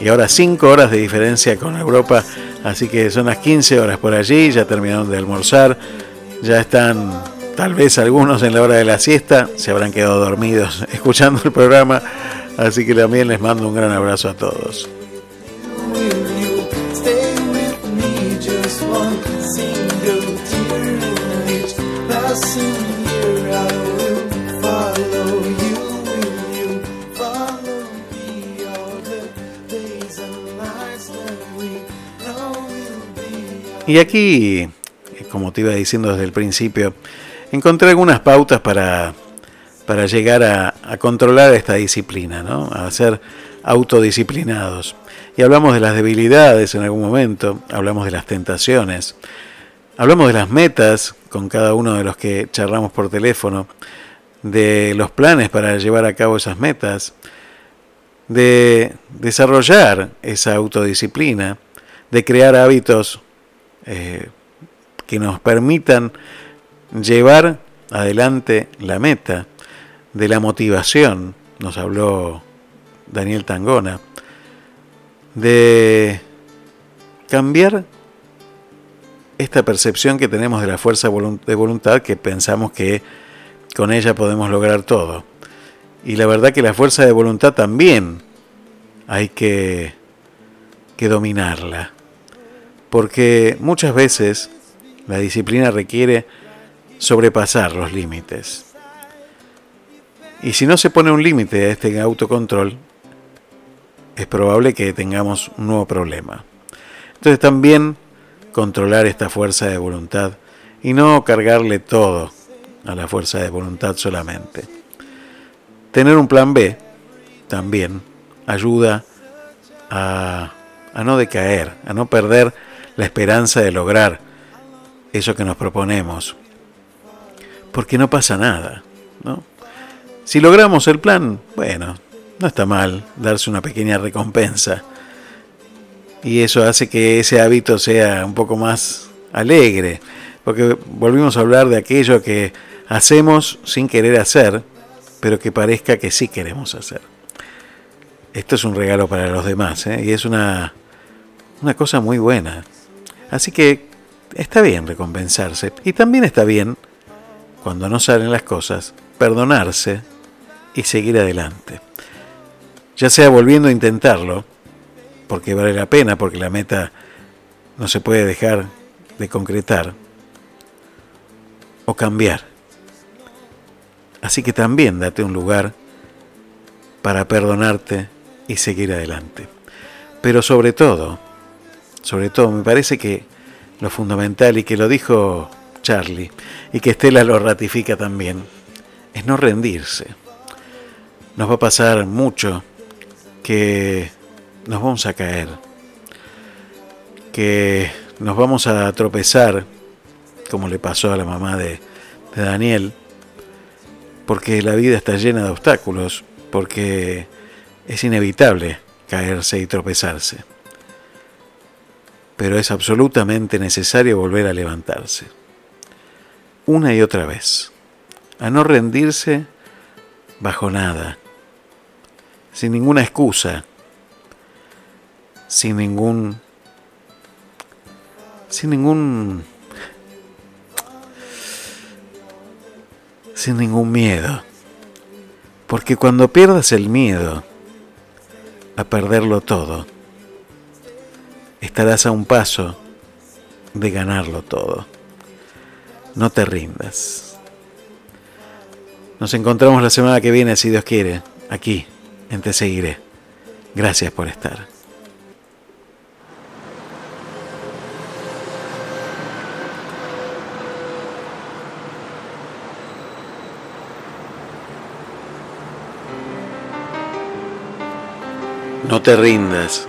y ahora 5 horas de diferencia con Europa, Así que son las 15 horas por allí, ya terminaron de almorzar, ya están tal vez algunos en la hora de la siesta, se habrán quedado dormidos escuchando el programa, así que también les mando un gran abrazo a todos. Y aquí, como te iba diciendo desde el principio, encontré algunas pautas para, para llegar a, a controlar esta disciplina, ¿no? a ser autodisciplinados. Y hablamos de las debilidades en algún momento, hablamos de las tentaciones, hablamos de las metas con cada uno de los que charlamos por teléfono, de los planes para llevar a cabo esas metas, de desarrollar esa autodisciplina, de crear hábitos eh, que nos permitan llevar adelante la meta, de la motivación, nos habló Daniel Tangona, de cambiar esta percepción que tenemos de la fuerza de voluntad que pensamos que con ella podemos lograr todo. Y la verdad que la fuerza de voluntad también hay que, que dominarla. Porque muchas veces la disciplina requiere sobrepasar los límites. Y si no se pone un límite a este autocontrol, es probable que tengamos un nuevo problema. Entonces también controlar esta fuerza de voluntad y no cargarle todo a la fuerza de voluntad solamente. Tener un plan B también ayuda a, a no decaer, a no perder la esperanza de lograr eso que nos proponemos. Porque no pasa nada, ¿no? Si logramos el plan, bueno, no está mal darse una pequeña recompensa. Y eso hace que ese hábito sea un poco más alegre. Porque volvimos a hablar de aquello que hacemos sin querer hacer, pero que parezca que sí queremos hacer. Esto es un regalo para los demás, ¿eh? y es una, una cosa muy buena. Así que está bien recompensarse. Y también está bien, cuando no salen las cosas, perdonarse y seguir adelante. Ya sea volviendo a intentarlo, porque vale la pena, porque la meta no se puede dejar de concretar, o cambiar. Así que también date un lugar para perdonarte y seguir adelante. Pero sobre todo, sobre todo, me parece que lo fundamental, y que lo dijo Charlie, y que Estela lo ratifica también, es no rendirse. Nos va a pasar mucho que nos vamos a caer, que nos vamos a tropezar, como le pasó a la mamá de, de Daniel, porque la vida está llena de obstáculos, porque es inevitable caerse y tropezarse. Pero es absolutamente necesario volver a levantarse. Una y otra vez. A no rendirse bajo nada. Sin ninguna excusa. Sin ningún... Sin ningún... Sin ningún miedo. Porque cuando pierdas el miedo a perderlo todo, estarás a un paso de ganarlo todo. No te rindas. Nos encontramos la semana que viene, si Dios quiere, aquí, en Te Seguiré. Gracias por estar. No te rindas,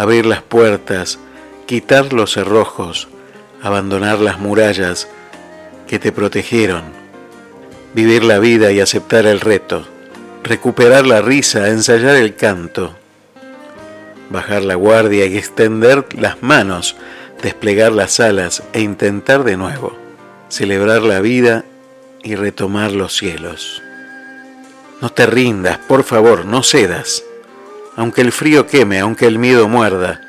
abrir las puertas, quitar los cerrojos, abandonar las murallas que te protegieron, vivir la vida y aceptar el reto, recuperar la risa, ensayar el canto, bajar la guardia y extender las manos, desplegar las alas e intentar de nuevo, celebrar la vida y retomar los cielos. No te rindas, por favor, no cedas, aunque el frío queme, aunque el miedo muerda,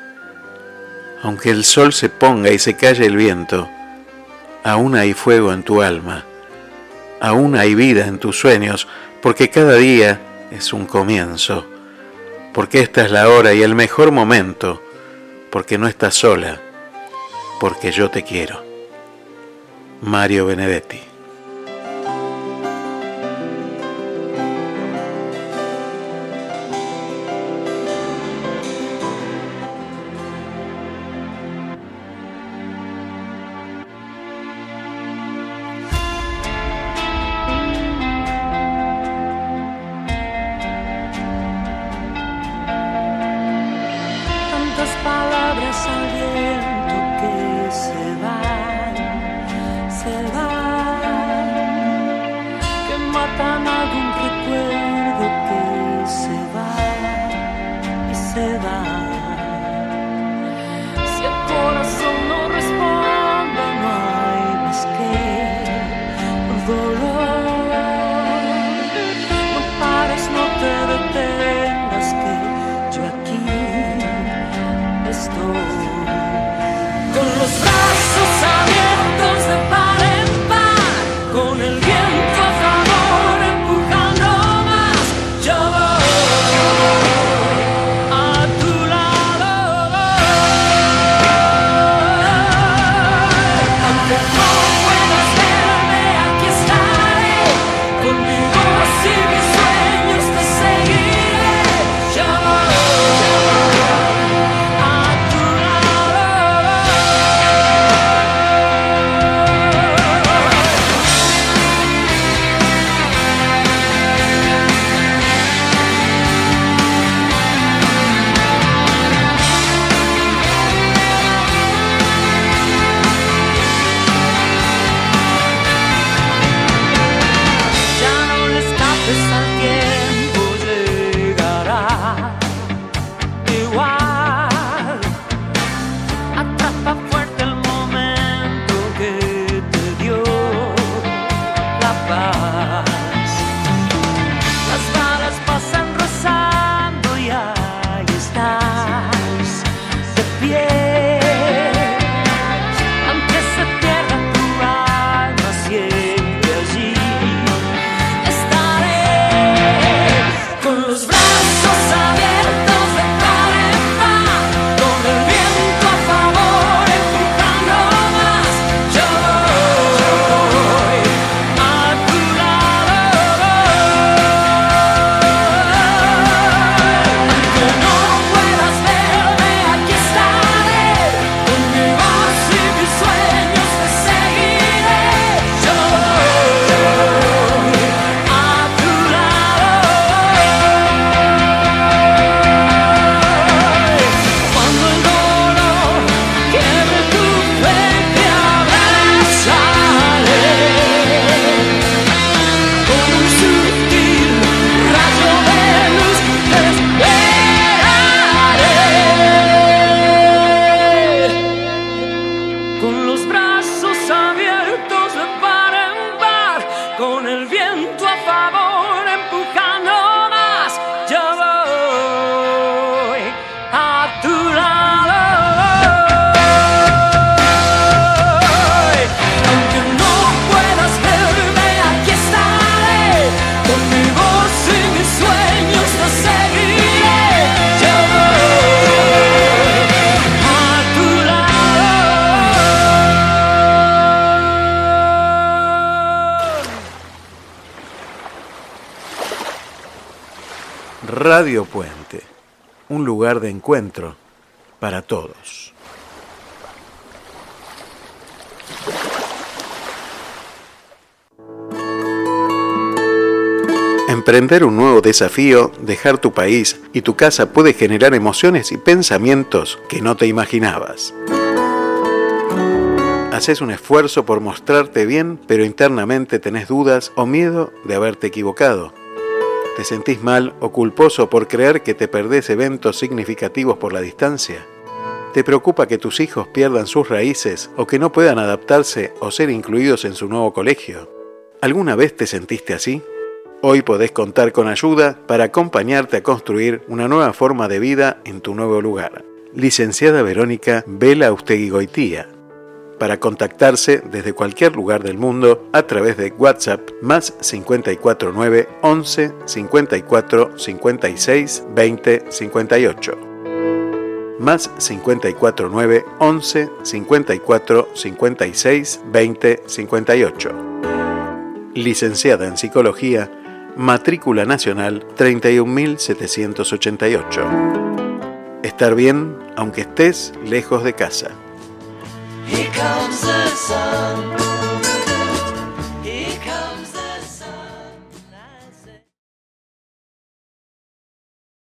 aunque el sol se ponga y se calle el viento, aún hay fuego en tu alma, aún hay vida en tus sueños, porque cada día es un comienzo, porque esta es la hora y el mejor momento, porque no estás sola, porque yo te quiero. Mario Benedetti. Encuentro para todos. Emprender un nuevo desafío, dejar tu país y tu casa puede generar emociones y pensamientos que no te imaginabas. Haces un esfuerzo por mostrarte bien, pero internamente tenés dudas o miedo de haberte equivocado. ¿Te sentís mal o culposo por creer que te perdés eventos significativos por la distancia? ¿Te preocupa que tus hijos pierdan sus raíces o que no puedan adaptarse o ser incluidos en su nuevo colegio? ¿Alguna vez te sentiste así? Hoy podés contar con ayuda para acompañarte a construir una nueva forma de vida en tu nuevo lugar. Licenciada Verónica Vela Goitía. Para contactarse desde cualquier lugar del mundo a través de WhatsApp más 549 11 54 56 20 58 más 549 11 54 56 20 58. Licenciada en Psicología, matrícula nacional 31788. Estar bien aunque estés lejos de casa. Here comes the sun.